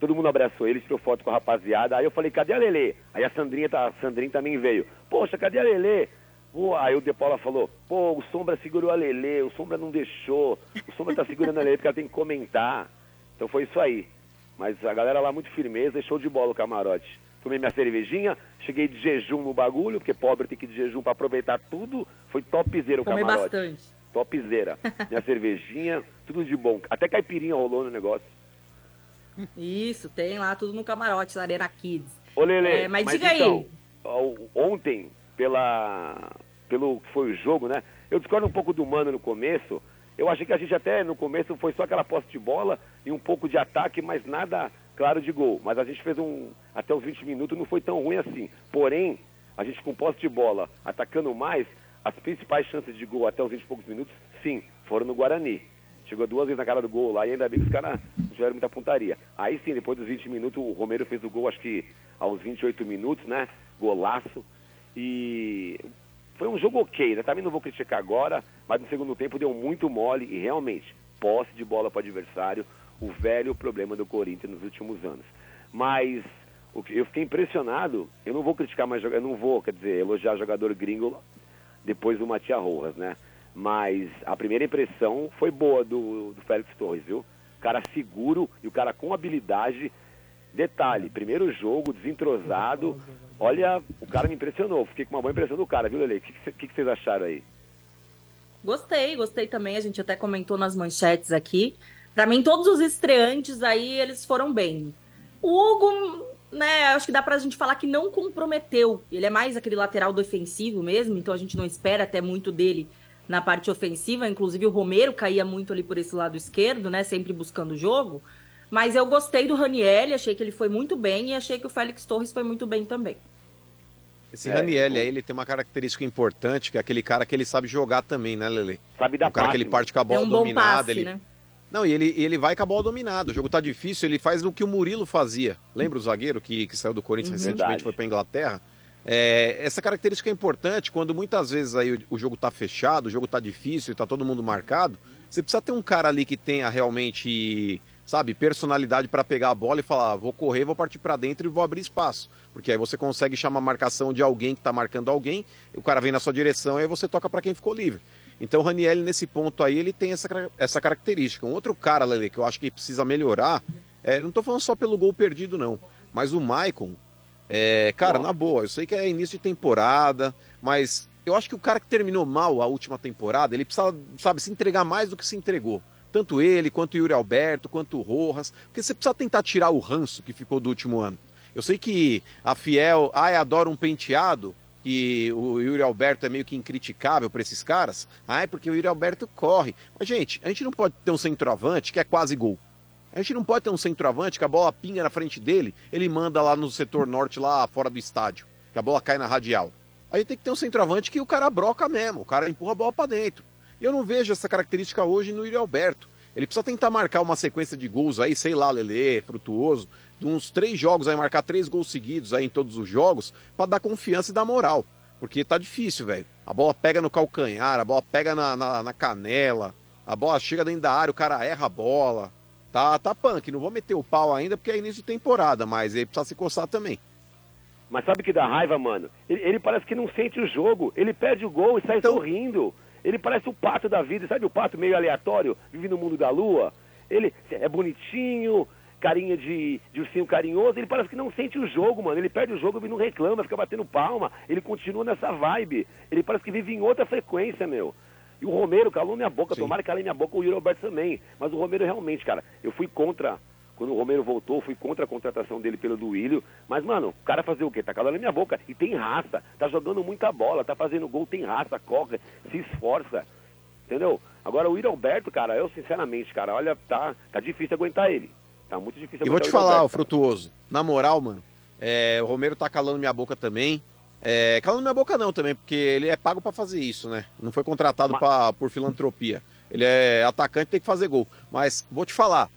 Todo mundo abraçou ele, tirou foto com a rapaziada. Aí eu falei, cadê a Lelê? Aí a Sandrinha, tá, a Sandrinha também veio. Poxa, cadê a Lelê? Pô, aí o De Paula falou, pô, o Sombra segurou a Lelê, o Sombra não deixou. O Sombra tá segurando a Lelê porque ela tem que comentar. Então foi isso aí. Mas a galera lá muito firmeza, show de bola o camarote. Tomei minha cervejinha, cheguei de jejum no bagulho, porque pobre tem que ir de jejum pra aproveitar tudo. Foi topzera o Comer camarote. bastante. Topzera. Minha cervejinha, tudo de bom. Até caipirinha rolou no negócio. Isso, tem lá tudo no camarote, lá Arena Kids. Ô, Lele, É, mas diga então, aí. ontem, pela, pelo que foi o jogo, né? Eu discordo um pouco do Mano no começo. Eu achei que a gente até no começo foi só aquela posse de bola e um pouco de ataque, mas nada claro de gol. Mas a gente fez um. Até os 20 minutos não foi tão ruim assim. Porém, a gente com posse de bola, atacando mais, as principais chances de gol até os 20 e poucos minutos, sim, foram no Guarani. Chegou duas vezes na cara do gol lá e ainda bem que os caras tiveram muita pontaria. Aí sim, depois dos 20 minutos, o Romero fez o gol, acho que aos 28 minutos, né? Golaço. E foi um jogo ok, né? Também não vou criticar agora, mas no segundo tempo deu muito mole e realmente, posse de bola para o adversário, o velho problema do Corinthians nos últimos anos. Mas eu fiquei impressionado, eu não vou criticar mais, eu não vou, quer dizer, elogiar jogador gringo depois do Matias Rojas, né? Mas a primeira impressão foi boa do, do Félix Torres, viu? O cara seguro e o cara com habilidade Detalhe, primeiro jogo, desentrosado. Olha, o cara me impressionou. Fiquei com uma boa impressão do cara, viu, Lele? O que, que, que vocês acharam aí? Gostei, gostei também. A gente até comentou nas manchetes aqui. Pra mim, todos os estreantes aí, eles foram bem. O Hugo, né, acho que dá pra gente falar que não comprometeu. Ele é mais aquele lateral defensivo mesmo, então a gente não espera até muito dele na parte ofensiva. Inclusive, o Romero caía muito ali por esse lado esquerdo, né, sempre buscando o jogo. Mas eu gostei do Raniel, achei que ele foi muito bem e achei que o Félix Torres foi muito bem também. Esse Raniel aí, ele tem uma característica importante, que é aquele cara que ele sabe jogar também, né, Lele? Sabe dar O cara que ele parte com a Tem bola um bom dominada. passe, ele... né? Não, e ele, ele vai com a bola dominada. O jogo tá difícil, ele faz o que o Murilo fazia. Lembra o zagueiro que, que saiu do Corinthians Uhum. recentemente Verdade. foi pra Inglaterra? É, essa característica é importante quando muitas vezes aí o, o jogo tá fechado, o jogo tá difícil e tá todo mundo marcado. Você precisa ter um cara ali que tenha realmente, sabe, personalidade para pegar a bola e falar, "Ah, vou correr, vou partir para dentro e vou abrir espaço. Porque aí você consegue chamar a marcação de alguém que tá marcando alguém, o cara vem na sua direção e aí você toca para quem ficou livre. Então o Raniel, nesse ponto aí, ele tem essa, essa característica. Um outro cara, Lele, que eu acho que precisa melhorar, é, não tô falando só pelo gol perdido, não, mas o Maicon, é, cara, na boa, eu sei que é início de temporada, mas eu acho que o cara que terminou mal a última temporada, ele precisa, sabe, se entregar mais do que se entregou. Tanto ele, quanto o Yuri Alberto, quanto o Rojas, porque você precisa tentar tirar o ranço que ficou do último ano. Eu sei que a Fiel, ai, adora um penteado, que o Yuri Alberto é meio que incriticável para esses caras. Ai, porque o Yuri Alberto corre. Mas, gente, a gente não pode ter um centroavante que é quase gol. A gente não pode ter um centroavante que a bola pinga na frente dele, ele manda lá no setor norte, lá fora do estádio, que a bola cai na radial. Aí tem que ter um centroavante que o cara broca mesmo, o cara empurra a bola pra dentro. Eu não vejo essa característica hoje no Yuri Alberto. Ele precisa tentar marcar uma sequência de gols aí, sei lá, Lelê, Frutuoso, de uns três jogos aí, marcar três gols seguidos aí em todos os jogos, pra dar confiança e dar moral. Porque tá difícil, velho. A bola pega no calcanhar, a bola pega na, na, na canela, a bola chega dentro da área, o cara erra a bola. Tá, tá punk, não vou meter o pau ainda porque é início de temporada, mas ele precisa se coçar também. Mas sabe que dá raiva, mano? Ele, ele parece que não sente o jogo. Ele perde o gol e sai Então- sorrindo. Ele parece o pato da vida, sabe o pato meio aleatório, vive no mundo da lua? Ele é bonitinho, carinha de, de ursinho carinhoso, ele parece que não sente o jogo, mano. Ele perde o jogo e não reclama, fica batendo palma. Ele continua nessa vibe. Ele parece que vive em outra frequência, meu. E o Romero calou minha boca, tomara que calei minha boca, o Yuri Alberto também. Mas o Romero realmente, cara, eu fui contra. Quando o Romero voltou, fui contra a contratação dele pelo Duílio. Mas, mano, o cara fazer o quê? Tá calando minha boca. E tem raça. Tá jogando muita bola, tá fazendo gol, tem raça, corre, se esforça. Entendeu? Agora o Yuri Alberto, cara, eu sinceramente, cara, olha, tá, tá difícil aguentar ele. Tá muito difícil E vou aguentar te falar, Alberto. Frutuoso, na moral, mano, é, o Romero tá calando minha boca também. É, calando minha boca não também, porque ele é pago pra fazer isso, né? Não foi contratado pra, por filantropia. Ele é atacante, tem que fazer gol. Mas vou te falar,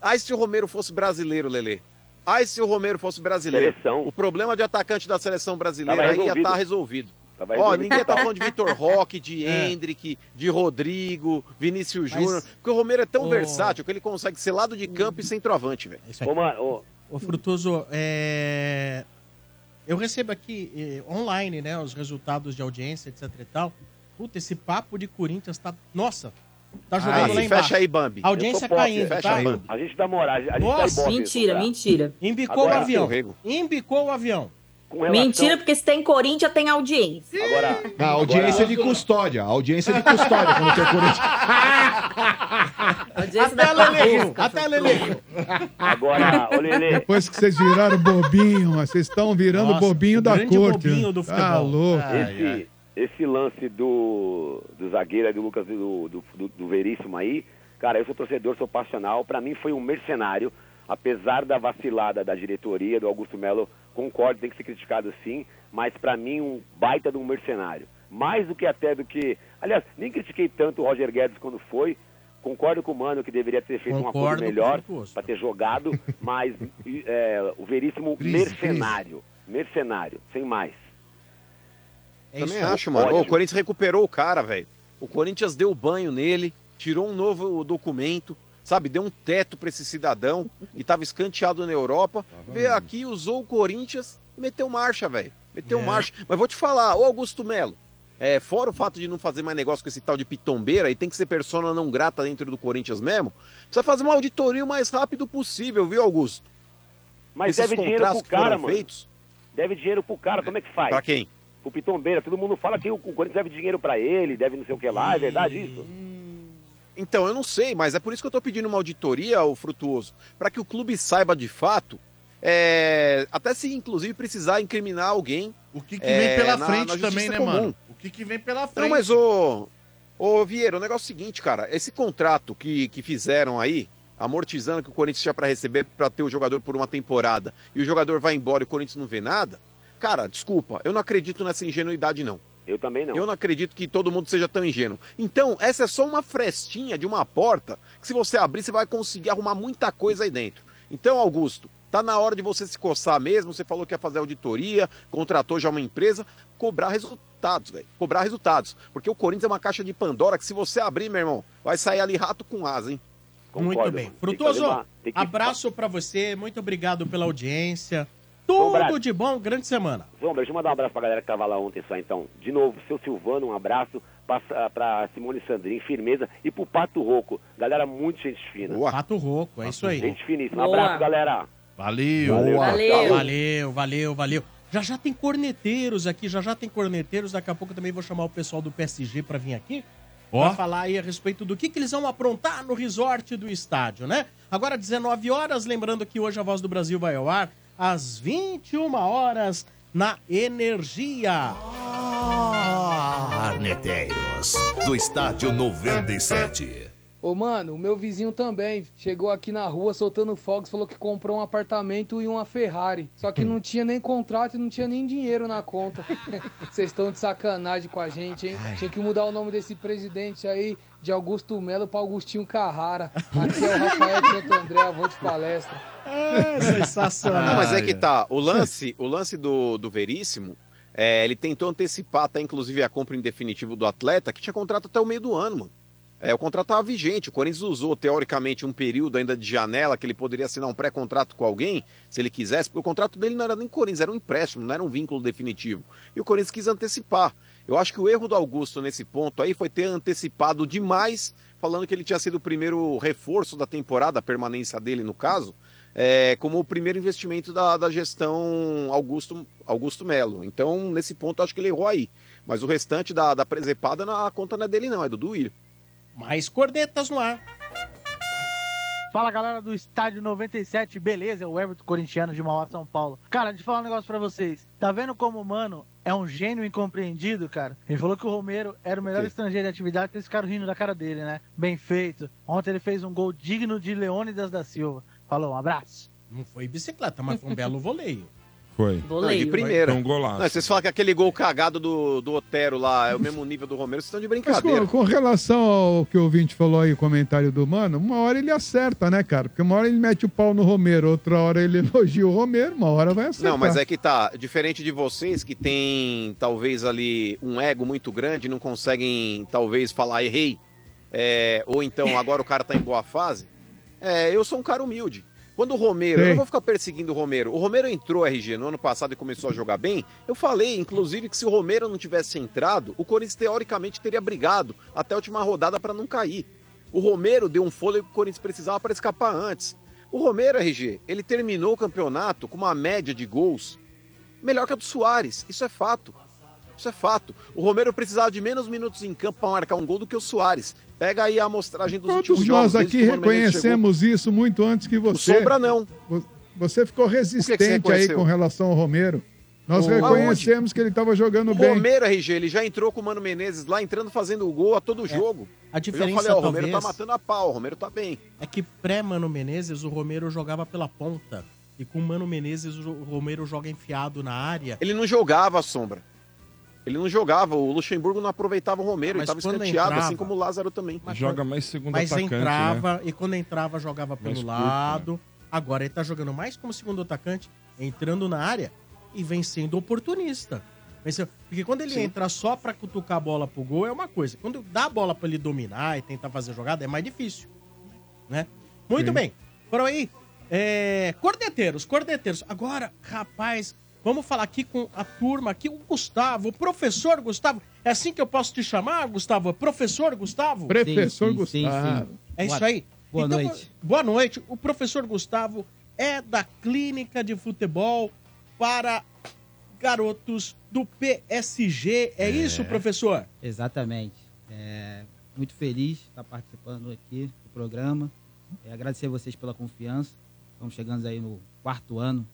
ai se o Romero fosse brasileiro, Lelê. Ai se o Romero fosse brasileiro. Seleção. O problema de atacante da seleção brasileira aí ia resolvido. estar resolvido. Tava Ó, resolvido. ninguém tá falando de Vitor Roque, de É. Hendrick, de Rodrigo, Vinícius Mas- Júnior. Porque o Romero é tão Ô- versátil que ele consegue ser lado de campo e centroavante, velho. Ô, mano, ô, Ô, Frutuoso, é... eu recebo aqui eh, online, né, os resultados de audiência, etc e tal. Puta, esse papo de Corinthians tá... Nossa, tá jogando Aí, lá embaixo. fecha aí, Bambi. A audiência caindo, fecha tá? aí. a gente dá moral, a Nossa, ibope, Mentira, tá? mentira. Embicou Agora, o avião. Embicou o avião. Relação- Mentira, porque se tem Corinthians, tem audiência. Agora, A audiência de custódia. A audiência de custódia quando tem o Corinthians. Audiência Até Lele, Palusca, até Lele. agora, ô Lelê, Depois que vocês viraram bobinho, vocês estão virando Nossa, bobinho da corte. bobinho do Tá futebol. louco. esse, esse lance do, do zagueiro do Lucas do, do, do, do Veríssimo aí, cara, eu sou torcedor, sou passional, pra mim foi um mercenário, apesar da vacilada da diretoria, do Augusto Melo, concordo, tem que ser criticado sim, mas pra mim um baita de um mercenário. Mais do que até do que. Aliás, nem critiquei tanto o Roger Guedes quando foi. Concordo com o Mano que deveria ter feito um Concordo com o melhor para ter jogado, mas é, o Veríssimo mercenário. Mercenário, sem mais. É Também isso acho, mano. Ô, o Corinthians recuperou o cara, velho. O Corinthians deu banho nele, tirou um novo documento, sabe? Deu um teto pra esse cidadão e tava escanteado na Europa. Veio aqui, usou o Corinthians e meteu marcha, velho. Meteu É. marcha. Mas vou te falar, ô Augusto Melo, é, fora o fato de não fazer mais negócio com esse tal de pitombeira e tem que ser persona não grata dentro do Corinthians mesmo, precisa fazer uma auditoria o mais rápido possível, viu, Augusto? Mas Esses deve dinheiro pro cara, mano. feitos. Deve dinheiro pro cara, como é que faz? Pra quem? O Pitombeira, todo mundo fala que o, o Corinthians deve dinheiro pra ele, deve não sei o que lá, é verdade isso? Então, eu não sei, mas é por isso que eu tô pedindo uma auditoria ao Frutuoso, para que o clube saiba de fato, é, até se inclusive precisar incriminar alguém. O que, que vem pela frente também, né, mano? O que, que vem pela frente? Não, mas ô, ô Vieira, o negócio é o seguinte, cara, esse contrato que, que fizeram aí, amortizando que o Corinthians tinha para receber para ter o jogador por uma temporada, e o jogador vai embora e o Corinthians não vê nada, cara, desculpa, eu não acredito nessa ingenuidade não. Eu também não. Eu não acredito que todo mundo seja tão ingênuo. Então, essa é só uma frestinha de uma porta que se você abrir, você vai conseguir arrumar muita coisa aí dentro. Então, Augusto, tá na hora de você se coçar mesmo. Você falou que ia fazer auditoria, contratou já uma empresa, cobrar resultados, velho. Cobrar resultados. Porque o Corinthians é uma caixa de Pandora que se você abrir, meu irmão, vai sair ali rato com asa, hein? Muito bem. Frutuoso, abraço pra você, muito obrigado pela audiência. Sombra. Tudo de bom, grande semana. Sombra, deixa eu mandar um abraço pra galera que tava lá ontem só, então. De novo, seu Silvano, um abraço. Pra, pra Simone Sandrin, firmeza. E pro Pato Roco. Galera, muito gente fina. Pato Roco, é isso aí. Gente finíssima. Um Boa. abraço, galera. Valeu. Valeu. Valeu. valeu, valeu, valeu. Já já tem corneteiros aqui, já já tem corneteiros. Daqui a pouco também vou chamar o pessoal do PSG pra vir aqui. Ó. Pra falar aí a respeito do que, que eles vão aprontar no resort do estádio, né? Agora, 19 horas, lembrando que hoje a Voz do Brasil vai ao ar às 21 horas na Energia. Arneteiros, do estádio 97. Ô, mano, o meu vizinho também chegou aqui na rua soltando fogos, falou que comprou um apartamento e uma Ferrari. Só que não tinha nem contrato e não tinha nem dinheiro na conta. Vocês estão de sacanagem com a gente, hein? Tinha que mudar o nome desse presidente aí de Augusto Melo pra Augustinho Carrara. Aqui é o Rafael de Santo André, avô de palestra. É, sensacional. Não, mas é que tá. O lance, o lance do, do Veríssimo, é, ele tentou antecipar até inclusive a compra em definitivo do atleta, que tinha contrato até o meio do ano, mano. É, o contrato estava vigente. O Corinthians usou, teoricamente, um período ainda de janela que ele poderia assinar um pré-contrato com alguém, se ele quisesse, porque o contrato dele não era nem Corinthians, era um empréstimo, não era um vínculo definitivo. E o Corinthians quis antecipar. Eu acho que o erro do Augusto nesse ponto aí foi ter antecipado demais, falando que ele tinha sido o primeiro reforço da temporada, a permanência dele no caso, é, como o primeiro investimento da, da gestão Augusto, Augusto Melo. Então, nesse ponto, acho que ele errou aí. Mas o restante da, da presepada, a conta não é dele, não, é do Duílio. Mais cornetas no ar. Fala galera do Estádio 97, beleza? É o Everton Corintiano de Mauá, São Paulo. Cara, deixa eu falar um negócio pra vocês. Tá vendo como o mano é um gênio incompreendido, cara? Ele falou que o Romero era o melhor estrangeiro de atividade, eles ficaram rindo da cara dele, né? Bem feito. Ontem ele fez um gol digno de Leônidas da Silva. Falou, um abraço. Não foi bicicleta, mas foi um belo voleio. Foi. Não, de primeira. Foi um golaço. Não, vocês falam que aquele gol cagado do, do Otero lá é o mesmo nível do Romero, vocês estão de Mas brincadeira. com, com relação ao que o ouvinte falou aí, o comentário do Mano, uma hora ele acerta, né, cara? Porque uma hora ele mete o pau no Romero, outra hora ele elogia o Romero, uma hora vai acertar. Não, mas é que tá, diferente de vocês que tem talvez ali um ego muito grande, não conseguem talvez falar errei, é, ou então agora o cara tá em boa fase, é, eu sou um cara humilde. Quando o Romero, eu Sim. não vou ficar perseguindo o Romero. O Romero entrou RG no ano passado e começou a jogar bem. Eu falei, inclusive, que se o Romero não tivesse entrado, o Corinthians teoricamente teria brigado até a última rodada para não cair. O Romero deu um fôlego que o Corinthians precisava para escapar antes. O Romero, RG, ele terminou o campeonato com uma média de gols melhor que a do Soares. Isso é fato. Isso é fato. O Romero precisava de menos minutos em campo para marcar um gol do que o Soares. Pega aí a amostragem dos últimos Todos jogos. nós desde aqui que o reconhecemos isso muito antes que você. Sombra não. Vo- Você ficou você resistente aí reconheceu? com relação ao Romero. Nós O- reconhecemos que ele estava jogando O bem. Romero, RG, ele já entrou com o Mano Menezes lá, entrando fazendo o gol a todo jogo. A Eu diferença, já falei, ó, o Romero talvez- tá matando a pau, o Romero tá bem. É que pré-Mano Menezes, o Romero jogava pela ponta. E com o Mano Menezes, o Romero joga enfiado na área. Ele não jogava a sombra. Ele não jogava, o Luxemburgo não aproveitava o Romero, ele Mas tava quando escanteado, entrava- assim como o Lázaro também. Joga mais segundo Mas atacante, entrava, né? e quando entrava, jogava pelo curto, lado. Agora ele tá jogando mais como segundo atacante, entrando na área e vem sendo oportunista. Porque quando ele Sim. entra só pra cutucar a bola pro gol é uma coisa. Quando dá a bola pra ele dominar e tentar fazer jogada é mais difícil. Né? Muito Sim. bem. Foram aí. É, cordeteiros, cordeteiros. Agora, rapaz, vamos falar aqui com a turma aqui, o Gustavo, o professor Gustavo. É assim que eu posso te chamar, Gustavo? Professor Gustavo? Professor Sim, sim, sim, Gustavo. sim. É isso Boa- aí. boa Então, noite. Boa noite. O professor Gustavo é da Clínica de Futebol para garotos do PSG. É, isso, professor? Exatamente. É, muito feliz de estar participando aqui do programa. É, agradecer a vocês pela confiança. Estamos chegando aí no quarto ano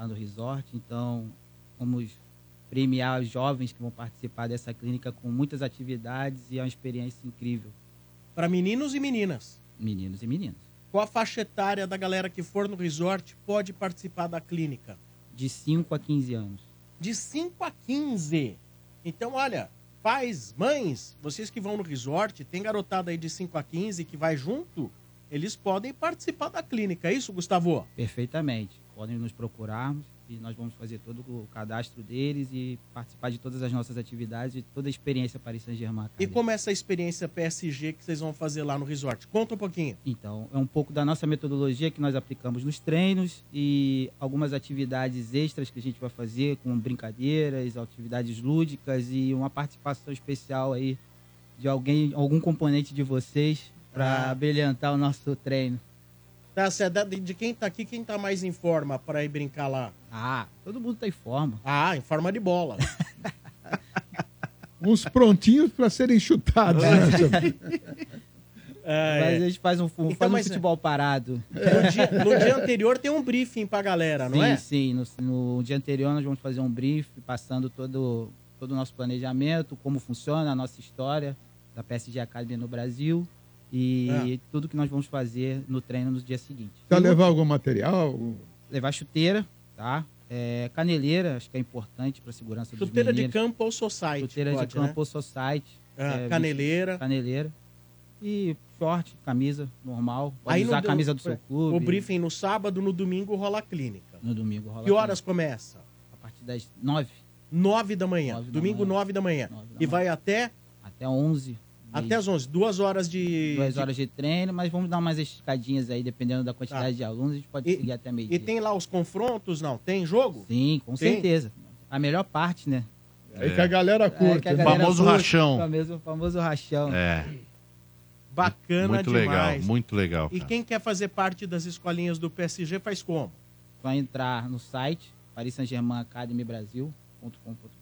lá no resort, então vamos premiar os jovens que vão participar dessa clínica com muitas atividades e é uma experiência incrível. Para meninos e meninas. Meninos e meninas. Qual a faixa etária da galera que for no resort pode participar da clínica? De 5 a 15 anos. De 5 a 15. Então, olha, pais, mães, vocês que vão no resort, tem garotada aí de 5 a 15 que vai junto, eles podem participar da clínica. É isso, Gustavo? Perfeitamente. Podem nos procurarmos e nós vamos fazer todo o cadastro deles e participar de todas as nossas atividades e toda a experiência Paris Saint-Germain. E como é essa experiência PSG que vocês vão fazer lá no resort? Conta um pouquinho. Então, é um pouco da nossa metodologia que nós aplicamos nos treinos e algumas atividades extras que a gente vai fazer, com brincadeiras, atividades lúdicas e uma participação especial aí de alguém, algum componente de vocês para Ah. brilhantar o nosso treino. Tá, é da- de quem tá aqui, quem tá mais em forma para ir brincar lá? Ah, todo mundo tá em forma. Ah, em forma de bola. Uns prontinhos para serem chutados. né, É, Mas a gente faz um, Então, faz um mas- futebol parado. No dia, no dia anterior tem um briefing pra galera, não sim, é? Sim, no, no dia anterior nós vamos fazer um brief passando todo, todo o nosso planejamento, como funciona a nossa história da PSG Academy no Brasil e tudo que nós vamos fazer no treino no dia seguinte. Precisa levar algum material? Levar chuteira, tá? É, caneleira, acho que é importante para a segurança dos Chuteira de campo ou society? Chuteira pode, de campo né? ou society. Ah, é, caneleira. Caneleira. E short, camisa normal. Pode Aí usar a camisa do seu clube. O briefing no sábado, no domingo rola a clínica. No domingo rola Que horas começa? A partir das nove. Nove da manhã. domingo, nove da manhã. E vai até? Até onze. Até as onze. Duas horas de... Duas horas de treino, mas vamos dar umas esticadinhas aí, dependendo da quantidade Tá. de alunos, a gente pode E- seguir até meio E tem lá os confrontos, não? Tem jogo? Sim, com Tem? certeza. A melhor parte, né? Aí que a galera curte. É, que a galera Famoso curte, rachão. Famoso, famoso rachão. É. Bacana Muito legal, demais. muito legal. E cara. quem quer fazer parte das escolinhas do PSG faz como? Vai entrar no site Paris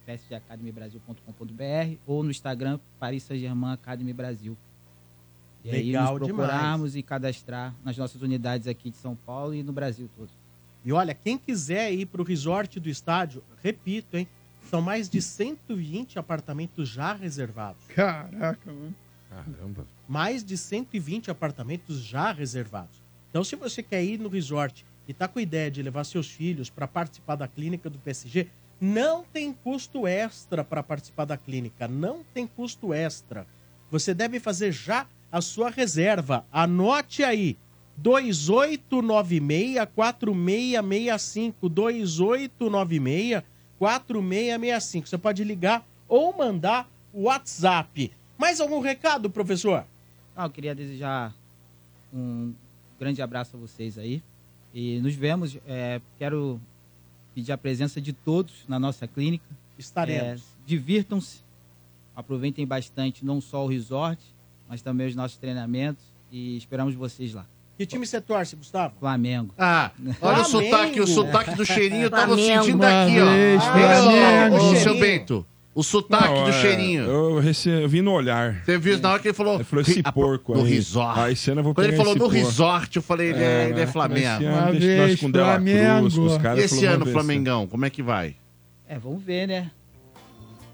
Psgacademybrasil.com.br ou no Instagram Paris Saint Germain Academy Brasil. E Legal aí nos procurarmos e cadastrar nas nossas unidades aqui de São Paulo e no Brasil todo. E olha, quem quiser ir para o resort do estádio, repito, hein? São mais de 120 apartamentos já reservados. Caraca, mano. Caramba. Mais de 120 apartamentos já reservados. Então, se você quer ir no resort e tá com a ideia de levar seus filhos para participar da clínica do PSG, não tem custo extra para participar da clínica. Não tem custo extra. Você deve fazer já a sua reserva. Anote aí. 2896-4665. 2896-4665. Você pode ligar ou mandar WhatsApp. Mais algum recado, professor? Ah, eu queria desejar um grande abraço a vocês aí. E nos vemos. é, quero pedir a presença de todos na nossa clínica. Estaremos. É, Divirtam-se, aproveitem bastante não só o resort, mas também os nossos treinamentos e esperamos vocês lá. Que time você torce, Gustavo? Flamengo. Ah, olha o sotaque, o sotaque do cheirinho eu tava Flamengo. sentindo daqui, ó. Ei, Flamengo. ô, seu. Bento, o sotaque Não, do é, cheirinho. Eu, rece... eu vi no olhar. Você viu na hora que ele falou. Ele falou esse "Ri- porco no aí. resort. Ah, esse ano eu vou Quando ele falou no porco. resort, eu falei, ele é, ele é Flamengo. Esse ano deixa nós com Dela Cruz, com os caras. E esse ano, Flamengão, como é que vai? É, vamos ver, né?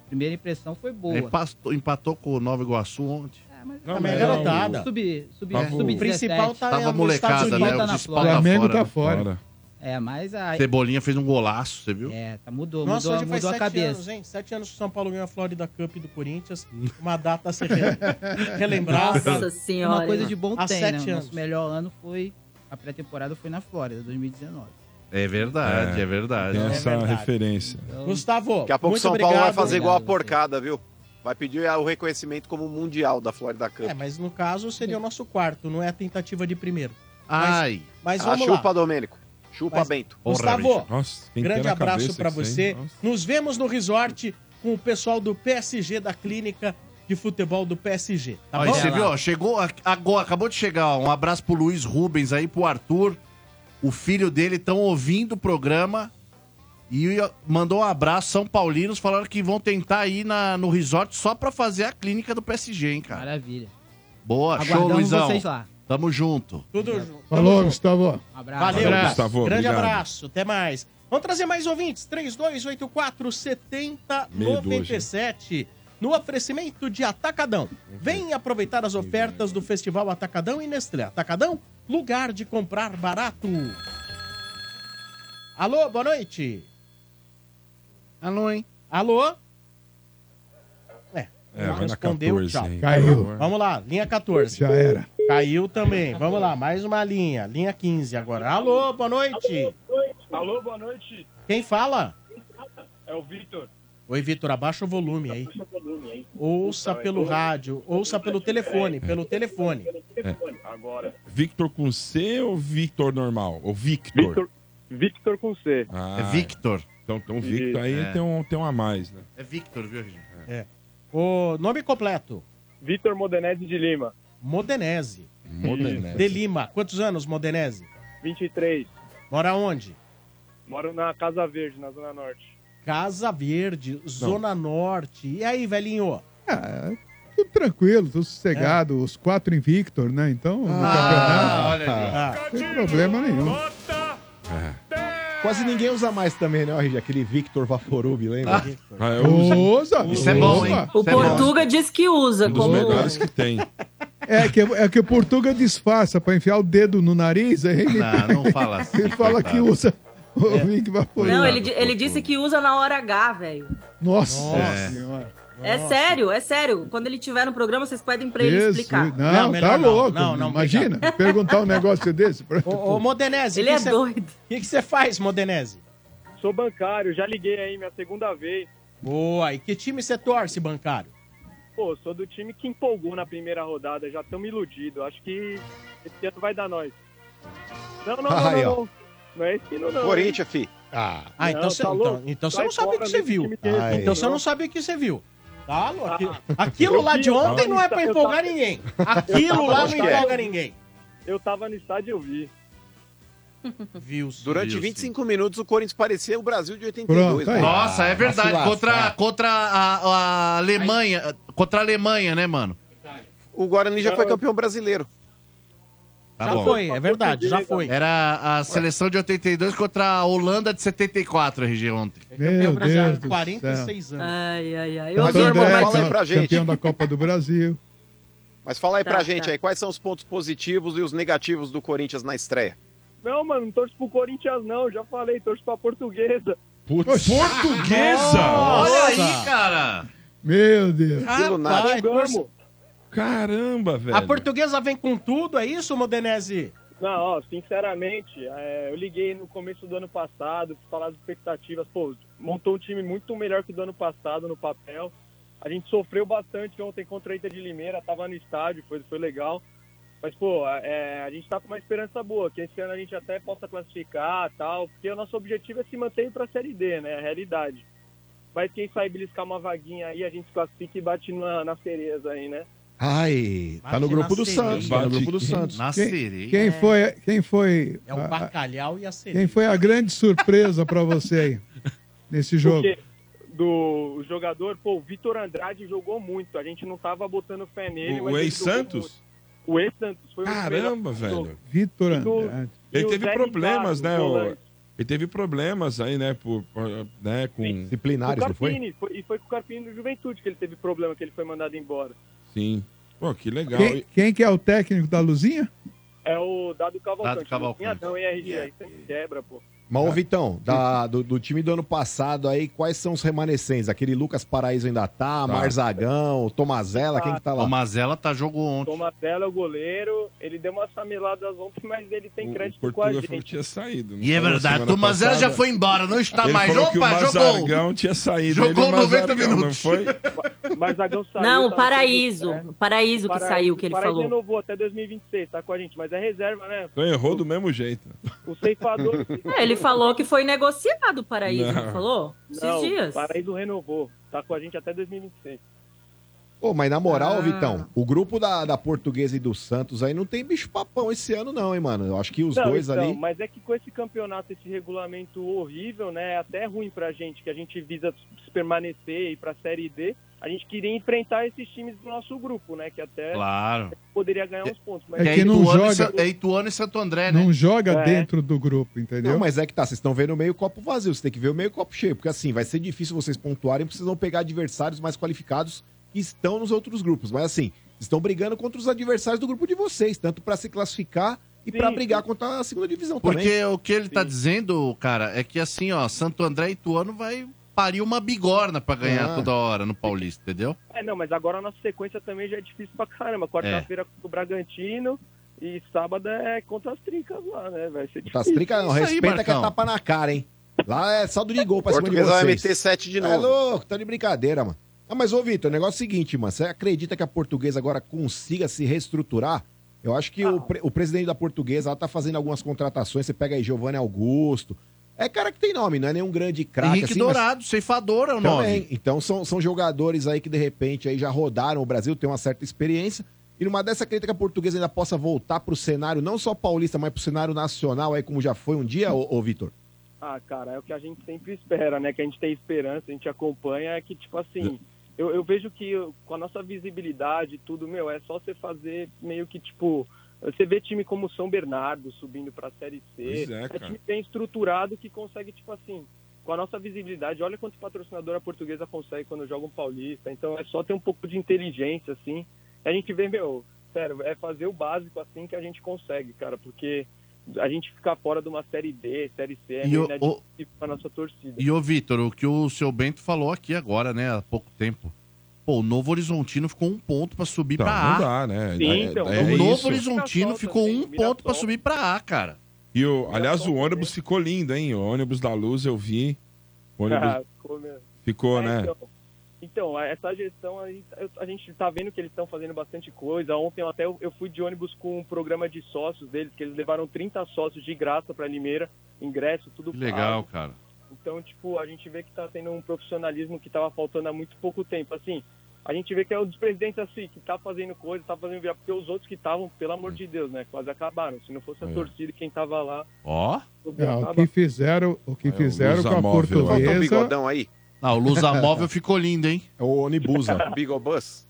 Primeira impressão foi boa. Empatou, empatou com o Nova Iguaçu ontem. Não, mas é garotada. Sub, sub, Tava- sub o principal tá Tava molecada, né? O tá na principal Flórida. tá Flamengo fora, tá né? fora. É, mas a... Cebolinha fez um golaço, você viu? É, tá, mudou, Nossa, mudou, hoje faz mudou a sete cabeça. anos, hein? Sete anos que o São Paulo ganhou a Florida Cup do Corinthians. Uma data a ser re- relembrada. Nossa senhora. Uma coisa de bom Há tem, sete né? O anos. nosso melhor ano foi... A pré-temporada foi na Flórida, 2019. É verdade, é, verdade. Tem É essa verdade. referência. Gustavo, Daqui a pouco o muito São Paulo vai obrigado. fazer igual a porcada, viu? Vai pedir o reconhecimento como mundial da Florida Cup. É, mas no caso seria o nosso quarto, não é a tentativa de primeiro. Ai. Mas, mas vamos chupa, lá. Domênico. Chupa, Mas- Bento. Gustavo, Nossa, grande abraço isso você. Nos vemos no resort com o pessoal do PSG da clínica de futebol do PSG. Tá e bom? você viu, ó, chegou agora, acabou de chegar, ó, um abraço pro Luiz Rubens aí, pro Arthur. o filho dele estão ouvindo o programa e mandou um abraço São Paulinos falando que vão tentar ir na, no resort só pra fazer a clínica do PSG, hein, cara. Maravilha. Boa, show, Aguardamos Luizão. vocês lá. Tamo junto. Tudo junto. Falou, Gustavo. Abraço. Valeu, Abraço, Gustavo. Grande obrigado. abraço. Até mais. Vamos trazer mais ouvintes. 3284 7097. No oferecimento de Atacadão. Vem aproveitar as ofertas do Festival Atacadão e Nestlé. Atacadão, lugar de comprar barato. Alô, boa noite. Alô, hein? Alô? É, É, vai na respondeu, 14 tchau. Caiu. Vamos lá, linha 14. Já era. Caiu também. Vamos lá, mais uma linha. Linha 15 agora. Alô, boa noite. Alô, boa noite. Quem fala? É o Vitor. Oi, Vitor, abaixa o volume aí. Ouça pelo rádio, ouça pelo telefone, pelo telefone. Agora. Victor com C ou Victor normal? Ou Victor? Victor, Victor com C. Ah, É Victor. Então, então Victor aí É. tem, um, tem um a mais, né? É Victor, viu, gente? É. O nome completo? Vitor Modenese de Lima. Modenese. Modenese. De Lima. Quantos anos, Modenese? 23. Mora onde? Moro na Casa Verde, na Zona Norte. Casa Verde, Zona Norte. E aí, velhinho? Ah, tudo tranquilo, tudo sossegado. Os quatro invictor, né? Então, no Ah, campeonato. olha ali. Ah, não tem problema nenhum. Quase ninguém usa mais também, né, RG? Aquele Victor Vaporub, lembra? Ah, eu uso. Usa. Isso é bom, hein? O é. Portuga diz que usa. Um dos como... melhores que tem. É que, é que o Portuga disfarça pra enfiar o dedo no nariz, aí ele, Não, não fala assim, ele fala que usa o Vic Vaporub. Não, ele, ele disse que usa na hora H, velho. Nossa, É. senhora. É sério, é sério. Quando ele tiver no programa, vocês pedem pra ele Jesus, explicar. Não, Não, tá não. louco. Não, não, Imagina, perguntar um negócio desse. pra- Ô, ô Modenese, Ele que é cê- doido. O que que você faz, Modenese? Sou bancário, já liguei aí minha segunda vez. Boa. E que time você torce, bancário? Pô, sou do time que empolgou na primeira rodada, já estamos iludidos. Acho que esse ano vai dar nós. Não, não, não, Aí, não, não. Não é esse ano, não. Corinthians, fi. Ah, Ah, então Não, você tá então, então você Sai não sabe o que você viu. Ai. Então você não. não sabe o que você viu. Tá, Lu, aquilo, aquilo Eu lá de ontem não é pra empolgar tava- ninguém. Aquilo lá não é. empolga ninguém. Eu tava no estádio e eu vi. Viu? Durante Viu, 25 minutos o Corinthians parecia o Brasil de 82. Pronto, aí. mano. Nossa, é verdade. Contra, contra a, a Alemanha. Contra a Alemanha, né, mano? O Guarani já foi campeão brasileiro. Tá já bom. foi, é verdade, já foi. Era a seleção de 82 contra a Holanda de 74, RG, ontem. Meu brasileiro, Deus do 46 céu. anos. Ai, ai, ai. Eu Mas, irmão, mas- fala aí pra gente. Campeão da Copa do Brasil. Mas fala aí pra Tá, gente tá. aí, quais são os pontos positivos e os negativos do Corinthians na estreia? Não, mano, não torço pro Corinthians, não. Já falei, torço pra portuguesa. Putz, portuguesa! Olha aí, cara! Meu Deus. Rapaz, Gamo. Caramba, velho. a portuguesa vem com tudo, é isso, Modenese? Não, ó, sinceramente, é, eu liguei no começo do ano passado, pra falar das expectativas. Pô, montou um time muito melhor que o do ano passado no papel. A gente sofreu bastante ontem contra a Inter de Limeira, tava no estádio, foi, foi legal. Mas, pô, é, a gente tá com uma esperança boa, que esse ano a gente até possa classificar tal, porque o nosso objetivo é se manter pra Série D, né? A realidade. Mas quem sabe beliscar uma vaguinha aí, a gente se classifica e bate na, na cereza aí, né? Ai, tá no grupo do sereia. Santos. Tá no grupo do Santos. Na Quem, sereia. quem foi, quem foi, É o a- a- bacalhau e a sereia. quem foi a grande surpresa pra você aí nesse jogo? Porque do jogador, pô, o Vitor Andrade jogou muito. A gente não tava botando fé nele. O, mas o ex-Santos? O ex-Santos foi o Caramba, melhor. velho. Vitor Andrade. E Ele o teve problemas, né? o-. Ele teve problemas aí, né? Por, por- né com. O Disciplinares, não foi? Carpini, foi- e foi com o Carpini do Juventude que ele teve problema, que ele foi mandado embora. Sim. Pô, que legal. Quem, quem que é o técnico da Luzinha? É o Dado Cavalcante. Dado Cavalcante. Não hein, RG? Aí você quebra, pô. Mas, ô Vitão, da- do, do time do ano passado aí, quais são os remanescentes? Aquele Lucas Paraíso ainda tá, Marzagão, Tomazella, quem que tá lá? O Mazela tá jogo ontem. Tomatella é o goleiro. Ele deu umas fameladas ontem, mas ele tem O crédito com a gente. falou que tinha saído. não E é verdade, o Mazela já foi embora, não está Ele mais. falou que o Opa, jogou! Tinha saído. Jogou Ele, o 90 Mazargão, minutos. Não foi? Mas Zagão saiu. Não, o tá Paraíso. O Paraíso que Paraíso- saiu, que ele Paraíso falou. renovou até 2026, tá com a gente, mas é reserva, né? Então errou do mesmo jeito. O ceifador. É, ele falou que foi negociado o Paraíso, não, Não. falou? Esses Não, dias. Paraíso renovou, tá com a gente até 2026. Pô, mas na moral, Ah. Vitão, o grupo da, da Portuguesa e do Santos aí não tem bicho papão esse ano não, hein, mano? Eu acho que os Não, dois então, ali... Mas é que com esse campeonato, esse regulamento horrível, né? É até ruim pra gente, que a gente visa permanecer e ir pra Série D. A gente queria enfrentar esses times do nosso grupo, né? Que até Claro. poderia ganhar uns pontos. Mas É que não Ituano, e joga- Sa- é Ituano e Santo André, né? Não joga É. dentro do grupo, entendeu? Não, mas é que tá, vocês estão vendo meio copo vazio, você tem que ver o meio copo cheio, porque assim, vai ser difícil vocês pontuarem, porque vocês vão pegar adversários mais qualificados estão nos outros grupos, mas assim, estão brigando contra os adversários do grupo de vocês, tanto pra se classificar e pra Sim, brigar contra a segunda divisão Porque também. o que ele tá dizendo, cara, é que assim, ó, Santo André e Ituano vai parir uma bigorna pra ganhar Ah. toda hora no Paulista, entendeu? É, não, mas agora a nossa sequência também já é difícil pra caramba. Quarta-feira contra o Bragantino e sábado é contra as trincas lá, né? Vai ser Tá, difícil. trica não, respeita que é tapa na cara, hein? Lá é saldo de gol pra cima de vai vocês. meter 7 de É novo. louco, tá de brincadeira, mano. Ah, mas ô Vitor, o negócio é o seguinte, mano. Você acredita que a portuguesa agora consiga se reestruturar? Eu acho que o, pre- o presidente da portuguesa ela tá fazendo algumas contratações. Você pega aí Giovanni Augusto. É cara que tem nome, não é nenhum grande craque. Henrique assim, mas- Dourado, ceifador é o Também. nome. Então são, são jogadores aí que de repente aí já rodaram o Brasil, tem uma certa experiência. E numa dessa acredita que a portuguesa ainda possa voltar pro cenário, não só paulista, mas pro cenário nacional aí, como já foi um dia, ô, ô Vitor? Ah, cara, é o que a gente sempre espera, né? Que a gente tem esperança, a gente acompanha, é que, tipo assim, eu, eu vejo que com a nossa visibilidade e tudo, meu, é só você fazer meio que, tipo, você vê time como São Bernardo subindo pra Série C, é, é time bem estruturado que consegue, tipo assim, com a nossa visibilidade, olha quanto patrocinador a portuguesa consegue quando joga um paulista, então é só ter um pouco de inteligência, assim, a gente vê, meu, sério, é fazer o básico assim que a gente consegue, cara, porque a gente ficar fora de uma série D, série C, é E meio o- pra nossa torcida. E ô, Vitor, o que o seu Bento falou aqui agora, né, há pouco tempo. Pô, o Novo Horizontino ficou um ponto pra subir Então, pra A. não dá, né? Sim, É- então. é o Novo isso. Horizontino ficou um ponto pra subir pra A, cara. E o, aliás, o ônibus ficou lindo, hein? O ônibus da luz eu vi. O ônibus Ah, ficou mesmo. ficou, É, né? Então, então, essa gestão, a gente, eu- a gente tá vendo que eles estão fazendo bastante coisa. Ontem eu até eu, fui de ônibus com um programa de sócios deles, que eles levaram 30 sócios de graça pra Limeira, ingresso, tudo Que legal, pago. cara. Então, tipo, a gente vê que tá tendo um profissionalismo que tava faltando há muito pouco tempo. Assim, a gente vê que é um dos presidentes assim, que tá fazendo coisa, tá fazendo virar, porque os outros que estavam, pelo amor de Deus, né, quase acabaram. Se não fosse a É. torcida quem tava lá, Ó. É, o que fizeram, o que fizeram Lusa com a. Falta um portuguesa. bigodão aí. Ah, o Lusa Móvel ficou lindo, hein? É o Onibusa. Bigobus.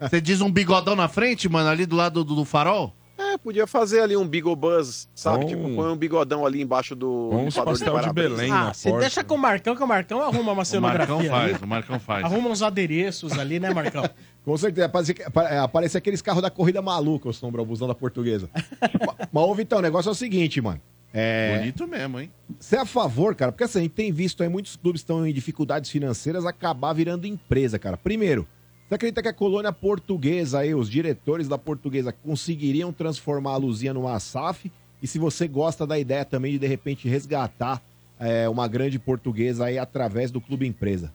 Você diz um bigodão na frente, mano, ali do lado do, do farol? É, podia fazer ali um bigobuzz, sabe? Bom. Tipo, põe um bigodão ali embaixo do Uns limpador pastel de para-brisa. Belém Ah, na você porta. deixa com o Marcão, que o Marcão arruma uma O Marcão cenografia. ali. faz, o Marcão faz. Arruma uns adereços ali, né, Marcão? Com certeza, aparece, aparece aqueles carros da corrida maluca, o sombra, o busão da portuguesa. Ma- Mas, ô Vitão, o negócio é o seguinte, mano. É, Bonito mesmo, hein? Você é a favor, cara? Porque assim, a gente tem visto aí muitos clubes estão em dificuldades financeiras acabar virando empresa, cara. Primeiro, você acredita que a colônia portuguesa aí, os diretores da portuguesa, conseguiriam transformar a Luzia numa SAF? E se você gosta da ideia também de, de repente, resgatar é, uma grande portuguesa aí através do clube empresa?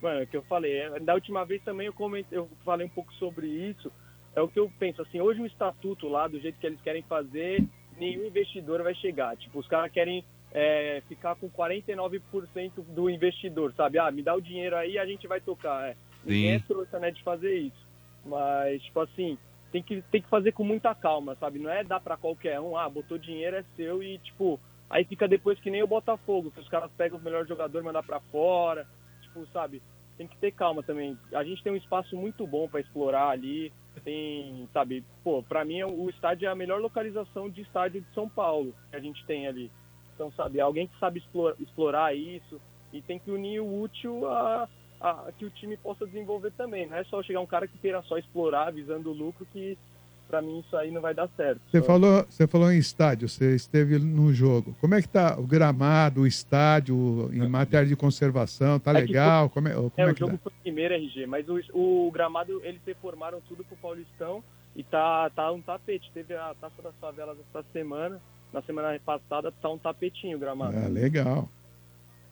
Mano, é o que eu falei. é, Da última vez também eu comentei, eu falei um pouco sobre isso. É o que eu penso, assim, hoje o estatuto lá, do jeito que eles querem fazer, nenhum investidor vai chegar. Tipo, os caras querem é, ficar com 49% do investidor, sabe? Ah, me dá o dinheiro aí a gente vai tocar. É. Ninguém é trouxa, né, de fazer isso. Mas, tipo assim, tem que, tem que fazer com muita calma, sabe? Não é dar pra qualquer um, ah, botou dinheiro, é seu e, tipo, aí fica depois que nem o Botafogo, que os caras pegam o melhor jogador e mandar pra fora, tipo, sabe? Tem que ter calma também. A gente tem um espaço muito bom pra explorar ali, tem, sabe? Pô, pra mim o estádio é a melhor localização de estádio de São Paulo que a gente tem ali. Então, sabe, alguém que sabe explorar, isso e tem que unir o útil a, a que o time possa desenvolver também. Não é só chegar um cara que queira só explorar visando o lucro que pra mim isso aí não vai dar certo. Você Então, falou, você falou em estádio, você esteve no jogo. Como é que tá o gramado, o estádio, em matéria de conservação? Tá É que legal? Como é, como É, é o que jogo tá? foi primeiro RG, mas o, o gramado eles reformaram tudo pro Paulistão e tá, tá um tapete. Teve a Taça das Favelas essa semana, na semana passada tá um tapetinho o gramado. Ah, legal.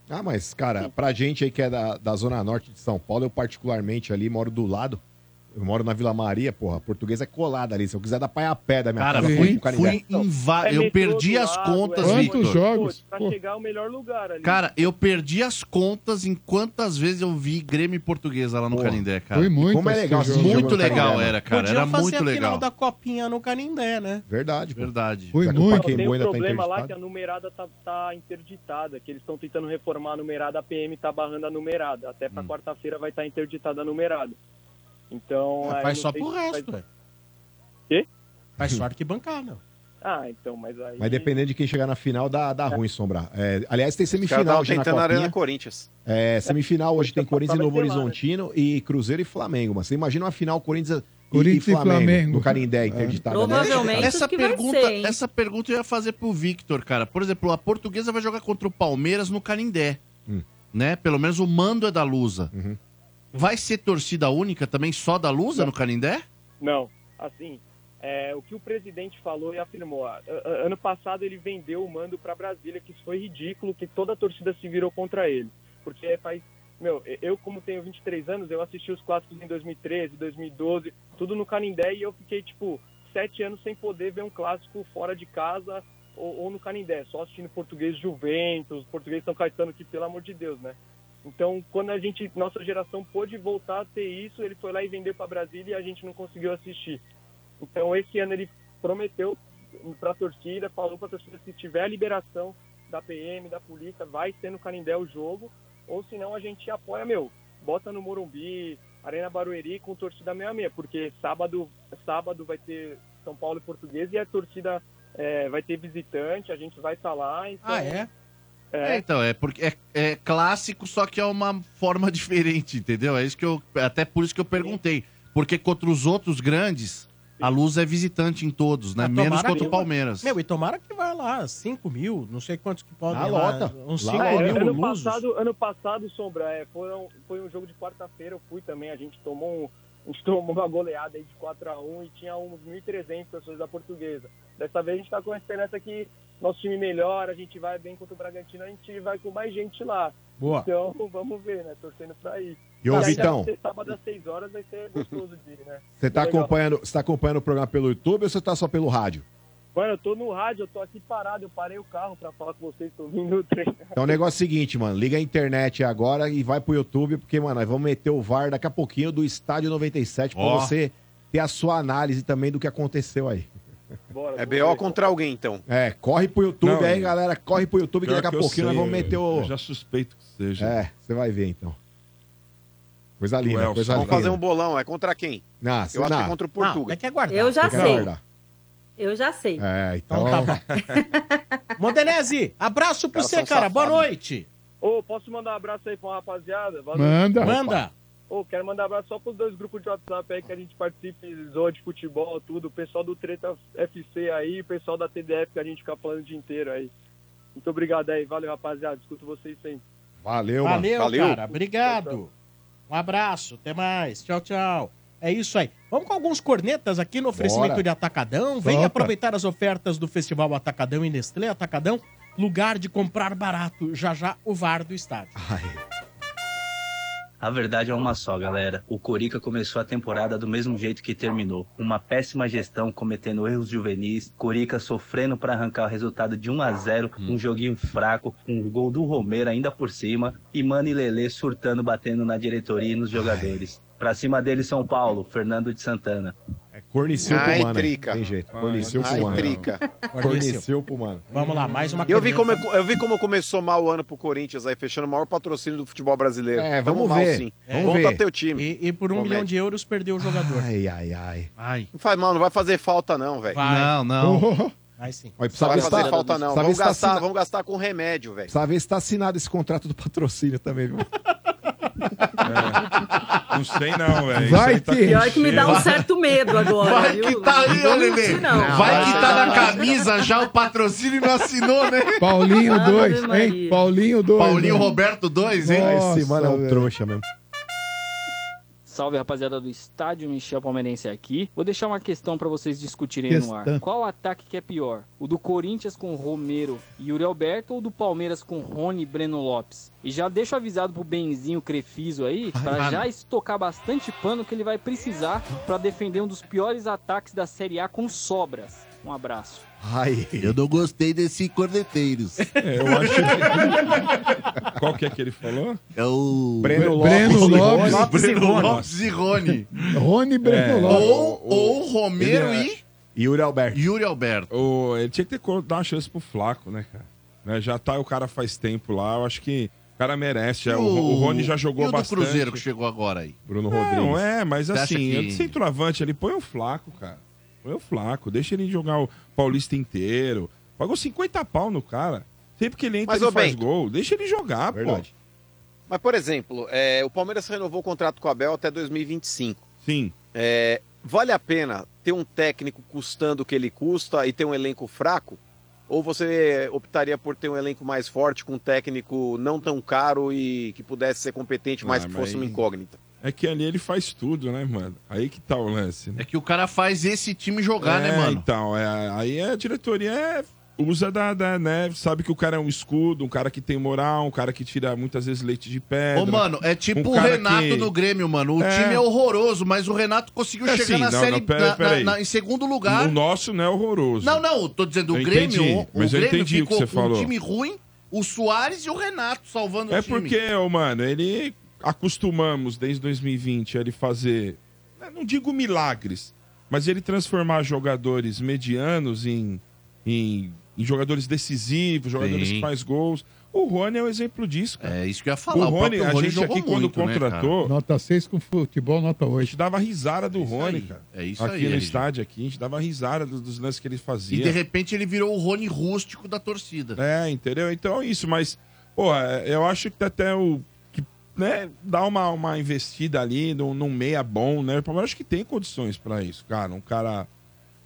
Ah, mas, cara, pra gente aí que é da, da Zona Norte de São Paulo, eu particularmente ali moro do lado. Eu moro na Vila Maria, porra, a portuguesa é colada ali. Se eu quiser dar pai a pé da minha Cara, casa, fui- fui inva- É eu perdi as contas, é- Victor. Quantos jogos? Pra chegar ao melhor lugar ali. Cara, eu perdi as contas em quantas vezes eu vi Grêmio e Portuguesa lá no Canindé, cara. Foi muito. como é legal esse Muito legal Canindé, era, cara. Podiam Era fazer muito a final legal. da copinha no Canindé, né? Verdade, pô. Verdade. Foi muito. Tem um tá problema lá que a numerada tá, tá interditada, que eles estão tentando reformar a numerada, a PM tá barrando a numerada. Até Hum. pra quarta-feira vai estar interditada a numerada. Então. aí Ah, faz só pro resto, velho. Quê? Faz só arquibancada. Ah, então, mas aí. Mas dependendo de quem chegar na final, dá, dá ruim, Sombra. É, aliás, tem semifinal hoje na tentando na Arena. Corinthians. É, semifinal hoje tem Corinthians e Novo ter lá, né? Horizontino e Cruzeiro e Flamengo. Mas você imagina uma final Corinthians, e- Corinthians e e Flamengo, Flamengo. no Canindé, interditada. né? Provavelmente Essa que vai pergunta, ser, hein? essa pergunta eu ia fazer pro Victor, cara. Por exemplo, a portuguesa vai jogar contra o Palmeiras no Canindé. Hum. Né? Pelo menos o mando é da Lusa. Uhum. Vai ser torcida única também só da Lusa no Canindé? Não, assim, é, o que o presidente falou e afirmou. Ano passado ele vendeu o mando para Brasília, que isso foi ridículo, que toda a torcida se virou contra ele. Porque faz. Meu, eu, como tenho 23 anos, eu assisti os clássicos em 2013, 2012, tudo no Canindé, e eu fiquei, tipo, sete anos sem poder ver um clássico fora de casa ou, ou no Canindé, só assistindo português Juventus, português São Caetano, que pelo amor de Deus, né? Então, quando a gente, nossa geração pôde voltar a ter isso, ele foi lá e vendeu para Brasília e a gente não conseguiu assistir. Então, esse ano ele prometeu para a torcida, falou para a torcida se tiver a liberação da PM, da polícia, vai ser no Canindé o jogo, ou senão a gente apoia, meu, bota no Morumbi, Arena Barueri com torcida meia meia, porque sábado, sábado vai ter São Paulo e Português e a torcida é, vai ter visitante, a gente vai estar lá. Então, Ah, é? É, então, é porque é, é clássico, só que é uma forma diferente, entendeu? É isso que eu. Até por isso que eu perguntei. Porque contra os outros grandes, a luz é visitante em todos, né? Ah, Menos contra o Palmeiras. Meu, e tomara que vai lá, 5 mil, não sei quantos que podem Ah, lota. Uns Lá 5 lota. mil ano passado, ano passado, Sombra, é, foram, foi um jogo de quarta-feira, eu fui também, a gente tomou um, a gente tomou uma goleada aí de 4x1 e tinha uns 1.300 pessoas da portuguesa. Dessa vez a gente tá com a esperança que nosso time melhora, a gente vai bem contra o Bragantino, a gente vai com mais gente lá. Boa. Então vamos ver, né? Torcendo pra ir. E ô, aí, Vitão? sábado às 6 horas vai ser gostoso de ir, né? Você tá, acompanhando, você tá acompanhando o programa pelo YouTube ou você tá só pelo rádio? Mano, eu tô no rádio, eu tô aqui parado, eu parei o carro pra falar com vocês, tô vindo no trem. Então o negócio é o seguinte, mano. Liga a internet agora e vai pro YouTube, porque, mano, nós vamos meter o VAR daqui a pouquinho do Estádio 97 pra você ter a sua análise também do que aconteceu aí. É BO contra alguém, então. É, corre pro YouTube Não, aí, galera. Corre pro YouTube que daqui a pouquinho nós sei, vamos meter o. eu já suspeito que seja. É, você vai ver então. Coisa linda, Elson. coisa Vamos linda. fazer um bolão, é contra quem? Não, Eu acho não. que é contra o Portugal. Tem que aguardar. Eu já Tem que sei. aguardar. Eu já sei. É, então. Então tá bom. Mondenese, abraço pra Caras você, cara. Boa noite. Ô, posso mandar um abraço aí pra uma rapaziada? Valeu. Manda. Manda. Ô, quero mandar um abraço só pros dois grupos de WhatsApp aí que a gente participa zoa de futebol, tudo. O pessoal do Treta FC aí, o pessoal da TDF que a gente fica falando o dia inteiro aí. Muito obrigado aí. Valeu, rapaziada. Escuto vocês sempre. Valeu, mano. Valeu, Valeu. cara. Obrigado. Um abraço. Até mais. Tchau, tchau. É isso aí. Vamos com alguns cornetas aqui no oferecimento Bora. de Atacadão. Venha Opa. aproveitar as ofertas do Festival Atacadão e Nestlé Atacadão. Lugar de comprar barato. Já já o VAR do estádio. A verdade é uma só, galera. O Corica começou a temporada do mesmo jeito que terminou. Uma péssima gestão, cometendo erros juvenis. Corica sofrendo para arrancar o resultado de 1 a 0 um joguinho fraco, um gol do Romero ainda por cima. E Mano e Lelê surtando, batendo na diretoria e nos jogadores. Pra cima dele, São Paulo, Fernando de Santana. É corniceu Ai, pro mano. trica. Tem jeito. Corniceu pro Ai, mano. trica. Corniceu pro mano. Vamos lá, mais uma eu vi, como, corneta. eu vi como começou mal o ano pro Corinthians aí, fechando o maior patrocínio do futebol brasileiro. É, Tamo vamos mal, ver. sim. Vamos Volta ver. teu time. E, e por um Promete. milhão de euros perdeu o jogador. Ai, ai, ai. Ai. Não faz mal, não vai fazer falta não, velho. Não, não. Vai sim. Não vai se fazer tá, falta não. Vamos tá gastar, assina- vamos gastar com remédio, velho. precisa ver se tá assinado esse contrato do patrocínio também, viu? Não sei não, velho. Vai tá que- Pior que me dá um certo medo agora. Vai viu? que tá ali, ô Não Lelê. não. Vai que tá na camisa já o patrocínio e não assinou, né? Paulinho Ave 2, hein? Paulinho 2. Paulinho Roberto 2, hein? Nossa, Esse mano é um trouxa mesmo. Salve rapaziada do estádio Michel Palmeirense aqui. Vou deixar uma questão pra vocês discutirem no ar. Questão. Qual ataque que é pior? O do Corinthians com Romero e Yuri Alberto ou do Palmeiras com Rony e Breno Lopes? E já deixo avisado pro Benzinho Crefiso aí, pra mano. já estocar bastante pano que ele vai precisar pra defender um dos piores ataques da Série A com sobras. Um abraço. Ai. Eu não gostei desse corneteiros. É, eu acho que... Qual que é que ele falou? É o... Breno Lopes. Breno Lopes. Lopes e Breno. Lopes. Lopes e Rony. Rony Breno É, Lopes. Ou, ou Romero Ele é- e... Yuri Alberto. Yuri Alberto. O, ele tinha que ter dar uma chance pro Flaco, né, cara? Né, Já tá o cara faz tempo lá, eu acho que o cara merece. é, o, o Rony já jogou e o bastante. do Cruzeiro que chegou agora aí? Bruno Não, é, mas assim, que- centroavante ali, põe o Flaco, cara. Põe o Flaco, deixa ele jogar o Paulista inteiro. Pagou 50 pau no cara. Sempre que ele entra, Mas, ele faz Bento, gol. Deixa ele jogar, Verdade. Mas, por exemplo, é, o Palmeiras renovou o contrato com o Abel até 2025. Sim. É, vale a pena ter um técnico custando o que ele custa e ter um elenco fraco? Ou você optaria por ter um elenco mais forte, com um técnico não tão caro e que pudesse ser competente, mas Ah, que fosse mas- uma incógnita? É que ali ele faz tudo, né, mano? Aí que tá o lance. Né? É que o cara faz esse time jogar, né, É, mano? Então, é, aí a diretoria é- usa da, da, né? Sabe que o cara é um escudo, um cara que tem moral, um cara que tira muitas vezes leite de pedra. Ô, mano, é tipo um o Renato que- no Grêmio, mano. O É. time é horroroso, mas o Renato conseguiu É, chegar sim, na não, série não, pera- na- pera na- na- em segundo lugar. O nosso não é horroroso. Não, não, tô dizendo o Eu Grêmio. entendi, o- mas o eu Grêmio entendi o que ficou você falou. Um time ruim, o Soares e o Renato salvando É o time. porque, ô, mano, ele acostumamos desde 2020 a ele fazer, né, não digo milagres, mas ele transformar jogadores medianos em, em, em jogadores decisivos, jogadores Sim. que faz gols. O Rony é um exemplo disso, cara. É isso que eu ia falar. O Rony, a Rony gente jogou aqui quando muito, né, contratou, Nota 6 com futebol, nota a 8. gente dava risada do Rony, cara. É isso aqui aí, no RG. estádio aqui, a gente dava risada dos, dos lances que ele fazia. E de repente ele virou o Rony rústico da torcida. É, entendeu? Então é isso, mas, pô, é, eu acho que até o. Né, dá uma, uma investida ali num, num meia bom, né? O Palmeiras acho que tem condições pra isso, cara. Um cara.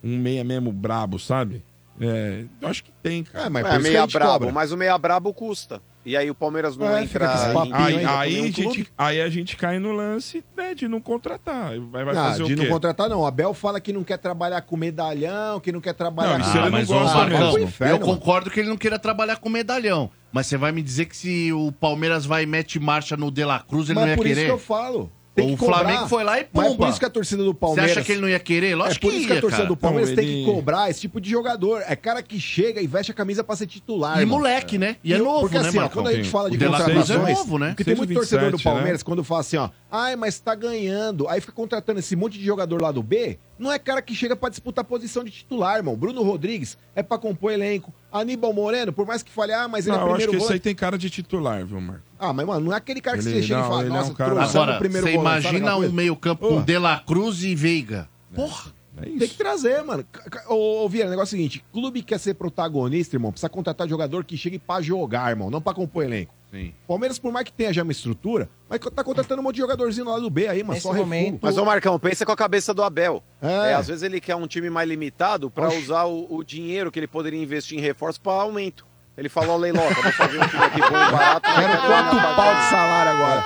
Um meia mesmo brabo, sabe? É, eu acho que tem, cara. É, mas É, meia brabo, cobra. mas o meia brabo custa. E aí o Palmeiras não É, entra papinho Aí, com aí, a gente, aí a gente cai no lance né, de não contratar. Vai, vai Ah, fazer de o quê? não contratar, não. O Abel fala que não quer trabalhar com medalhão, que não quer trabalhar Não, com. isso ele não mas, ô, gosta Marcão, inferno, eu mano. concordo que ele não queira trabalhar com medalhão. Mas você vai me dizer que se o Palmeiras vai e mete marcha no De La Cruz, ele Mas não é ia por isso querer? que eu falo. Tem o que cobrar. Flamengo foi lá e Mas é por pumba. isso que a torcida do Você Palmeiras. acha que ele não ia querer? É Lógico por que isso que a torcida cara. do Palmeiras Não, tem ele- que cobrar esse tipo de jogador. É cara que chega e veste a camisa pra ser titular. E irmão. moleque, né? E é novo, porque, né, assim, ó, quando a gente fala de é contratações, novo, né? porque tem muito 127, torcedor do né? Palmeiras quando fala assim, ó, ai, mas tá ganhando. Aí fica contratando esse monte de jogador lá do B. Não é cara que chega pra disputar a posição de titular, irmão. Bruno Rodrigues é pra compor elenco. Aníbal Moreno, por mais que fale, ah, mas ele Não, é eu acho primeiro que esse aí tem cara de titular, viu, Marco? Ah, mas, mano, não é aquele cara que Ele- você chega não, e fala, ele é um nossa, cara- trouxemos Agora, o primeiro você volante, sabe imagina aquela um coisa? meio-campo Pô. com De La Cruz e Veiga. Porra! É Tem que trazer, mano. C- c- Ô, ô Vieira, o negócio é o seguinte: clube quer ser protagonista, irmão, precisa contratar jogador que chegue pra jogar, irmão, não pra compor elenco. Sim. Palmeiras, por mais que tenha já uma estrutura, mas tá contratando um monte de jogadorzinho lá do B aí, mas Nesse só refugo. Mas, ô Marcão, pensa com a cabeça do Abel. É. É, às vezes ele quer um time mais limitado pra usar o, o dinheiro que ele poderia investir em reforço pra aumento. Ele falou, Leiloca, vou fazer um time aqui bom e barato. Quero quatro pau de salário agora.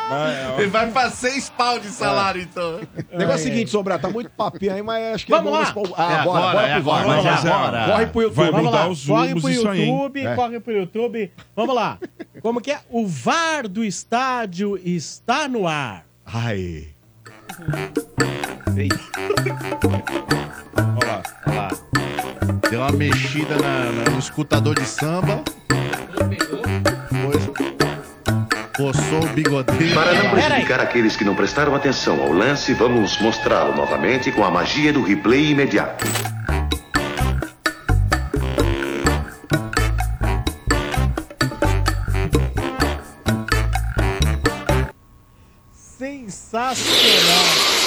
Ele vai pra seis pau de salário, então. O negócio é o seguinte, Sobrar, tá muito papinho aí, mas acho que Vamos é lá. bom. Ah, É bora, agora, bora é pro VAR. agora, mas é agora. Corre pro YouTube. Vai Vamos lá, os corre pro aí? YouTube, É. corre pro YouTube. Vamos lá. Como que é? O VAR do estádio está no ar. Ai. Olha lá, olha lá. Deu uma mexida na- na- no escutador de samba. Foi. Coçou o bigodeiro. Para não prejudicar aqueles que não prestaram atenção ao lance, vamos mostrá-lo novamente com a magia do replay imediato. Sensacional.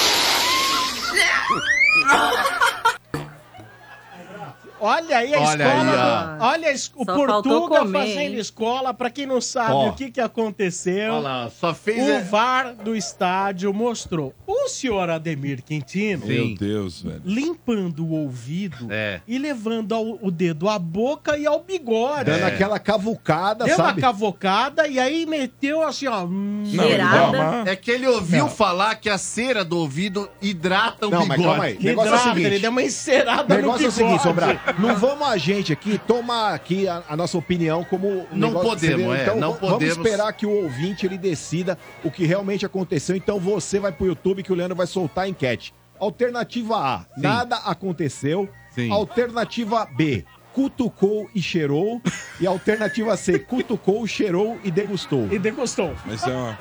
Olha aí a Olha escola. aí, do- olha o Só Portuga comer, fazendo hein? escola. Pra quem não sabe Ó. o que, que aconteceu. Olha lá, só fez. O é- VAR do estádio mostrou o senhor Ademir Quintino Meu Deus, velho. limpando o ouvido É. e levando ao- o dedo à boca e ao bigode. Dando aquela cavucada, Deu uma sabe? cavocada e aí meteu assim, ó. hum, Não, uma- É que ele ouviu Não. falar que a cera do ouvido hidrata o Não, bigode. mas calma aí. O que negócio é o hidrata, seguinte. Ele deu uma encerada O negócio é no o seguinte, bigode. Não vamos a gente aqui tomar aqui a, a nossa opinião como Não podemos, é, Então não v- podemos. Vamos esperar que o ouvinte ele decida o que realmente aconteceu. Então você vai pro YouTube que o Leandro vai soltar a enquete. Alternativa A, nada aconteceu. Sim. Alternativa B, cutucou e cheirou. E alternativa C, cutucou, cheirou e degustou. E degustou. Mas ó,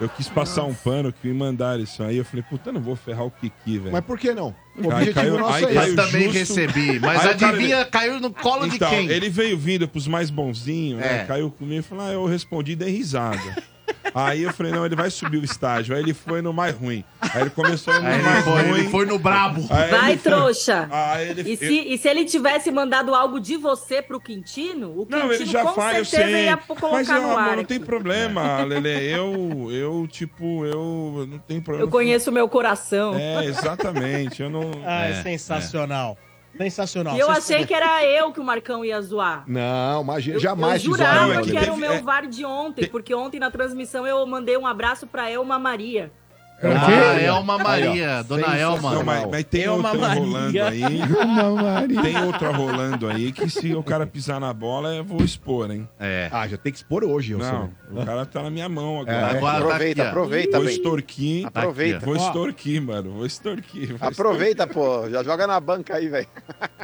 eu quis passar um pano que me mandaram isso aí. Eu falei, puta, eu não vou ferrar o Kiki, velho. Mas por que não? O Aí objetivo caiu- nosso aí é caiu esse. Eu também justo. recebi. Mas Aí o cara- adivinha, caiu no colo então, de quem? ele veio vindo pros mais bonzinhos, né? É. Caiu comigo e falou, ah, eu respondi e dei risada. Aí eu falei, não, ele vai subir o estágio. Aí ele foi no mais ruim. Aí ele começou no Aí ele mais foi, ruim. ele foi no brabo. Aí Vai, trouxa. Aí ele... E se, e se ele tivesse mandado algo de você pro Quintino, o Quintino Não, ele já com faz, eu certeza sei. ia colocar Mas, no amor, ar. não tem problema, Lele. Eu, eu, tipo, eu não tenho problema. Eu conheço o meu coração. É, exatamente. Eu não... Ah, é, É, sensacional. Sensacional. E eu achei que era eu que o Marcão ia zoar. Não, imagina, Eu, jamais eu te zoaram, jurava que era o meu VAR de ontem, porque ontem na transmissão eu mandei um abraço pra Elma Maria. Ah, Elma Maria, dona Sensacional. Elma. Não, mas, mas tem Elma outra Maria. rolando aí. Uma Maria. Tem outra rolando aí que se o cara pisar na bola, eu vou expor, hein? É. Ah, já tem que expor hoje, Não, Wilson. o cara tá na minha mão É, agora. Agora Aproveita, tá aproveita, Vou extorquir. Aproveita. Vou extorquir, mano. Vou extorquir. vou Aproveita, pô. Já joga na banca aí, velho.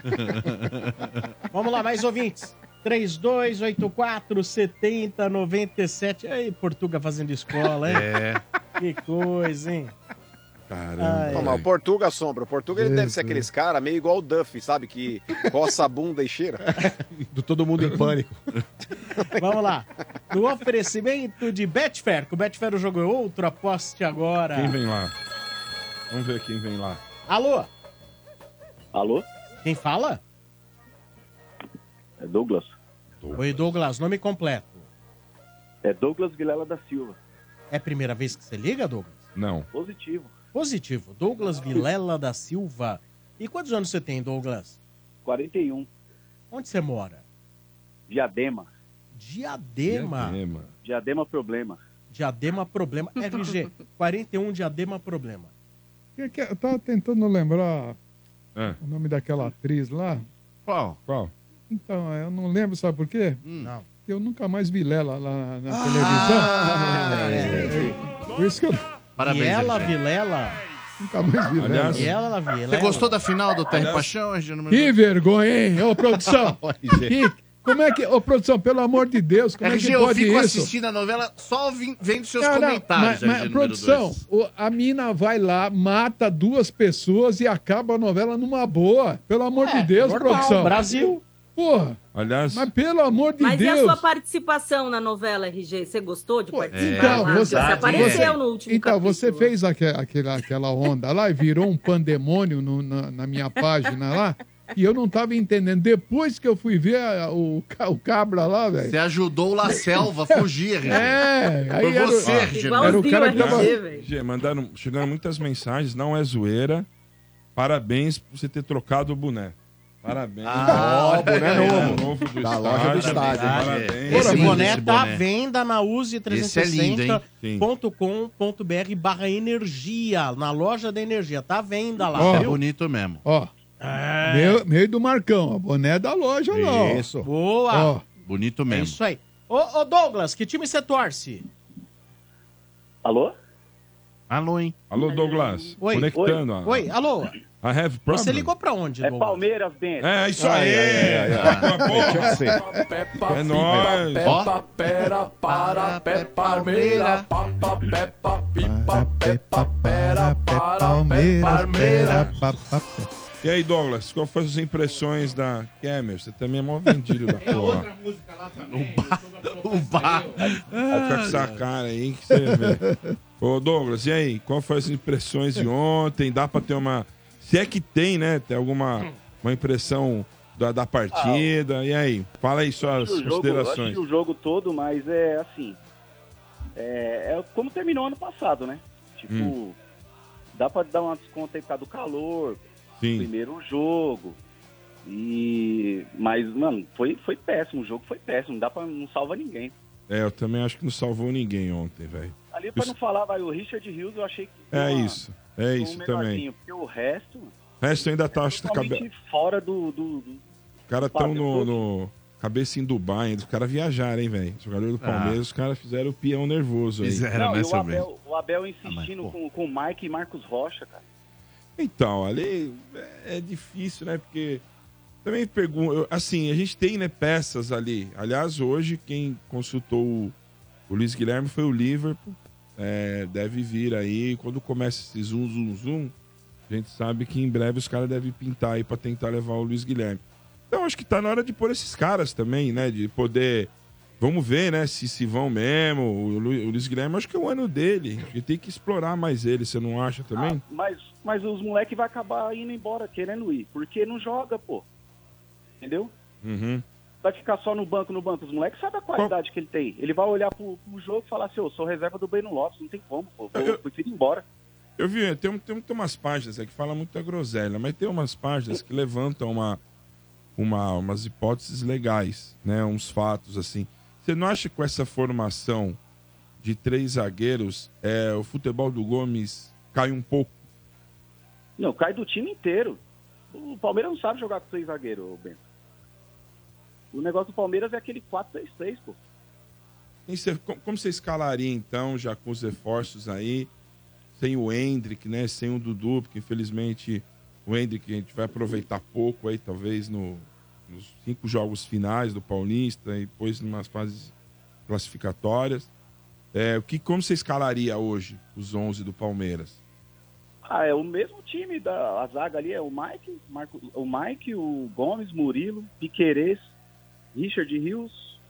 Vamos lá, mais ouvintes. 3284 7097. Aí, Portuga fazendo escola, hein? É. Que coisa, hein? Caramba. Ai, Não, mas o Portuga, Sombra. O Portuga ele deve ser aqueles cara meio igual o Duff, sabe? Que coça a bunda e cheira. Do todo mundo em pânico. Vamos lá. No oferecimento de Betfair, que o Betfair o jogo é outro, aposte agora. Quem vem lá? Vamos ver quem vem lá. Alô? Alô? Quem fala? É Douglas. Oi, Douglas, nome completo. É Douglas Vilela da Silva. É a primeira vez que você liga, Douglas? Não. Positivo. Positivo. Douglas Vilela da Silva. E quantos anos você tem, Douglas? 41. Onde você mora? Diadema. Diadema. Diadema. Diadema problema. Diadema Problema. RG, 41 Diadema Problema. Que- que- Eu tava tentando lembrar É. o nome daquela atriz lá. Qual? Qual? Então, eu não lembro, sabe por quê? Não. Eu nunca mais vi ela lá na, Ah, é. televisão. Por isso que eu Parabéns, Viela, RG. Vilela. nunca mais vi Aliás, Viela, Vilela. Você gostou da final do Terra e Paixão, Que vergonha, hein? Ô, produção. que, como é que... Ô, produção, pelo amor de Deus, como é RG, que eu pode fico isso? assistindo a novela só vendo seus Não, não, comentários, mas, mas, RG, número produção, o- a mina vai lá, mata duas pessoas e acaba a novela numa boa. Pelo amor de Deus, É, normal, produção. Brasil. Porra, Aliás, mas pelo amor de Mas e a Deus. sua participação na novela, RG? Você gostou de participar? Então, lá? você, você apareceu você- no último Então, capítulo. você fez aque- aquela, aquela onda lá e virou um pandemônio no- na, na minha página lá. E eu não tava entendendo. Depois que eu fui ver a- o, o cabra lá, velho. Você ajudou o La Selva a fugir, RG. É, aí Foi era, você, RG. era o cara que tava. RG, mandaram, chegaram muitas mensagens, não é zoeira. Parabéns por você ter trocado o boné. Parabéns. Ah, ó, boné É, novo. do Da loja do estádio, hein? Parabéns. Esse é boné esse tá à venda na Esse é lindo, hein? Sim. use365.com.br barra energia, na loja da energia. Tá à venda lá. É viu? bonito mesmo. Ó, É. meio, meio do Marcão, a boné da loja lá. Isso. Boa! Ó, Bonito é mesmo. isso aí. Ô, ô, Douglas, que time você torce? Alô? Alô, hein? Alô, Douglas. Oi. Conectando. a- Oi, alô? I have problem. Você ligou pra onde, É? Palmeiras, Bento. É, isso aí. É nóis. Ó, Pera, para, pé, palmeira, papa, peppa, pipa, peppa, pera, para, pé, palmeira. E aí, Douglas, qual foram as impressões da Camer? Você também é mó vendido da porra. o bar. Vai ficar com essa cara aí que você vê. Ô, Douglas, e aí? Qual foram as impressões de ontem? Dá pra ter uma. Se é que tem, né? Tem alguma uma impressão da, da partida. E aí? Fala aí suas jogo, considerações. o jogo todo, mas é assim. É, é como terminou ano passado, né? Tipo, Hum. dá pra dar uma desconta aí por causa do calor. Sim. Primeiro jogo. E. Mas, mano, foi, foi péssimo. O jogo foi péssimo. Não dá pra. Não salva ninguém. É, eu também acho que não salvou ninguém ontem, velho. Ali, pra não falar, vai, o Richard Hughes, eu achei que. É uma- isso, é um isso também. Porque o resto. O resto ainda tá, acho que cabe... Fora do. do, do... Os caras estão no, no cabeça em Dubai, ainda. os caras viajaram, hein, velho. Os jogadores do Ah. Palmeiras, os caras fizeram o peão nervoso aí. Não, e o Abel, o Ah, Abel insistindo com, com o Mike e Marcos Rocha, cara. Então, ali é difícil, né? Porque também pergunto, assim, a gente tem, né, peças ali. Aliás, hoje quem consultou o, o Luiz Guilherme foi o Liverpool. É, deve vir aí, quando começa esse zoom, zoom, zoom, a gente sabe que em breve os caras devem pintar aí pra tentar levar o Luiz Guilherme. Então, acho que tá na hora de pôr esses caras também, né? De poder. Vamos ver, né? Se, se vão mesmo. O, Lu- o Luiz Guilherme, acho que é o ano dele. Gente tem que explorar mais ele, você não acha também? Mas, mas os moleques vão acabar indo embora querendo ir. Porque não joga, pô. Entendeu? Uhum. Vai ficar só no banco, no banco. Os moleques sabem a qualidade que ele tem. Ele vai olhar pro, pro jogo e falar assim, eu sou reserva do Breno Lopes, não tem como, pô. Vou, eu prefiro ir embora. Eu vi, tem, tem, tem umas páginas aí que falam muito da groselha, mas tem umas páginas que levantam uma, uma, umas hipóteses legais, né? Uns fatos assim. Você não acha que com essa formação de três zagueiros, é, o futebol do Gomes cai um pouco? Não, cai do time inteiro. O Palmeiras não sabe jogar com três zagueiros, Bento. O negócio do Palmeiras é aquele 4-3-3, pô. Como, você escalaria, então, já com os reforços aí, sem o Hendrick, né? Sem o Dudu, porque infelizmente o Hendrick a gente vai aproveitar pouco aí, talvez, no, nos cinco jogos finais do Paulista e depois em umas fases classificatórias. É, o que, como você escalaria hoje os 11 do Palmeiras? Ah, é o mesmo time da a zaga ali, é o Mike, Marco, o Mike, o Gomes, Murilo, Piquerez, Richard Rios,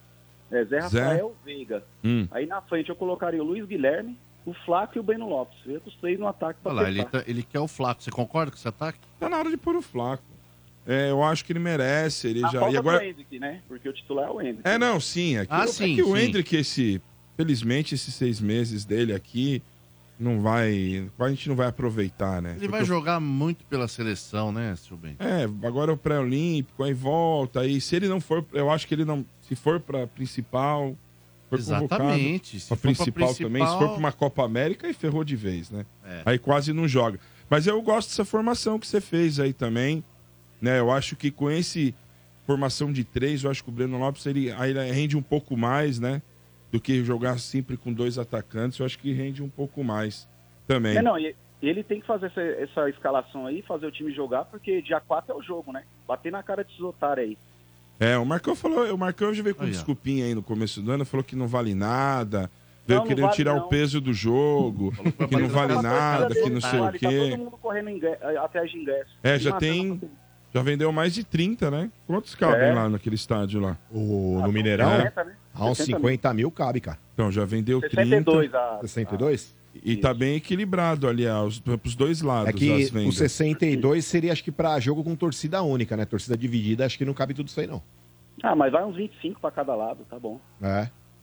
é, Zé Zé. Rafael, Veiga. Hum. Aí na frente eu colocaria o Luiz Guilherme, o Flaco e o Breno Lopes. Eu ia com os três no ataque pra Olha lá, ele, tá- ele quer o Flaco. Você concorda com esse ataque? Tá na hora de pôr o Flaco. É, eu acho que ele merece. Ele Na já. falta E agora... do Hendrick, né? Porque o titular é o Hendrick. É, não, sim. É que, Ah, é sim, que o sim. Hendrick, esse, felizmente, esses seis meses dele aqui, não vai. A gente não vai aproveitar, né? Ele Porque vai jogar muito pela seleção, né, seu bem? É, agora é o pré-olímpico, aí volta. Aí se ele não for, eu acho que ele não. Se for pra principal. For Exatamente, se Pra for pra principal, também. Se for principal- pra uma Copa América, aí ferrou de vez, né? É. Aí quase não joga. Mas eu gosto dessa formação que você fez aí também. Né? Eu acho que com esse formação de três, eu acho que o Breno Lopes ele, aí ele rende um pouco mais, né? Do que jogar sempre com dois atacantes. Eu acho que rende um pouco mais também. É, não, e ele tem que fazer essa, essa escalação aí, fazer o time jogar, porque dia 4 é o jogo, né? Bater na cara desses otários aí. É, o Marcão falou, o Marcão já veio com Aí, desculpinha aí no começo do ano, falou que não vale nada, veio Não, não querendo vale tirar não. o peso do jogo, que não vale nada, que não sei o Tá todo quê. mundo correndo ingre- atrás de ingresso. É, já tem, já vendeu mais de 30, né? Quantos cabem É. lá naquele estádio lá? O, no Mineirão? É. A uns 50 mil cabe, cara. Então, já vendeu 62 30. a- 62? E tá bem equilibrado ali, ó, os, pros dois lados É que as vendas. o 62 seria, acho que, pra jogo com torcida única, né? Torcida dividida, acho que não cabe tudo isso aí, não. Ah, mas vai uns 25 pra cada lado, tá bom. É.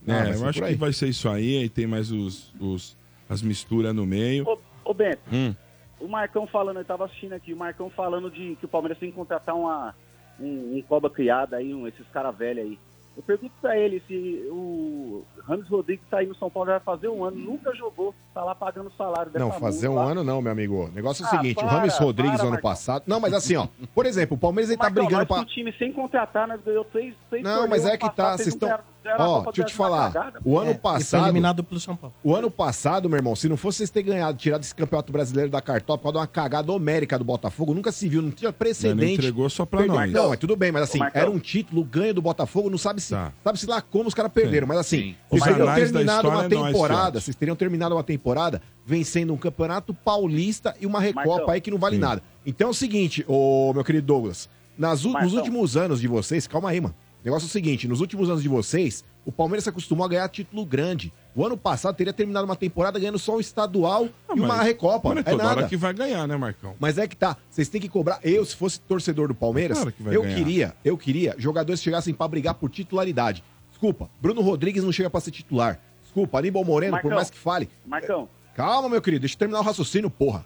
É, Ah, vai ser eu acho que vai ser isso aí, aí tem mais os, os- as misturas no meio. Ô, ô Bento, Hum. o Marcão falando, eu tava assistindo aqui, o Marcão falando de que o Palmeiras tem que contratar uma, um, um cobra criada aí, um, esses caras velhos aí. Eu pergunto pra ele se o Ramos Rodrigues tá aí no São Paulo já vai fazer um ano, nunca jogou, tá lá pagando salário dessa Não, fazer um lá. ano não, meu amigo. O negócio é o Ah, seguinte, o para, Rames Rodrigues para, ano Marcão. passado... Não, mas assim, ó, por exemplo, o Palmeiras ele tá brigando com o time sem contratar, nós ganhou três, três Não, mas é que tá, vocês estão... Ó, deixa eu te falar, cagada. o ano É, foi passado... eliminado pelo São Paulo. O ano passado, meu irmão, se não fosse vocês terem ganhado, tirado esse campeonato brasileiro da cartola por causa de uma cagada homérica do Botafogo, nunca se viu, não tinha precedente. Não entregou só pra Perdeu- nós. Não, mas tudo bem, mas assim, era um título, ganho do Botafogo, não sabe se, Tá. sabe se lá como os caras perderam, mas assim, Sim. vocês teriam terminado uma história é nós, temporada, vocês teriam terminado uma temporada vencendo um campeonato paulista e uma recopa Marcão. aí que não vale Sim. nada. Então é o seguinte, ô meu querido Douglas, nas, nos últimos anos de vocês, calma aí, mano. O negócio é o seguinte: nos últimos anos de vocês, o Palmeiras se acostumou a ganhar título grande. O ano passado teria terminado uma temporada ganhando só o estadual ah, e uma mas, Recopa. Mas é, é toda nada. hora que vai ganhar, né, Marcão? Mas é que tá. Vocês têm que cobrar. Eu, se fosse torcedor do Palmeiras, claro que eu ganhar. queria, eu queria jogadores chegassem para brigar por titularidade. Desculpa, Bruno Rodrigues não chega para ser titular. Desculpa, Aníbal Moreno, Marcão, por mais que fale. Marcão. Calma, meu querido, deixa eu terminar o raciocínio, porra.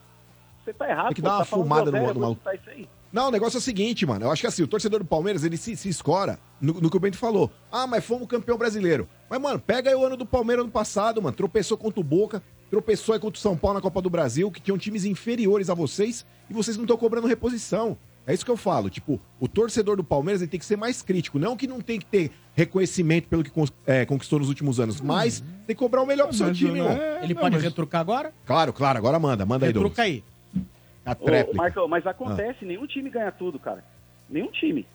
Você tá errado, Tem que pô, dar uma tá fumada no, no maluco. Tá isso aí. Não, o negócio é o seguinte, mano. Eu acho que assim, o torcedor do Palmeiras, ele se, se escora no, no que o Bento falou. Ah, mas fomos campeão brasileiro. Mas, mano, pega aí o ano do Palmeiras no passado, mano. Tropeçou contra o Boca, tropeçou aí contra o São Paulo na Copa do Brasil, que tinham times inferiores a vocês e vocês não estão cobrando reposição. É isso que eu falo. Tipo, o torcedor do Palmeiras ele tem que ser mais crítico. Não que não tem que ter reconhecimento pelo que é, conquistou nos últimos anos, mas uhum. tem que cobrar o melhor pro seu time, mano. É, ele pode retrucar agora? Claro, claro. Agora manda. Manda aí, Douglas. Retruca aí. A tréplica. Ô, Marcão, mas ah. acontece, ah. nenhum time ganha tudo, cara. Nenhum time.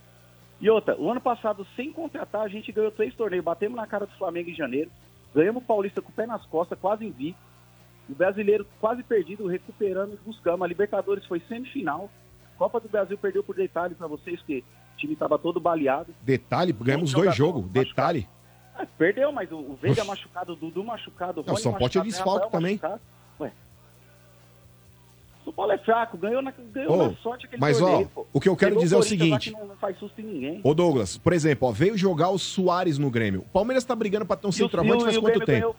E outra, o ano passado, sem contratar, a gente ganhou três torneios. Batemos na cara do Flamengo em janeiro. Ganhamos o Paulista com o pé nas costas, quase invicto. O brasileiro quase perdido, recuperando e buscamos. A Libertadores foi semifinal. Copa do Brasil perdeu por detalhe para vocês, que o time estava todo baleado. Detalhe? Ganhamos dois jogos. Detalhe. Ah, perdeu, mas o Veiga machucado, o Dudu machucado, o Rony Não, São Paulo tinha né, desfalque também. Machucado. Ué, o Paulo é fraco, ganhou na, ganhou oh, na sorte aquele Mas, torneio, ó, pô. o que eu quero dizer é o seguinte... Que não, faz susto em ninguém. Ô, Douglas, por exemplo, ó, veio jogar o Soares no Grêmio. O Palmeiras tá brigando pra ter um centroavante faz quanto tempo?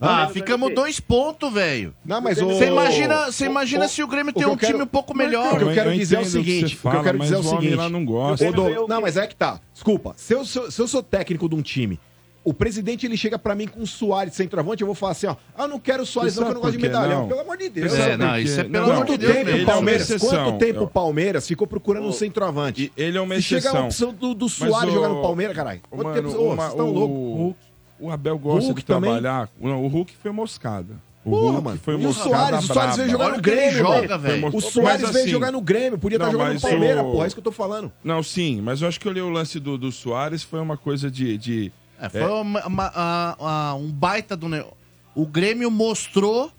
Ah, ficamos dois pontos, velho. Não, mas você imagina, você imagina o, se o Grêmio tem um quero, time um pouco melhor. O que eu quero eu dizer é o seguinte, o que eu quero dizer é o seguinte. Não gosta. Não, mas é que tá. Desculpa. Se eu, se eu sou técnico de um time o presidente ele chega para mim com o Soares centroavante, eu vou falar assim, ó, ah, não quero o Soares não, que eu não gosto de medalhão. Não. Pelo amor de Deus. É, não, isso é pelo quanto amor de Deus. É Palmeiras, é quanto tempo o Palmeiras ficou procurando um centroavante? Ele é uma exceção. Chega a opção do, do Soares jogar no Palmeiras, caralho. Quanto mano, tempo? Oh, uma, vocês estão tá loucos. O Abel gosta Hulk de trabalhar. Também? Não, o Hulk foi moscada. O Porra, mano. Foi e o Soares, o Soares veio jogar no Grêmio, joga, velho. O Soares mas, veio assim, jogar no Grêmio, podia tá estar jogando no Palmeiras, o... porra, é isso que eu tô falando. Não, sim, mas eu acho que eu li o lance do, do Soares, foi uma coisa de, de é, é, foi uma, uma, um baita do negócio. O Grêmio mostrou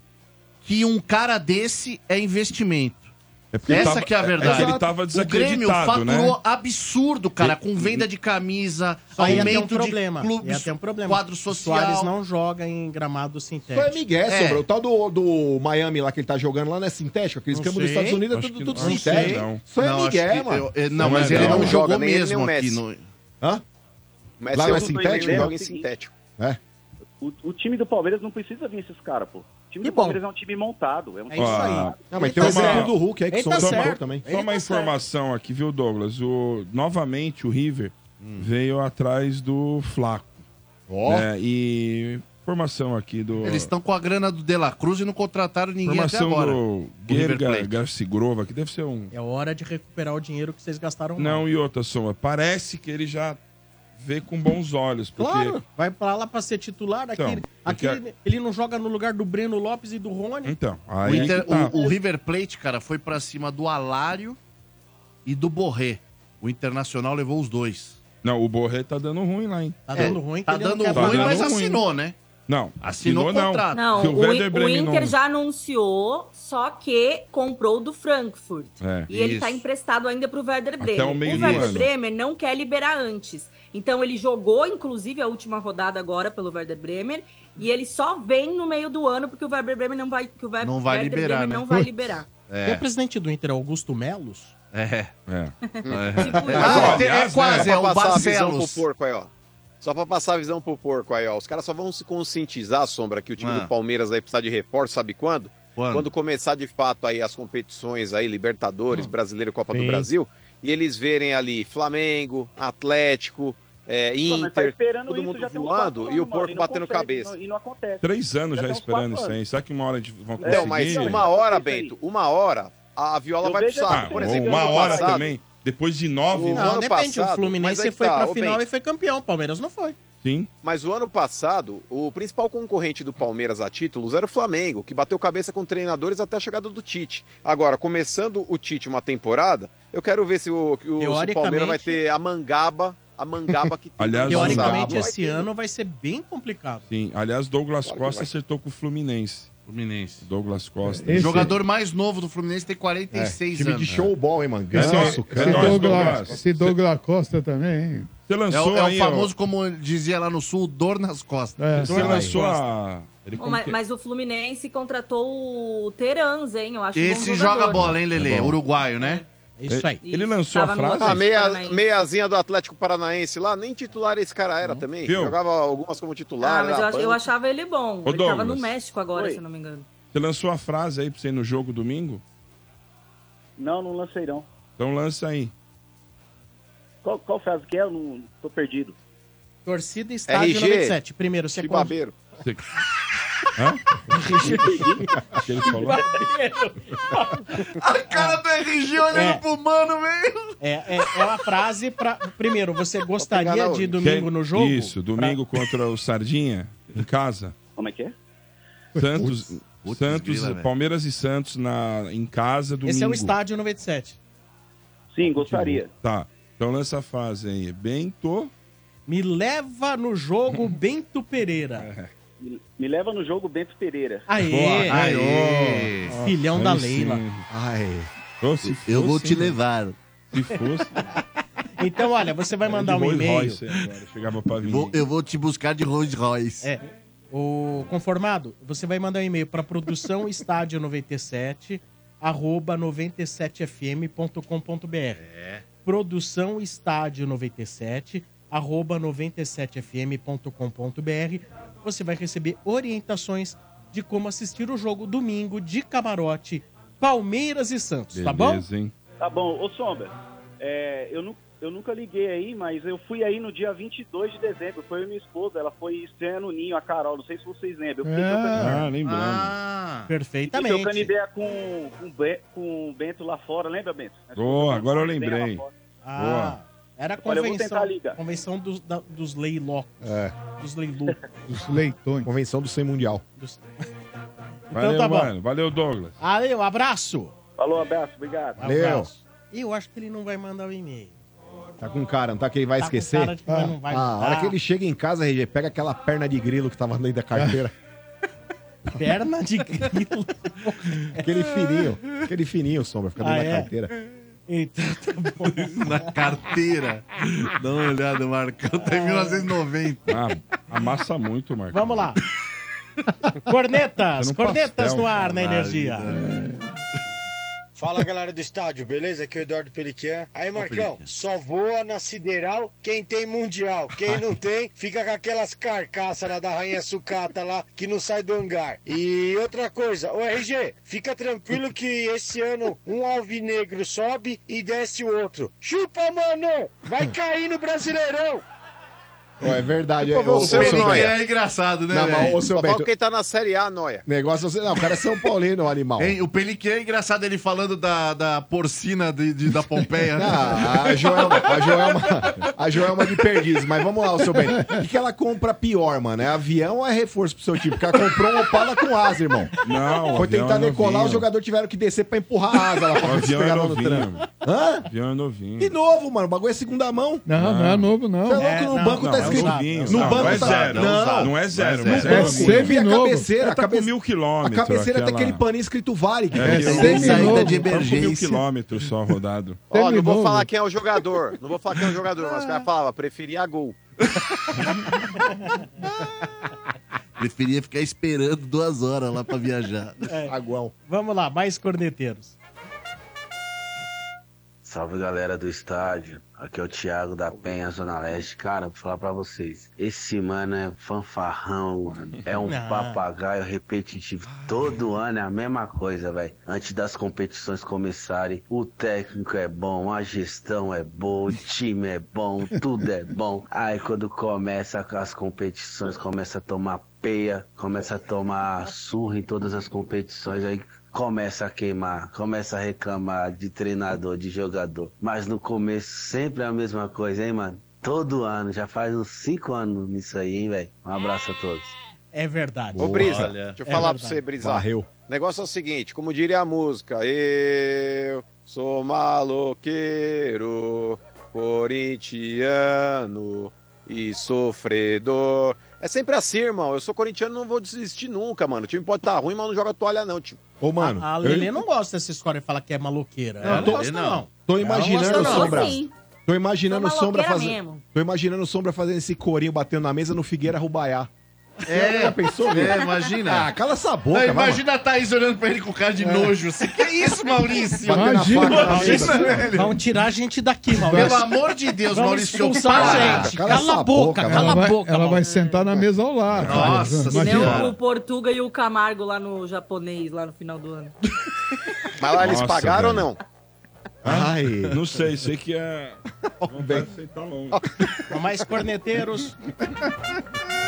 que um cara desse é investimento. É Essa tava, que é a é, é verdade. É ele tava o Grêmio faturou né? absurdo, cara, com venda de camisa, Só aumento um de clubes, um problema. quadro social. O não joga em gramado sintético. Foi Miguel, é. O tal do, do Miami lá que ele tá jogando lá não é sintético? Aqueles campos dos Estados Unidos é tudo, tudo não sintético. Não. Foi é Miguel, mano. Eu, eu, não, mas não, ele não, joga mesmo aqui no... Hã? Mas lá não é sintético? Não? É sintético. É? O, o, time do Palmeiras não precisa vir esses caras, pô. O time que do bom. Palmeiras é um time montado. É, um é time é isso aí. Não, mas tem tá uma... do Hulk aí que tá só uma, também. Só uma tá informação certo. aqui, viu, Douglas? O, novamente, o River hum. veio atrás do Flaco. Ó. Oh. Né? E informação aqui do. Eles estão com a grana do De La Cruz e não contrataram ninguém formação até agora. Do Gerga Garcigrova, que deve ser um. É hora de recuperar o dinheiro que vocês gastaram. Não, mais. e outra soma. Parece que ele já vê com bons olhos. Porque... Claro, vai pra lá pra ser titular. Aqui, Então, aqui ele- ele não joga no lugar do Breno Lopes e do Rony. Então, aí o, Inter- tá. o- o River Plate, cara, foi pra cima do Alário e do Borré. O Internacional levou os dois. Não, o Borré tá dando ruim lá, hein? Tá dando ruim, Tá dando ruim, mas tá assinou, né? Não. Assinou o contrato. Não, o, o o não- Inter já anunciou, só que comprou do Frankfurt. É. E ele tá emprestado ainda pro Werder Bremen. o meio do Werder ano. Bremen não quer liberar antes. Então ele jogou, inclusive, a última rodada agora pelo Werder Bremen. E ele só vem no meio do ano porque o Werder Bremen não vai, que o Werder, não vai Werder liberar. Bremen né? não vai liberar. É. E o é presidente do Inter, Augusto Melos? É. É, é. ah, é, é quase, é, é o Barcelos. Porco aí, ó. Só para passar a visão pro porco aí, ó. Os caras só vão se conscientizar, Sombra, que o time ah. do Palmeiras vai precisar de reforço, sabe quando? quando? Quando começar de fato aí as competições aí, Libertadores, ah. Brasileiro Copa Sim. do Brasil, e eles verem ali Flamengo, Atlético, é, Inter, Pô, todo mundo voando e o porco batendo consegue, cabeça. Não, e não acontece. Três anos já, já esperando isso aí. Será que uma hora a gente vai conseguir? Não, mas uma hora, Bento, uma hora, a viola eu vai pro saco. Ah, por exemplo, uma hora passado, também, depois de nove... Não, não depende, passado, o Fluminense foi tá, pra final e foi campeão, o Palmeiras não foi. Sim. Mas o ano passado, o principal concorrente do Palmeiras a títulos era o Flamengo, que bateu cabeça com treinadores até a chegada do Tite. Agora, começando o Tite uma temporada, eu quero ver se o, o Palmeiras vai ter a mangaba a mangaba que tem. Aliás, Teoricamente, esse ano vai ser bem complicado. Sim, aliás, Douglas claro Costa acertou com o Fluminense. Fluminense. Douglas Costa. Esse... Jogador mais novo do Fluminense tem 46 é, time anos. Time de showball, hein, mano? é Esse é é Douglas, Douglas Costa também, hein? Você É lançou o, é o aí, famoso, como dizia lá no sul, dor nas costas. É, Você lançou a... Ele Bom, mas, mas o Fluminense contratou o Terans, hein? Eu acho Esse joga bola, hein, Lele? É. Uruguaio, né? Isso aí. Ele lançou Tava a frase. A meia, Paranaense. meiazinha do Atlético Paranaense lá, nem titular esse cara era também. Viu? Jogava algumas como titular. Ah, mas eu, ach- eu achava ele bom. Ô, ele tava no Douglas. México agora, Oi. se eu não me engano. Você lançou a frase aí pra você ir no jogo domingo? Não, não lancei não. Então lança aí. Qual, qual frase que é? Eu não tô perdido. Torcida Estádio RG, 97. Primeiro, você Chibabeiro. Você... Hã? Que ele falou? A cara do RG olhando É. pro mano, velho. É, é, é uma frase pra. Primeiro, você gostaria de ir domingo Quem- no jogo? Isso, domingo contra o Sardinha, em casa. Como é que é? Santos, Putz, Santos grila, velho. Palmeiras e Santos na, em casa domingo. Esse é o Estádio 97. Sim, gostaria. Tá. Então lança a fase aí. Bento. Me leva no jogo Bento Pereira. Me, me leva no jogo Bento Pereira. Aê! Boa. Aê. Ó, Filhão aí da sim. Leila. Ai. Ô, se Eu vou fosse, te hein, levar. Se fosse. Então, olha, você vai mandar um e-mail. Vou- eu vou te buscar de Rolls Royce. É. O conformado, você vai mandar um e-mail para produção estádio 97 arroba 97fm.com.br. É. Produção estádio 97 arroba 97fm.com.br. Você vai receber orientações de como assistir o jogo domingo de camarote Palmeiras e Santos, tá bom? Beleza, hein? Tá bom. Ô, Sombra, é, eu, nu- eu nunca liguei aí, mas eu fui aí no dia 22 de dezembro. Foi a minha esposa, ela foi estreia no Ninho, a Carol. Não sei se vocês lembram. Eu fiquei trocando- Ah, lembrando. Ah, Perfeitamente. trocando ideia com, com, o Be- com o Bento lá fora. Lembra, Bento? Boa, agora eu lembrei. Ah, era a convenção, convenção dos, da- dos leiló, É. dos leilu. Os leitões. Convenção do 100 Mundial. Dos... Valeu, então tá bom. mano. Valeu, Douglas. Valeu, abraço. Falou, abraço, obrigado. Valeu. Abraço. E eu acho que ele não vai mandar o e-mail. Tá com cara, não tá que ele vai Tá com esquecer? cara de que vai- não vai ah, a hora que ele chega em casa, RG, pega aquela perna de grilo que tava dentro da carteira. Perna de grilo. aquele fininho. Aquele fininho, sombra, fica dentro Ah, da é? carteira. Então tá bom. na carteira. Dá uma olhada, Marcão. Tá em 1990. Ah, amassa muito, Marcos. Vamos lá. Cornetas, cornetas pastel, no ar na energia. Fala galera do estádio, beleza? Aqui é o Eduardo Peliquian. Aí, Marcão, só voa na Sideral quem tem Mundial. Quem não tem, fica com aquelas carcaças lá da Rainha Sucata lá que não sai do hangar. E outra coisa, ô RG, fica tranquilo que esse ano um alvinegro sobe e desce o outro. Chupa, mano! Vai cair no Brasileirão! É verdade. Pô, é, ô, seu Noia. Bento. É engraçado, né, Não, mas, ô, seu Bento, quem tá na Série A, Noia. negócio... é Não, o cara é São Paulino, o animal. Hein, o Peliquier é engraçado ele falando da, da porcina de, de- da Pompeia. né? Ah, a Joelma, a Joelma, a Joelma de perdiz. Mas vamos lá, o seu Bento. O que, que ela compra pior, mano? É avião ou é reforço pro seu time? Porque ela comprou um Opala com asa, irmão. Não, o Foi tentar é decolar, os jogadores tiveram que descer pra empurrar a asa lá O pra avião é pegar lá no novinho. trampo. Hã? O avião é novinho. De novo, mano. O bagulho é segunda mão. Não, não é novo, não. Você é louco, É, no não, banco não, tá é novinho. no Não, banco não é tá. zero, Não, não é zero, Não é mas zero. é É a cabeceira, a tá com mil A quilômetros. cabeceira tem aquela- aquele paninho escrito Varig. É, É. Saída de Tá com mil emergência. quilômetros só rodado. Ó, não vou falar quem é o jogador. Não vou falar quem é o jogador, mas o cara falava, preferia gol. Preferia ficar esperando duas horas lá pra viajar. Aguão. Vamos lá, mais corneteiros. Salve galera do estádio, aqui é o Thiago da Penha, Zona Leste. Cara, vou falar pra vocês, esse mano é fanfarrão, mano. É um Ah. papagaio repetitivo. Todo ano é a mesma coisa, velho. Antes das competições começarem, o técnico é bom, a gestão é boa, o time é bom, tudo é bom. Aí quando começa as competições, começa a tomar peia, começa a tomar surra em todas as competições, aí começa a queimar, começa a reclamar de treinador, de jogador. Mas no começo sempre é a mesma coisa, hein, mano? Todo ano, já faz uns cinco anos nisso aí, hein, velho? Um abraço a todos. É verdade. Ô, Brisa, Olha. deixa eu É falar pra verdade. você, Brisa. Varreu. O negócio é o seguinte, como diria a música, eu sou maloqueiro, corintiano e sofredor. É sempre assim, irmão. Eu sou corintiano não vou desistir nunca, mano. O time pode estar ruim, mas não joga toalha não, tio. Ô, mano. A, a eu- Lelê não gosta dessa história de falar que é maloqueira. Não, tô- não gosta, não. Tô imaginando, gosta, não. Sombra. Sim. Tô imaginando o Sombra fazendo. Tô imaginando o Sombra fazendo esse corinho batendo na mesa no Figueira Rubaiá. É, Já pensou, é, imagina. Ah, cala essa boca, Não, imagina a Thaís olhando pra ele com cara de É. nojo. Assim, que isso, Maurício? Batendo a faca na mesa. velho. Vão tirar a gente daqui, Maurício. Pelo amor de Deus, Vão Maurício. expulsar para. a gente. Cala, a boca, cala ela a vai, boca. ela vai sentar na mesa ao lado. Nossa Imagina. o Portuga e o Camargo lá no japonês, lá no final do ano. Mas lá eles Nossa, pagaram ou não? Ai. Não sei, sei que é. Vontade de sentar longe. Mais corneteiros.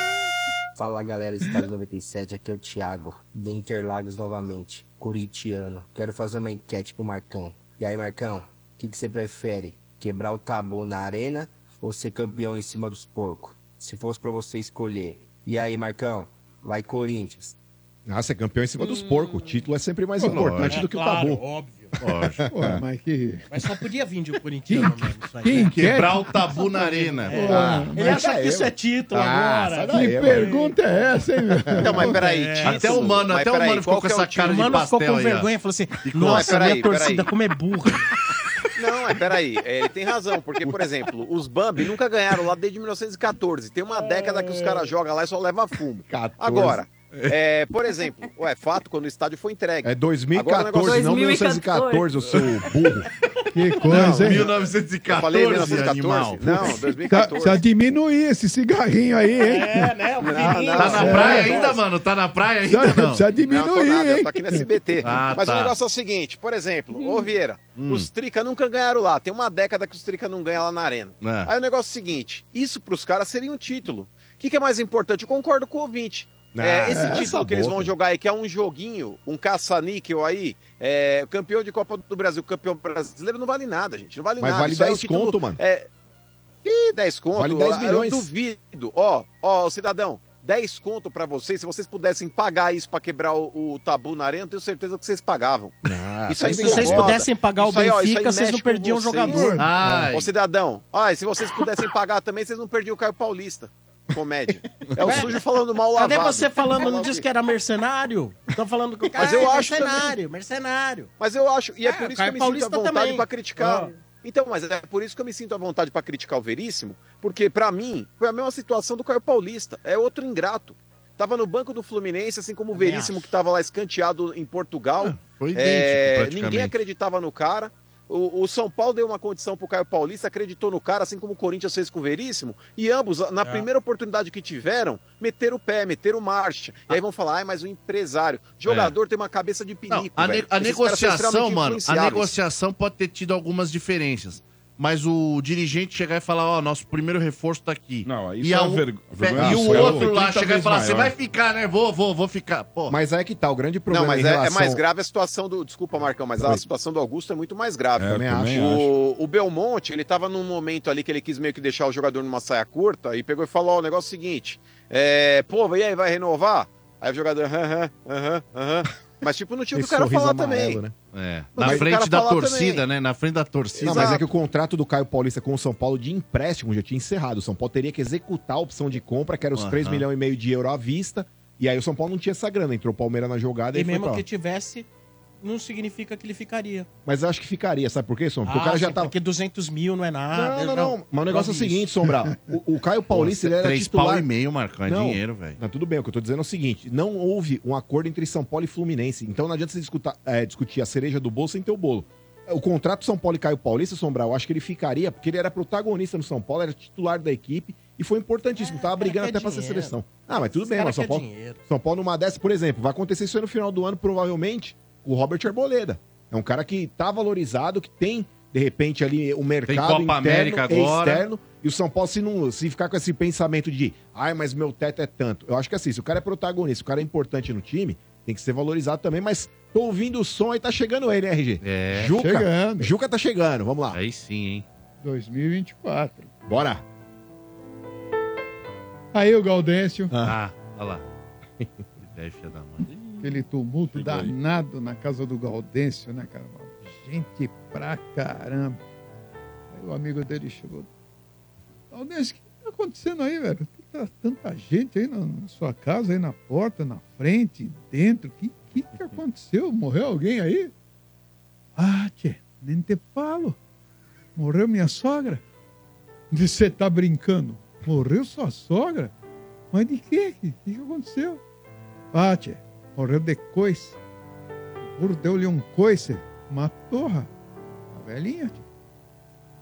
Fala galera, Estado 97, aqui é o Thiago, de Interlagos novamente, corintiano. Quero fazer uma enquete pro Marcão. E aí, Marcão, o que, que você prefere? Quebrar o tabu na arena ou ser campeão em cima dos porcos? Se fosse pra você escolher. E aí, Marcão, vai Corinthians. Ah, ser campeão em cima dos porcos. O título é sempre mais Pô, importante é do que o claro, tabu. óbvio. Lógico. Pô, mas que. Mas só podia vir de um corintiano mesmo. Isso aí. Quem Quebrar quer? o tabu na arena. É. Ah, Ele mas- acha que isso é título Ah, agora. daí, Que mano. pergunta é essa, hein, meu? Então, mas peraí. É. título, Até o mano, mas até o peraí, mano ficou qual com que é o essa título? cara O de mano ficou pastel com aí. ó. vergonha e falou assim: Ficou. Nossa, Não, peraí, minha torcida peraí. como é burra. Não, é peraí, é, ele tem razão, porque, por exemplo, os Bambi nunca ganharam lá desde 1914. Tem uma década que os caras jogam lá e só leva fumo. 14. Agora, é, por exemplo, ué, fato, quando o estádio foi entregue. É Agora o 2014, negócio- não 1914, o seu burro. Que coisa, hein? 1914, Eu falei 1914? animal. Não, Precisa 2014. precisa diminuir esse cigarrinho aí, hein? É, né? O Não, não, Tá na É, praia é, ainda, é. mano? Tá na praia Precisa, ainda, não? precisa Não, tô diminuir, nada, eu hein? tô aqui no SBT. Ah, Mas tá. o negócio é o seguinte, por exemplo, ô Vieira, os Trica nunca ganharam lá. Tem uma década que os Trica não ganham lá na arena. É. Aí o negócio é o seguinte, isso pros caras seria um título. O que, que é mais importante? Eu concordo com o ouvinte. Ah, É, esse título que eles boca. vão jogar aí, que é um joguinho, um caça-níquel aí, é, campeão de Copa do Brasil, campeão brasileiro, não vale nada, gente. Não vale Mas nada. vale Isso aí é um 10 título- conto, mano. É... Ih, 10 conto? Vale 10 Eu milhões. duvido. Ó, ó, cidadão, 10 conto pra vocês, se vocês pudessem pagar isso pra quebrar o, o tabu na arena, eu tenho certeza que vocês pagavam. Ah, Isso aí Se vocês pudessem pagar o Isso aí, ó, isso aí Benfica, vocês não perdiam o jogador. Ai. Ô, cidadão, ai, se vocês pudessem pagar também, vocês não perdiam o Caio Paulista. Comédia. É o sujo falando mal lavado. Cadê você falando? Não disse que era mercenário? Estão falando que o cara Mas eu é acho mercenário, mercenário. Mas eu acho, e é, É, por isso que eu me Paulista sinto à vontade também. pra criticar. Ah. Então, mas é por isso que eu me sinto à vontade pra criticar o Veríssimo, porque pra mim foi a mesma situação do Caio Paulista. É outro ingrato. Tava no banco do Fluminense, assim como o Também Veríssimo que tava lá escanteado em Portugal. Foi idêntico, É, ninguém acreditava no cara. O, o São Paulo deu uma condição pro Caio Paulista, acreditou no cara, assim como o Corinthians fez com o Veríssimo, e ambos, na É. primeira oportunidade que tiveram, meteram o pé, meteram marcha. E aí vão falar, ai, mas o empresário. Jogador tem uma cabeça de Não, pinico. a, ne- a negociação, mano, a negociação pode ter tido algumas diferenças. Mas o dirigente chegar e falar, ó, nosso primeiro reforço tá aqui. Não, isso e é a uma um- vergo- e vergonha. o Foi outro lá 80 chegar e falar, você vai ficar, né? Vou, vou, vou ficar. Pô, Mas é que tá, o grande Não, problema mas em é, relação... é mais grave a situação do. Desculpa, Marcão, mas a situação do Augusto é muito mais grave. É, eu também acho. O, o Belmonte, ele tava num momento ali que ele quis meio que deixar o jogador numa saia curta e pegou e falou: ó, o negócio é o seguinte: é, pô, e aí, vai renovar? Aí o jogador, aham, aham, aham. Mas, tipo, não tinha o que o Esse cara sorriso falar amarelo, também. né? É, na o frente cara da falar torcida, também. né? Na frente da torcida. Não, mas é que o contrato do Caio Paulista com o São Paulo de empréstimo já tinha encerrado. O São Paulo teria que executar a opção de compra, que era os Aham. 3 milhões e meio de euro à vista. E aí o São Paulo não tinha essa grana. Entrou o Palmeiras na jogada e, E foi mesmo pra lá. que tivesse, não significa que ele ficaria. Mas eu acho que ficaria, sabe por quê, Sombra? Porque o cara Ah, já tava... Porque 200 mil não é nada. Não, não, não. Mas o negócio é o seguinte. Sombra. O, o Caio Paulista, ele era Três titular... pau e meio, Marcão, é Não, dinheiro, velho. Não, tudo bem, o que eu tô dizendo é o seguinte: não houve um acordo entre São Paulo e Fluminense. Então não adianta você discutar- é, discutir a cereja do bolo sem ter o bolo. O contrato São Paulo e Caio Paulista, Sombral, eu acho que ele ficaria, porque ele era protagonista no São Paulo, era titular da equipe e foi importantíssimo. Tava brigando quer até pra ser dinheiro. seleção. Ah, mas tudo Esse bem, cara mas São quer Paulo, dinheiro. São Paulo numa dessa, por exemplo, vai acontecer isso aí no final do ano, provavelmente, o Robert Arboleda. É um cara que tá valorizado, que tem, de repente, ali o mercado Copa interno América e agora. externo. E o São Paulo, se, não, se ficar com esse pensamento de, ai, mas meu teto é tanto. Eu acho que assim, se o cara é protagonista, se o cara é importante no time, tem que ser valorizado também, mas tô ouvindo o som e tá chegando ele, né, RG? É. Juca, Chegando. Juca tá chegando, vamos lá. Aí sim, hein? 2024. Bora. Aí o Gaudêncio, Ah, olha lá. Ideia filha da mãe. Aquele tumulto Pegou aí. danado na casa do Gaudêncio, né, cara? Gente pra caramba. Aí o amigo dele chegou. Gaudêncio, o que tá acontecendo aí, velho? Tá tanta gente aí na, na sua casa, aí na porta, na frente, dentro. O que, que que aconteceu? Morreu alguém aí? Ah, tchê, nem te falo. Morreu minha sogra. Você tá brincando? Morreu sua sogra? Mas de quê? O que, que aconteceu? Ah, tchê, morreu de coice. O burro deu-lhe um coice. Matou, rapaz. A velhinha, tchê.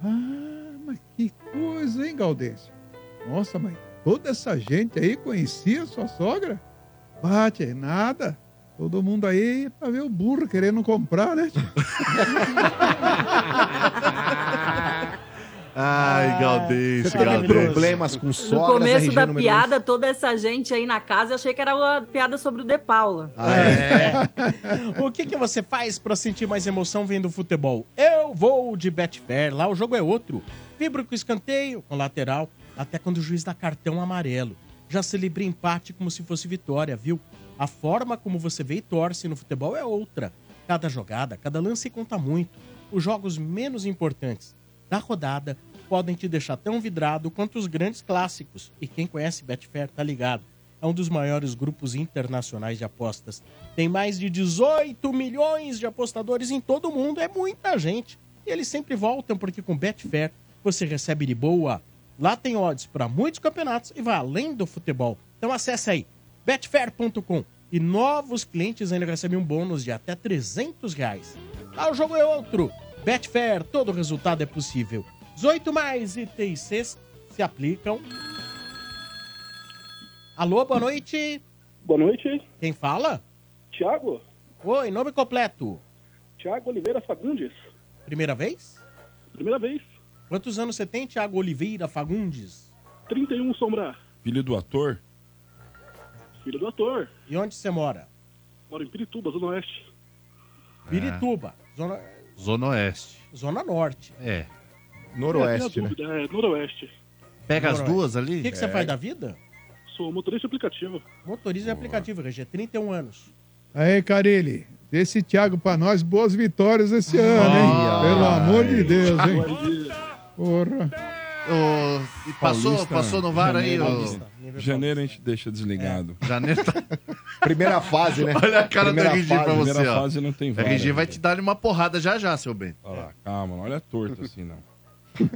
Ah, mas que coisa, hein, Gaudêncio? Nossa, mas toda essa gente aí conhecia sua sogra? Bate, nada. Todo mundo aí pra ver o burro querendo comprar, né? Ai, Você teve Galdêncio. problemas com No sogras, começo RG da número piada, toda essa gente aí na casa, eu achei que era uma piada sobre o De Paula. É. o que, que você faz pra sentir mais emoção vendo futebol? Eu vou de Betfair, lá o jogo é outro. Vibro com escanteio, com lateral, até quando o juiz dá cartão amarelo. Já celebra empate como se fosse vitória, viu? A forma como você vê e torce no futebol é outra. Cada jogada, cada lance conta muito. Os jogos menos importantes da rodada podem te deixar tão vidrado quanto os grandes clássicos. E quem conhece Betfair tá ligado. É um dos maiores grupos internacionais de apostas. Tem mais de 18 milhões de apostadores em todo o mundo. É muita gente. E eles sempre voltam porque com Betfair você recebe de boa. Lá tem odds para muitos campeonatos e vai além do futebol. Então acesse aí betfair.com e novos clientes ainda recebem um bônus de até 300 reais. Lá o jogo é outro. Betfair, todo resultado é possível. 18 mais itens Cs se aplicam. Alô, boa noite. Boa noite. Quem fala? Tiago? Oi, nome completo. Tiago Oliveira Fagundes. Primeira vez? Primeira vez. Quantos anos você tem, Thiago Oliveira Fagundes? 31 Sombra. Filho do ator? Filho do ator. E onde você mora? Moro em Pirituba, Zona Oeste. Pirituba, zona, Zona Oeste. zona norte. É. É, tinha dúvida, é, Noroeste. Pega as Noroeste. duas ali? O que, que você É. faz da vida? Sou motorista aplicativo. Motorista de aplicativo, RG, 31 anos. Aí, Carilli, desse Thiago pra nós, boas vitórias esse ano, hein? Pelo amor de Deus, hein? Porra. Ô, e passou, Paulista, passou no VAR aí, janeiro, ô. Janeiro a gente deixa desligado. Janeiro tá... Primeira fase, né? Olha a cara Primeira do RG fase, pra você, primeira ó. fase não tem VAR, RG vai né? te dar uma porrada já já, seu bem. Olha lá, calma, não olha torto assim, não.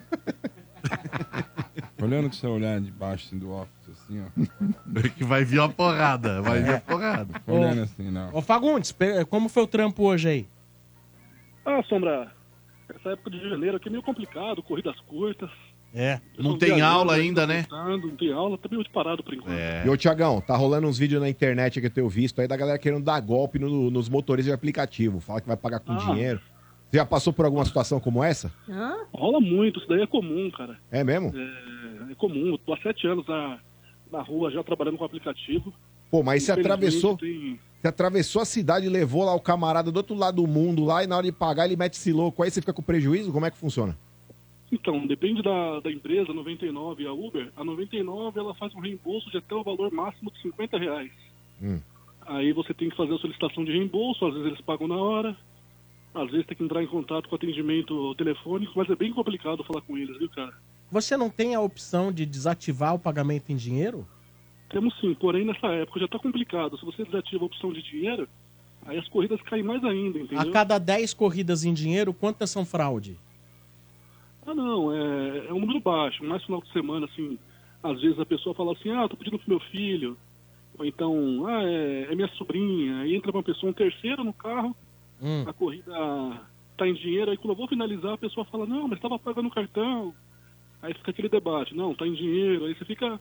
Olhando com seu olhar de baixo assim, do office, assim, ó. Que vai vir uma porrada, vai vir a porrada. Olhando assim, não. Ô, Fagundes, como foi o trampo hoje aí? Ah, Sombra, essa época de janeiro aqui é meio complicado, corridas curtas. É. Não tem aula ainda, né? Não tem aula, tá meio parado por enquanto. É. E ô, Tiagão, tá rolando uns vídeos na internet que eu tenho visto aí da galera querendo dar golpe no- nos motoristas de aplicativo. Fala que vai pagar com Ah. dinheiro. Você já passou por alguma situação como essa? Rola muito, isso daí é comum, cara. É mesmo? É, é comum. Eu tô há sete anos na, na rua já trabalhando com aplicativo. Pô, mas você atravessou. tem- Você atravessou a cidade e levou lá o camarada do outro lado do mundo lá e na hora de pagar ele mete esse louco aí, você fica com prejuízo? Como é que funciona? Então, depende da, da empresa, 99 e a Uber. A 99 ela faz um reembolso de até o valor máximo de 50 reais. Hum. Aí você tem que fazer a solicitação de reembolso, às vezes eles pagam na hora, às vezes tem que entrar em contato com atendimento telefônico, mas é bem complicado falar com eles, viu, cara? Você não tem a opção de desativar o pagamento em dinheiro? Temos sim, porém nessa época já tá complicado. Se você desativa a opção de dinheiro, aí as corridas caem mais ainda, entendeu? A cada 10 corridas em dinheiro, quantas são fraude? Ah, não, é, é um número baixo. Mais final de semana, assim, às vezes a pessoa fala assim, ah, tô pedindo pro meu filho. Ou então, ah, é, é minha sobrinha. Aí entra uma pessoa, um terceiro no carro, Hum. a corrida tá em dinheiro, aí quando eu vou finalizar, a pessoa fala, não, mas tava pagando o cartão. Aí fica aquele debate, não, tá em dinheiro, aí você fica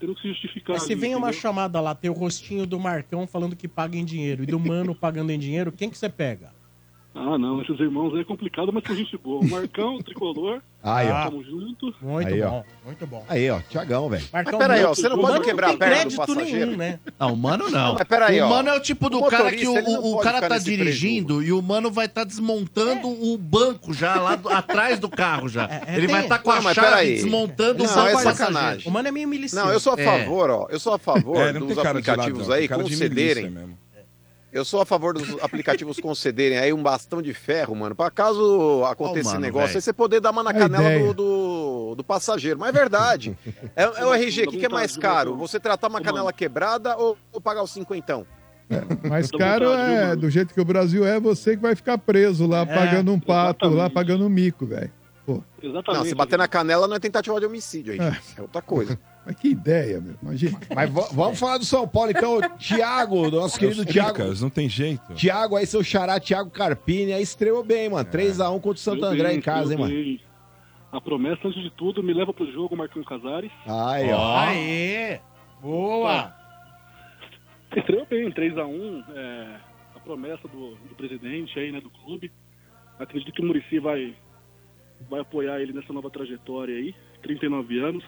tendo que se justificar. Mas se vem uma chamada lá, tem o rostinho do Marcão falando que paga em dinheiro e do Mano pagando em dinheiro, quem que você pega? Ah, não, esses irmãos aí é complicado, mas são gente boa. O Marcão, o Tricolor, Aí, ó. tamo junto. Muito Aí, ó. bom, muito bom. Aí, ó, Tiagão, velho. Marcão, Mas peraí, ó, você não pode quebrar a tem perna do crédito passageiro? nenhum, né? Não, o mano não. Mas peraí, o ó. mano é o tipo do O cara que o, ele o- o cara tá dirigindo e o mano vai estar desmontando o banco já lá do- atrás do carro já. É, Ele tem- vai estar com a Não, mas chave peraí. desmontando Não, o banco é sacanagem. passageiro. O Mano é meio miliciano. Não, eu sou a É. favor, ó. Eu sou a favor É, dos tem aplicativos aí tem concederem. Eu sou a favor dos aplicativos concederem aí um bastão de ferro, mano, pra caso aconteça Ó, esse negócio, aí você poder dar uma na A canela do, do, do passageiro. Mas é verdade. É, é o RG, o que, que é mais caro? Você tratar uma canela quebrada ou, ou pagar os cinquentão? Mais Dá caro é, do jeito que o Brasil é, você que vai ficar preso lá, É, pagando um pato, lá exatamente. pagando um mico, velho. Não, se bater na canela não é tentativa de homicídio aí. É, outra coisa. Mas que ideia, meu. Imagina. Mas va- vamos falar do São Paulo, então. Tiago, nosso querido Os Tiago. Não tem jeito. Tiago, aí seu xará, Tiago Carpini, aí estreou bem, mano. 3x1 contra o Santo André bem, em casa, hein, mano. A promessa, antes de tudo, me leva pro jogo, Marcão Casares. Aí, ó. Aê! Boa! Estreou bem, 3x1. É, a promessa do, do presidente aí, né, do clube. Acredito que o Murici vai, vai apoiar ele nessa nova trajetória aí. 39 anos.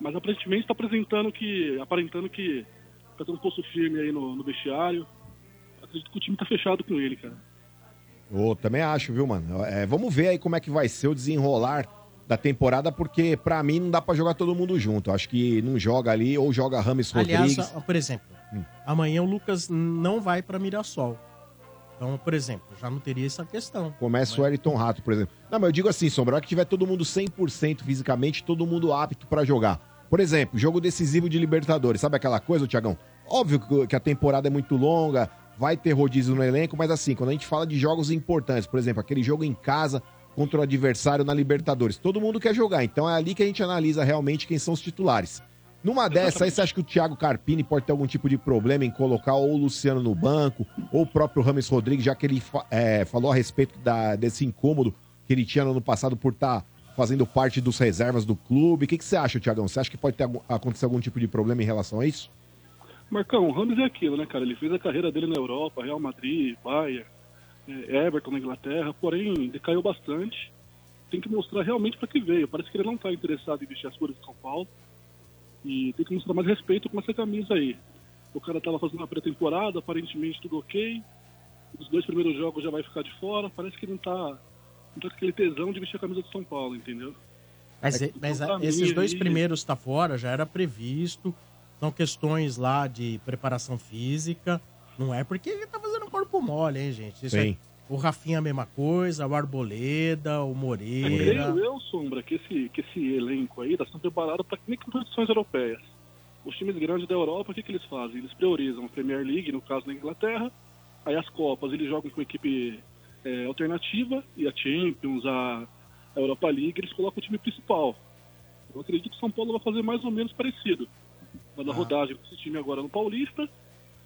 Mas aparentemente está apresentando que. aparentando que tá tendo um poço firme aí no, no vestiário. Acredito que o time tá fechado com ele, cara. Ô, também acho, viu, mano? É, vamos ver aí como é que vai ser o desenrolar da temporada, porque pra mim não dá pra jogar todo mundo junto. Eu Acho que não joga ali, ou joga Rames Aliás, Rodrigues. ó, por exemplo, Hum. amanhã o Lucas não vai pra Mirassol. Então, por exemplo, já não teria essa questão. Começa o Wellington Rato, por exemplo. Não, mas eu digo assim, Sombra, a hora que tiver todo mundo 100% fisicamente, todo mundo apto pra jogar. Por exemplo, jogo decisivo de Libertadores. Sabe aquela coisa, Tiagão? Óbvio que a temporada é muito longa, vai ter rodízio no elenco, mas assim, quando a gente fala de jogos importantes, por exemplo, aquele jogo em casa contra o adversário na Libertadores, todo mundo quer jogar. Então é ali que a gente analisa realmente quem são os titulares. Numa dessa, aí você acha que o Thiago Carpini pode ter algum tipo de problema em colocar ou o Luciano no banco, ou o próprio Rames Rodrigues, já que ele é, falou a respeito da- desse incômodo que ele tinha no ano passado por estar fazendo parte dos reservas do clube. O que, que você acha, Thiagão? Você acha que pode ter, acontecer algum tipo de problema em relação a isso? Marcão, o Ramos é aquilo, né, cara? Ele fez a carreira dele na Europa, Real Madrid, Bayern, é, Everton na Inglaterra, porém decaiu bastante. Tem que mostrar realmente para que veio. Parece que ele não está interessado em vestir as cores de São Paulo. E tem que mostrar mais respeito com essa camisa aí. O cara tava fazendo uma pré-temporada, aparentemente tudo ok. Os dois primeiros jogos já vai ficar de fora. Parece que não tá, não tá com aquele tesão de vestir a camisa de São Paulo, entendeu? Mas, É, mas esses dois aí- primeiros tá fora, já era previsto. São questões lá de preparação física. Não é porque ele tá fazendo corpo mole, hein, gente? Isso Sim. é- o Rafinha a mesma coisa, o Arboleda, o Moreira. creio eu, Sombra, que esse, que esse elenco aí está sendo preparado para nem competições europeias. Os times grandes da Europa, o que, que eles fazem? Eles priorizam a Premier League, no caso da Inglaterra, aí as Copas eles jogam com equipe é, alternativa, e a Champions, a, a Europa League, eles colocam o time principal. Eu acredito que o São Paulo vai fazer mais ou menos parecido. Vai dar rodagem com esse time agora no Paulista,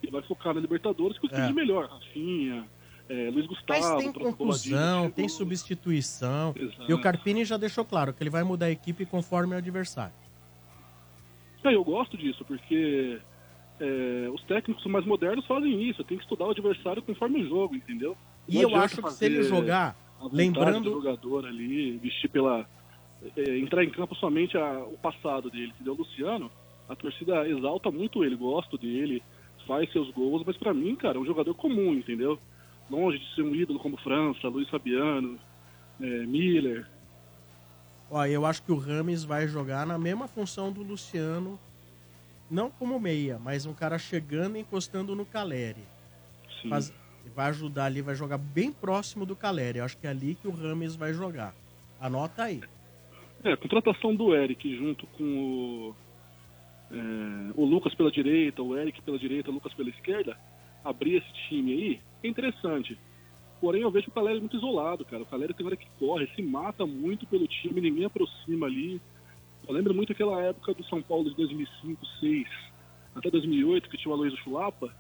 e vai focar na Libertadores com o time É. de melhor. Rafinha, é, Luiz Gustavo, Mas tem conclusão, tem substituição. Exato. E o Carpini já deixou claro que ele vai mudar a equipe conforme o adversário. É, eu gosto disso, porque é, os técnicos mais modernos fazem isso. Tem que estudar o adversário conforme o jogo, entendeu? E Não eu adianta acho que se ele jogar, lembrando- do jogador ali, vestir pela... é, entrar em campo somente a- o passado dele, entendeu? O Luciano, a torcida exalta muito ele, gosto dele, faz seus gols, mas pra mim, cara, é um jogador comum, entendeu? Longe de ser um ídolo como França, Luiz Fabiano, é, Miller, Ó, eu acho que o Rames vai jogar na mesma função do Luciano. Não como meia, mas um cara chegando e encostando no Caleri. Faz- vai ajudar ali, vai jogar bem próximo do Caleri. Eu acho que é ali que o Rames vai jogar. Anota aí. É, a contratação do Eric junto com o, é, o Lucas pela direita, o Eric pela direita, o Lucas pela esquerda, abrir esse time aí é interessante. Porém, eu vejo o Caleri muito isolado, cara. O Caleri tem hora que corre, se mata muito pelo time, ninguém aproxima ali. Eu lembro muito aquela época do São Paulo de 2005, 2006, até 2008, que tinha o Aloysio Chulapa.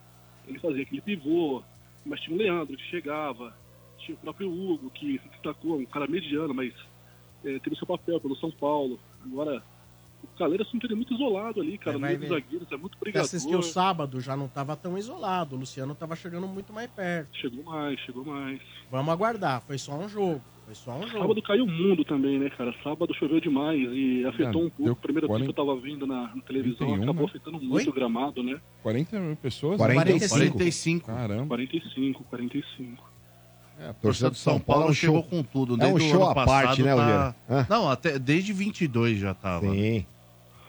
Ele fazia aquele pivô, mas tinha o Leandro que chegava, tinha o próprio Hugo que se destacou, um cara mediano, mas é, teve seu papel pelo São Paulo. Agora, o Caleira ele é muito isolado ali, cara, É, no meio dos zagueiros, é muito Você brigador. assistiu sábado, já não estava tão isolado. O Luciano estava chegando muito mais perto. Chegou mais, chegou mais. Vamos aguardar. Foi só um jogo. Foi só um jogo. Sábado caiu o mundo também, né, cara? Sábado choveu demais e afetou É, um pouco. O primeiro tempo 40 eu tava vendo na, na televisão, 41, acabou né? afetando muito Oi? o gramado, né? 40 mil pessoas? 45. 45. Caramba. 45, 45. É, a torcida do São Paulo chegou com tudo. É um show à parte, né, tá-? Hã? Não, até desde 22 já tava. Sim.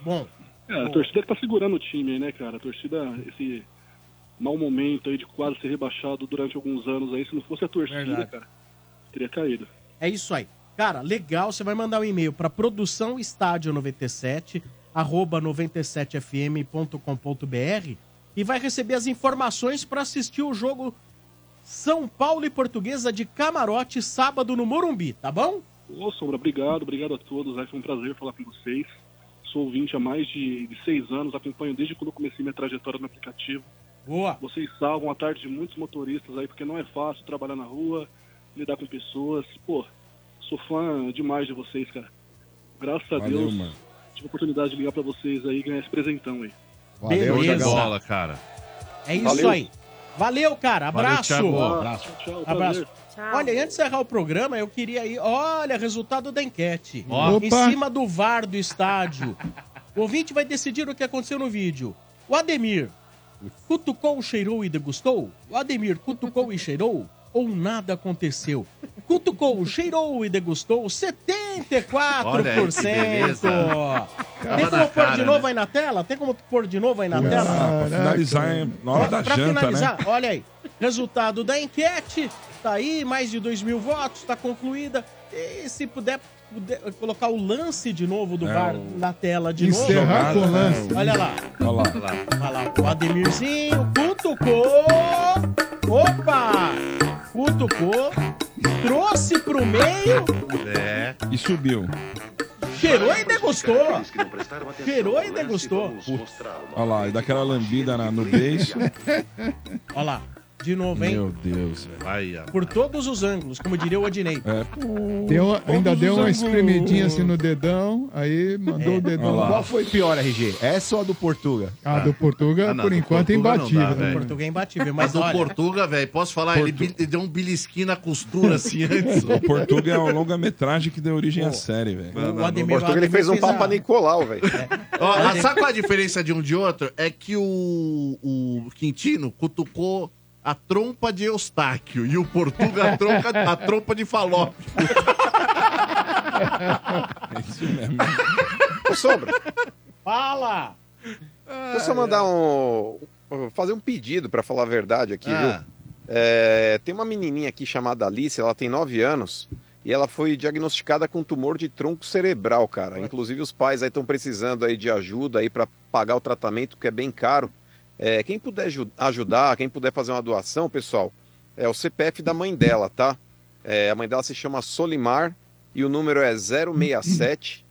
Bom. É, a torcida que tá segurando o time aí, né, cara? A torcida, esse mau momento aí de quase ser rebaixado durante alguns anos aí, se não fosse a torcida, Verdade. cara, teria caído. É isso aí. Cara, legal. Você vai mandar um e-mail para produção estádio 97 arroba 97fm.com.br e vai receber as informações para assistir o jogo São Paulo e Portuguesa de Camarote sábado no Morumbi, tá bom? Ô, Sombra, obrigado, obrigado a todos. Aí foi um prazer falar com vocês. Sou ouvinte há mais de, de seis anos, acompanho desde quando eu comecei minha trajetória no aplicativo. Boa! Vocês salvam a tarde de muitos motoristas aí, porque não é fácil trabalhar na rua, lidar com pessoas. Pô, sou fã demais de vocês, cara. Graças a Valeu, Deus, mano. tive a oportunidade de ligar pra vocês aí e ganhar esse presentão aí. Beleza. bola, cara. É isso Valeu. aí. Valeu, cara. Valeu, Abraço. Thiago. Abraço. Tchau, Abraço. prazer. Olha, e antes de encerrar o programa, eu queria ir. Olha, resultado da enquete. Ó. Em Opa. cima do VAR do estádio. O ouvinte vai decidir o que aconteceu no vídeo. O Ademir cutucou, cheirou e degustou? O Ademir cutucou e cheirou? Ou nada aconteceu? Cutucou, cheirou e degustou? 74%! Olha aí, que beleza. Tem como pôr de novo aí na tela? Tem como pôr de novo aí na tela? Pra finalizar na hora da Pra janta, finalizar, né? olha aí. Resultado da enquete. Tá aí, mais de 2 mil votos, tá concluída. E se puder, puder colocar o lance de novo do É, VAR o- na tela de Encerrar novo. com o lance. Olha lá. Olha lá. Olha lá. O Ademirzinho cutucou. Opa! Cutucou. Trouxe pro meio. É. E subiu. Cheirou e degustou. Cheirou e degustou. Olha lá, e daquela lambida na- no beijo. Olha lá. De novo, hein? Meu Deus, velho. Vai. Por todos os ângulos, como diria o Adnei. É. Deu, ainda Todos deu uma ângulos. espremidinha assim no dedão, aí mandou o dedão. Qual foi pior, RG? Essa ou a do Portuga? A do Portuga, Ah, não, por do enquanto, é Portuga não imbatível. dá, né? velho. Português é imbatível, Mas do olha, Portuga, velho, posso falar? Ele, Portu- ele deu um belisquinho na costura assim antes. O Portuga é uma longa-metragem que deu origem à série, velho. Não, não, o Ademir, Portugal ele fez um Papa a- Nicolau, velho. Ó, ah, sabe qual é a diferença de um de outro? É que o, o Quintino cutucou a trompa de Eustáquio e o Portuga a, tronca, a trompa de Falópio. É isso mesmo. Ô, Sombra, Fala! deixa eu só mandar um... Fazer um pedido, pra falar a verdade aqui, Ah. viu? É, tem uma menininha aqui chamada Alice, ela tem 9 anos e ela foi diagnosticada com tumor de tronco cerebral, cara. Inclusive os pais aí estão precisando aí de ajuda aí para pagar o tratamento, que é bem caro. É, quem puder aju- ajudar, quem puder fazer uma doação, pessoal, é o CPF da mãe dela, tá? É, a mãe dela se chama Solimar e o número é 067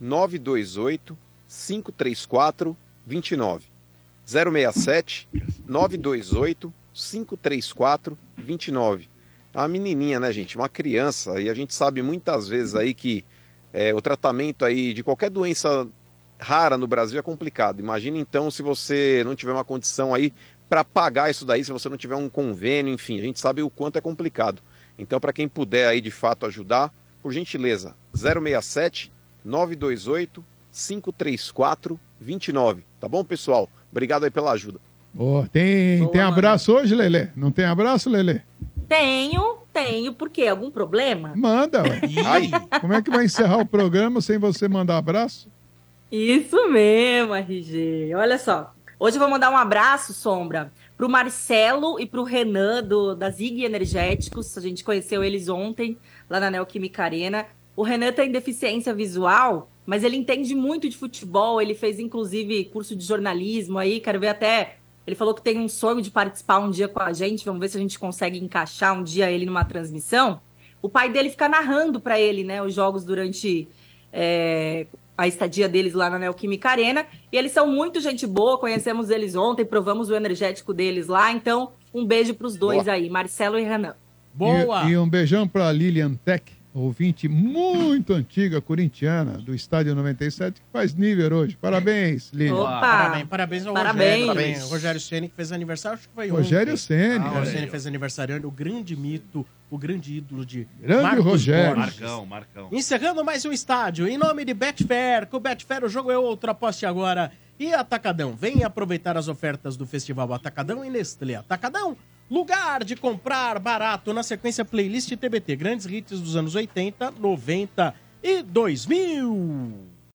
928 534 29. 067 928 534 29. É uma menininha, né, gente? Uma criança. E a gente sabe muitas vezes aí que é, o tratamento aí de qualquer doença rara no Brasil é complicado. Imagina então se você não tiver uma condição aí para pagar isso daí, se você não tiver um convênio, enfim, a gente sabe o quanto é complicado. Então, para quem puder aí de fato ajudar, por gentileza, 067 928 534 29. Tá bom, pessoal? Obrigado aí pela ajuda. Ó, tem, Boa, tem mano. abraço hoje, Lelê? Não tem abraço, Lelê? Tenho, tenho. Por quê? Algum problema? Manda, ué. Ai, Como é que vai encerrar o programa sem você mandar abraço? Isso mesmo, RG. Olha só. Hoje eu vou mandar um abraço, Sombra, pro Marcelo e pro Renan do, da Zig Energéticos. A gente conheceu eles ontem lá na Neoquímica Arena. O Renan tem deficiência visual, mas ele entende muito de futebol. Ele fez, inclusive, curso de jornalismo aí. Quero ver até. Ele falou que tem um sonho de participar um dia com a gente. Vamos ver se a gente consegue encaixar um dia ele numa transmissão. O pai dele fica narrando para ele, né, os jogos durante é, a estadia deles lá na Neoquímica Arena. E eles são muito gente boa, conhecemos eles ontem, provamos o energético deles lá. Então, um beijo pros dois Boa. aí, Marcelo e Renan. Boa! E, e um beijão pra Lilian Tech, ouvinte muito antiga, corintiana, do Estádio 97, que faz nível hoje. Parabéns, Lilian. Opa! Parabéns, parabéns ao Parabéns. Rogério. Parabéns. O Rogério Ceni que fez aniversário, acho que foi Rogério ontem. Ceni. Ah, o Rogério Ceni fez aniversário, o grande mito, o grande ídolo de Grande Marcos Rogério. Borges. Marcão, Marcão. Encerrando mais um estádio, em nome de Betfair. Com o Betfair o jogo é outro, aposte agora. E Atacadão, vem aproveitar as ofertas do Festival Atacadão e Nestlé Atacadão. Lugar de comprar barato na sequência playlist TBT. Grandes hits dos anos 80, 90 e 2000.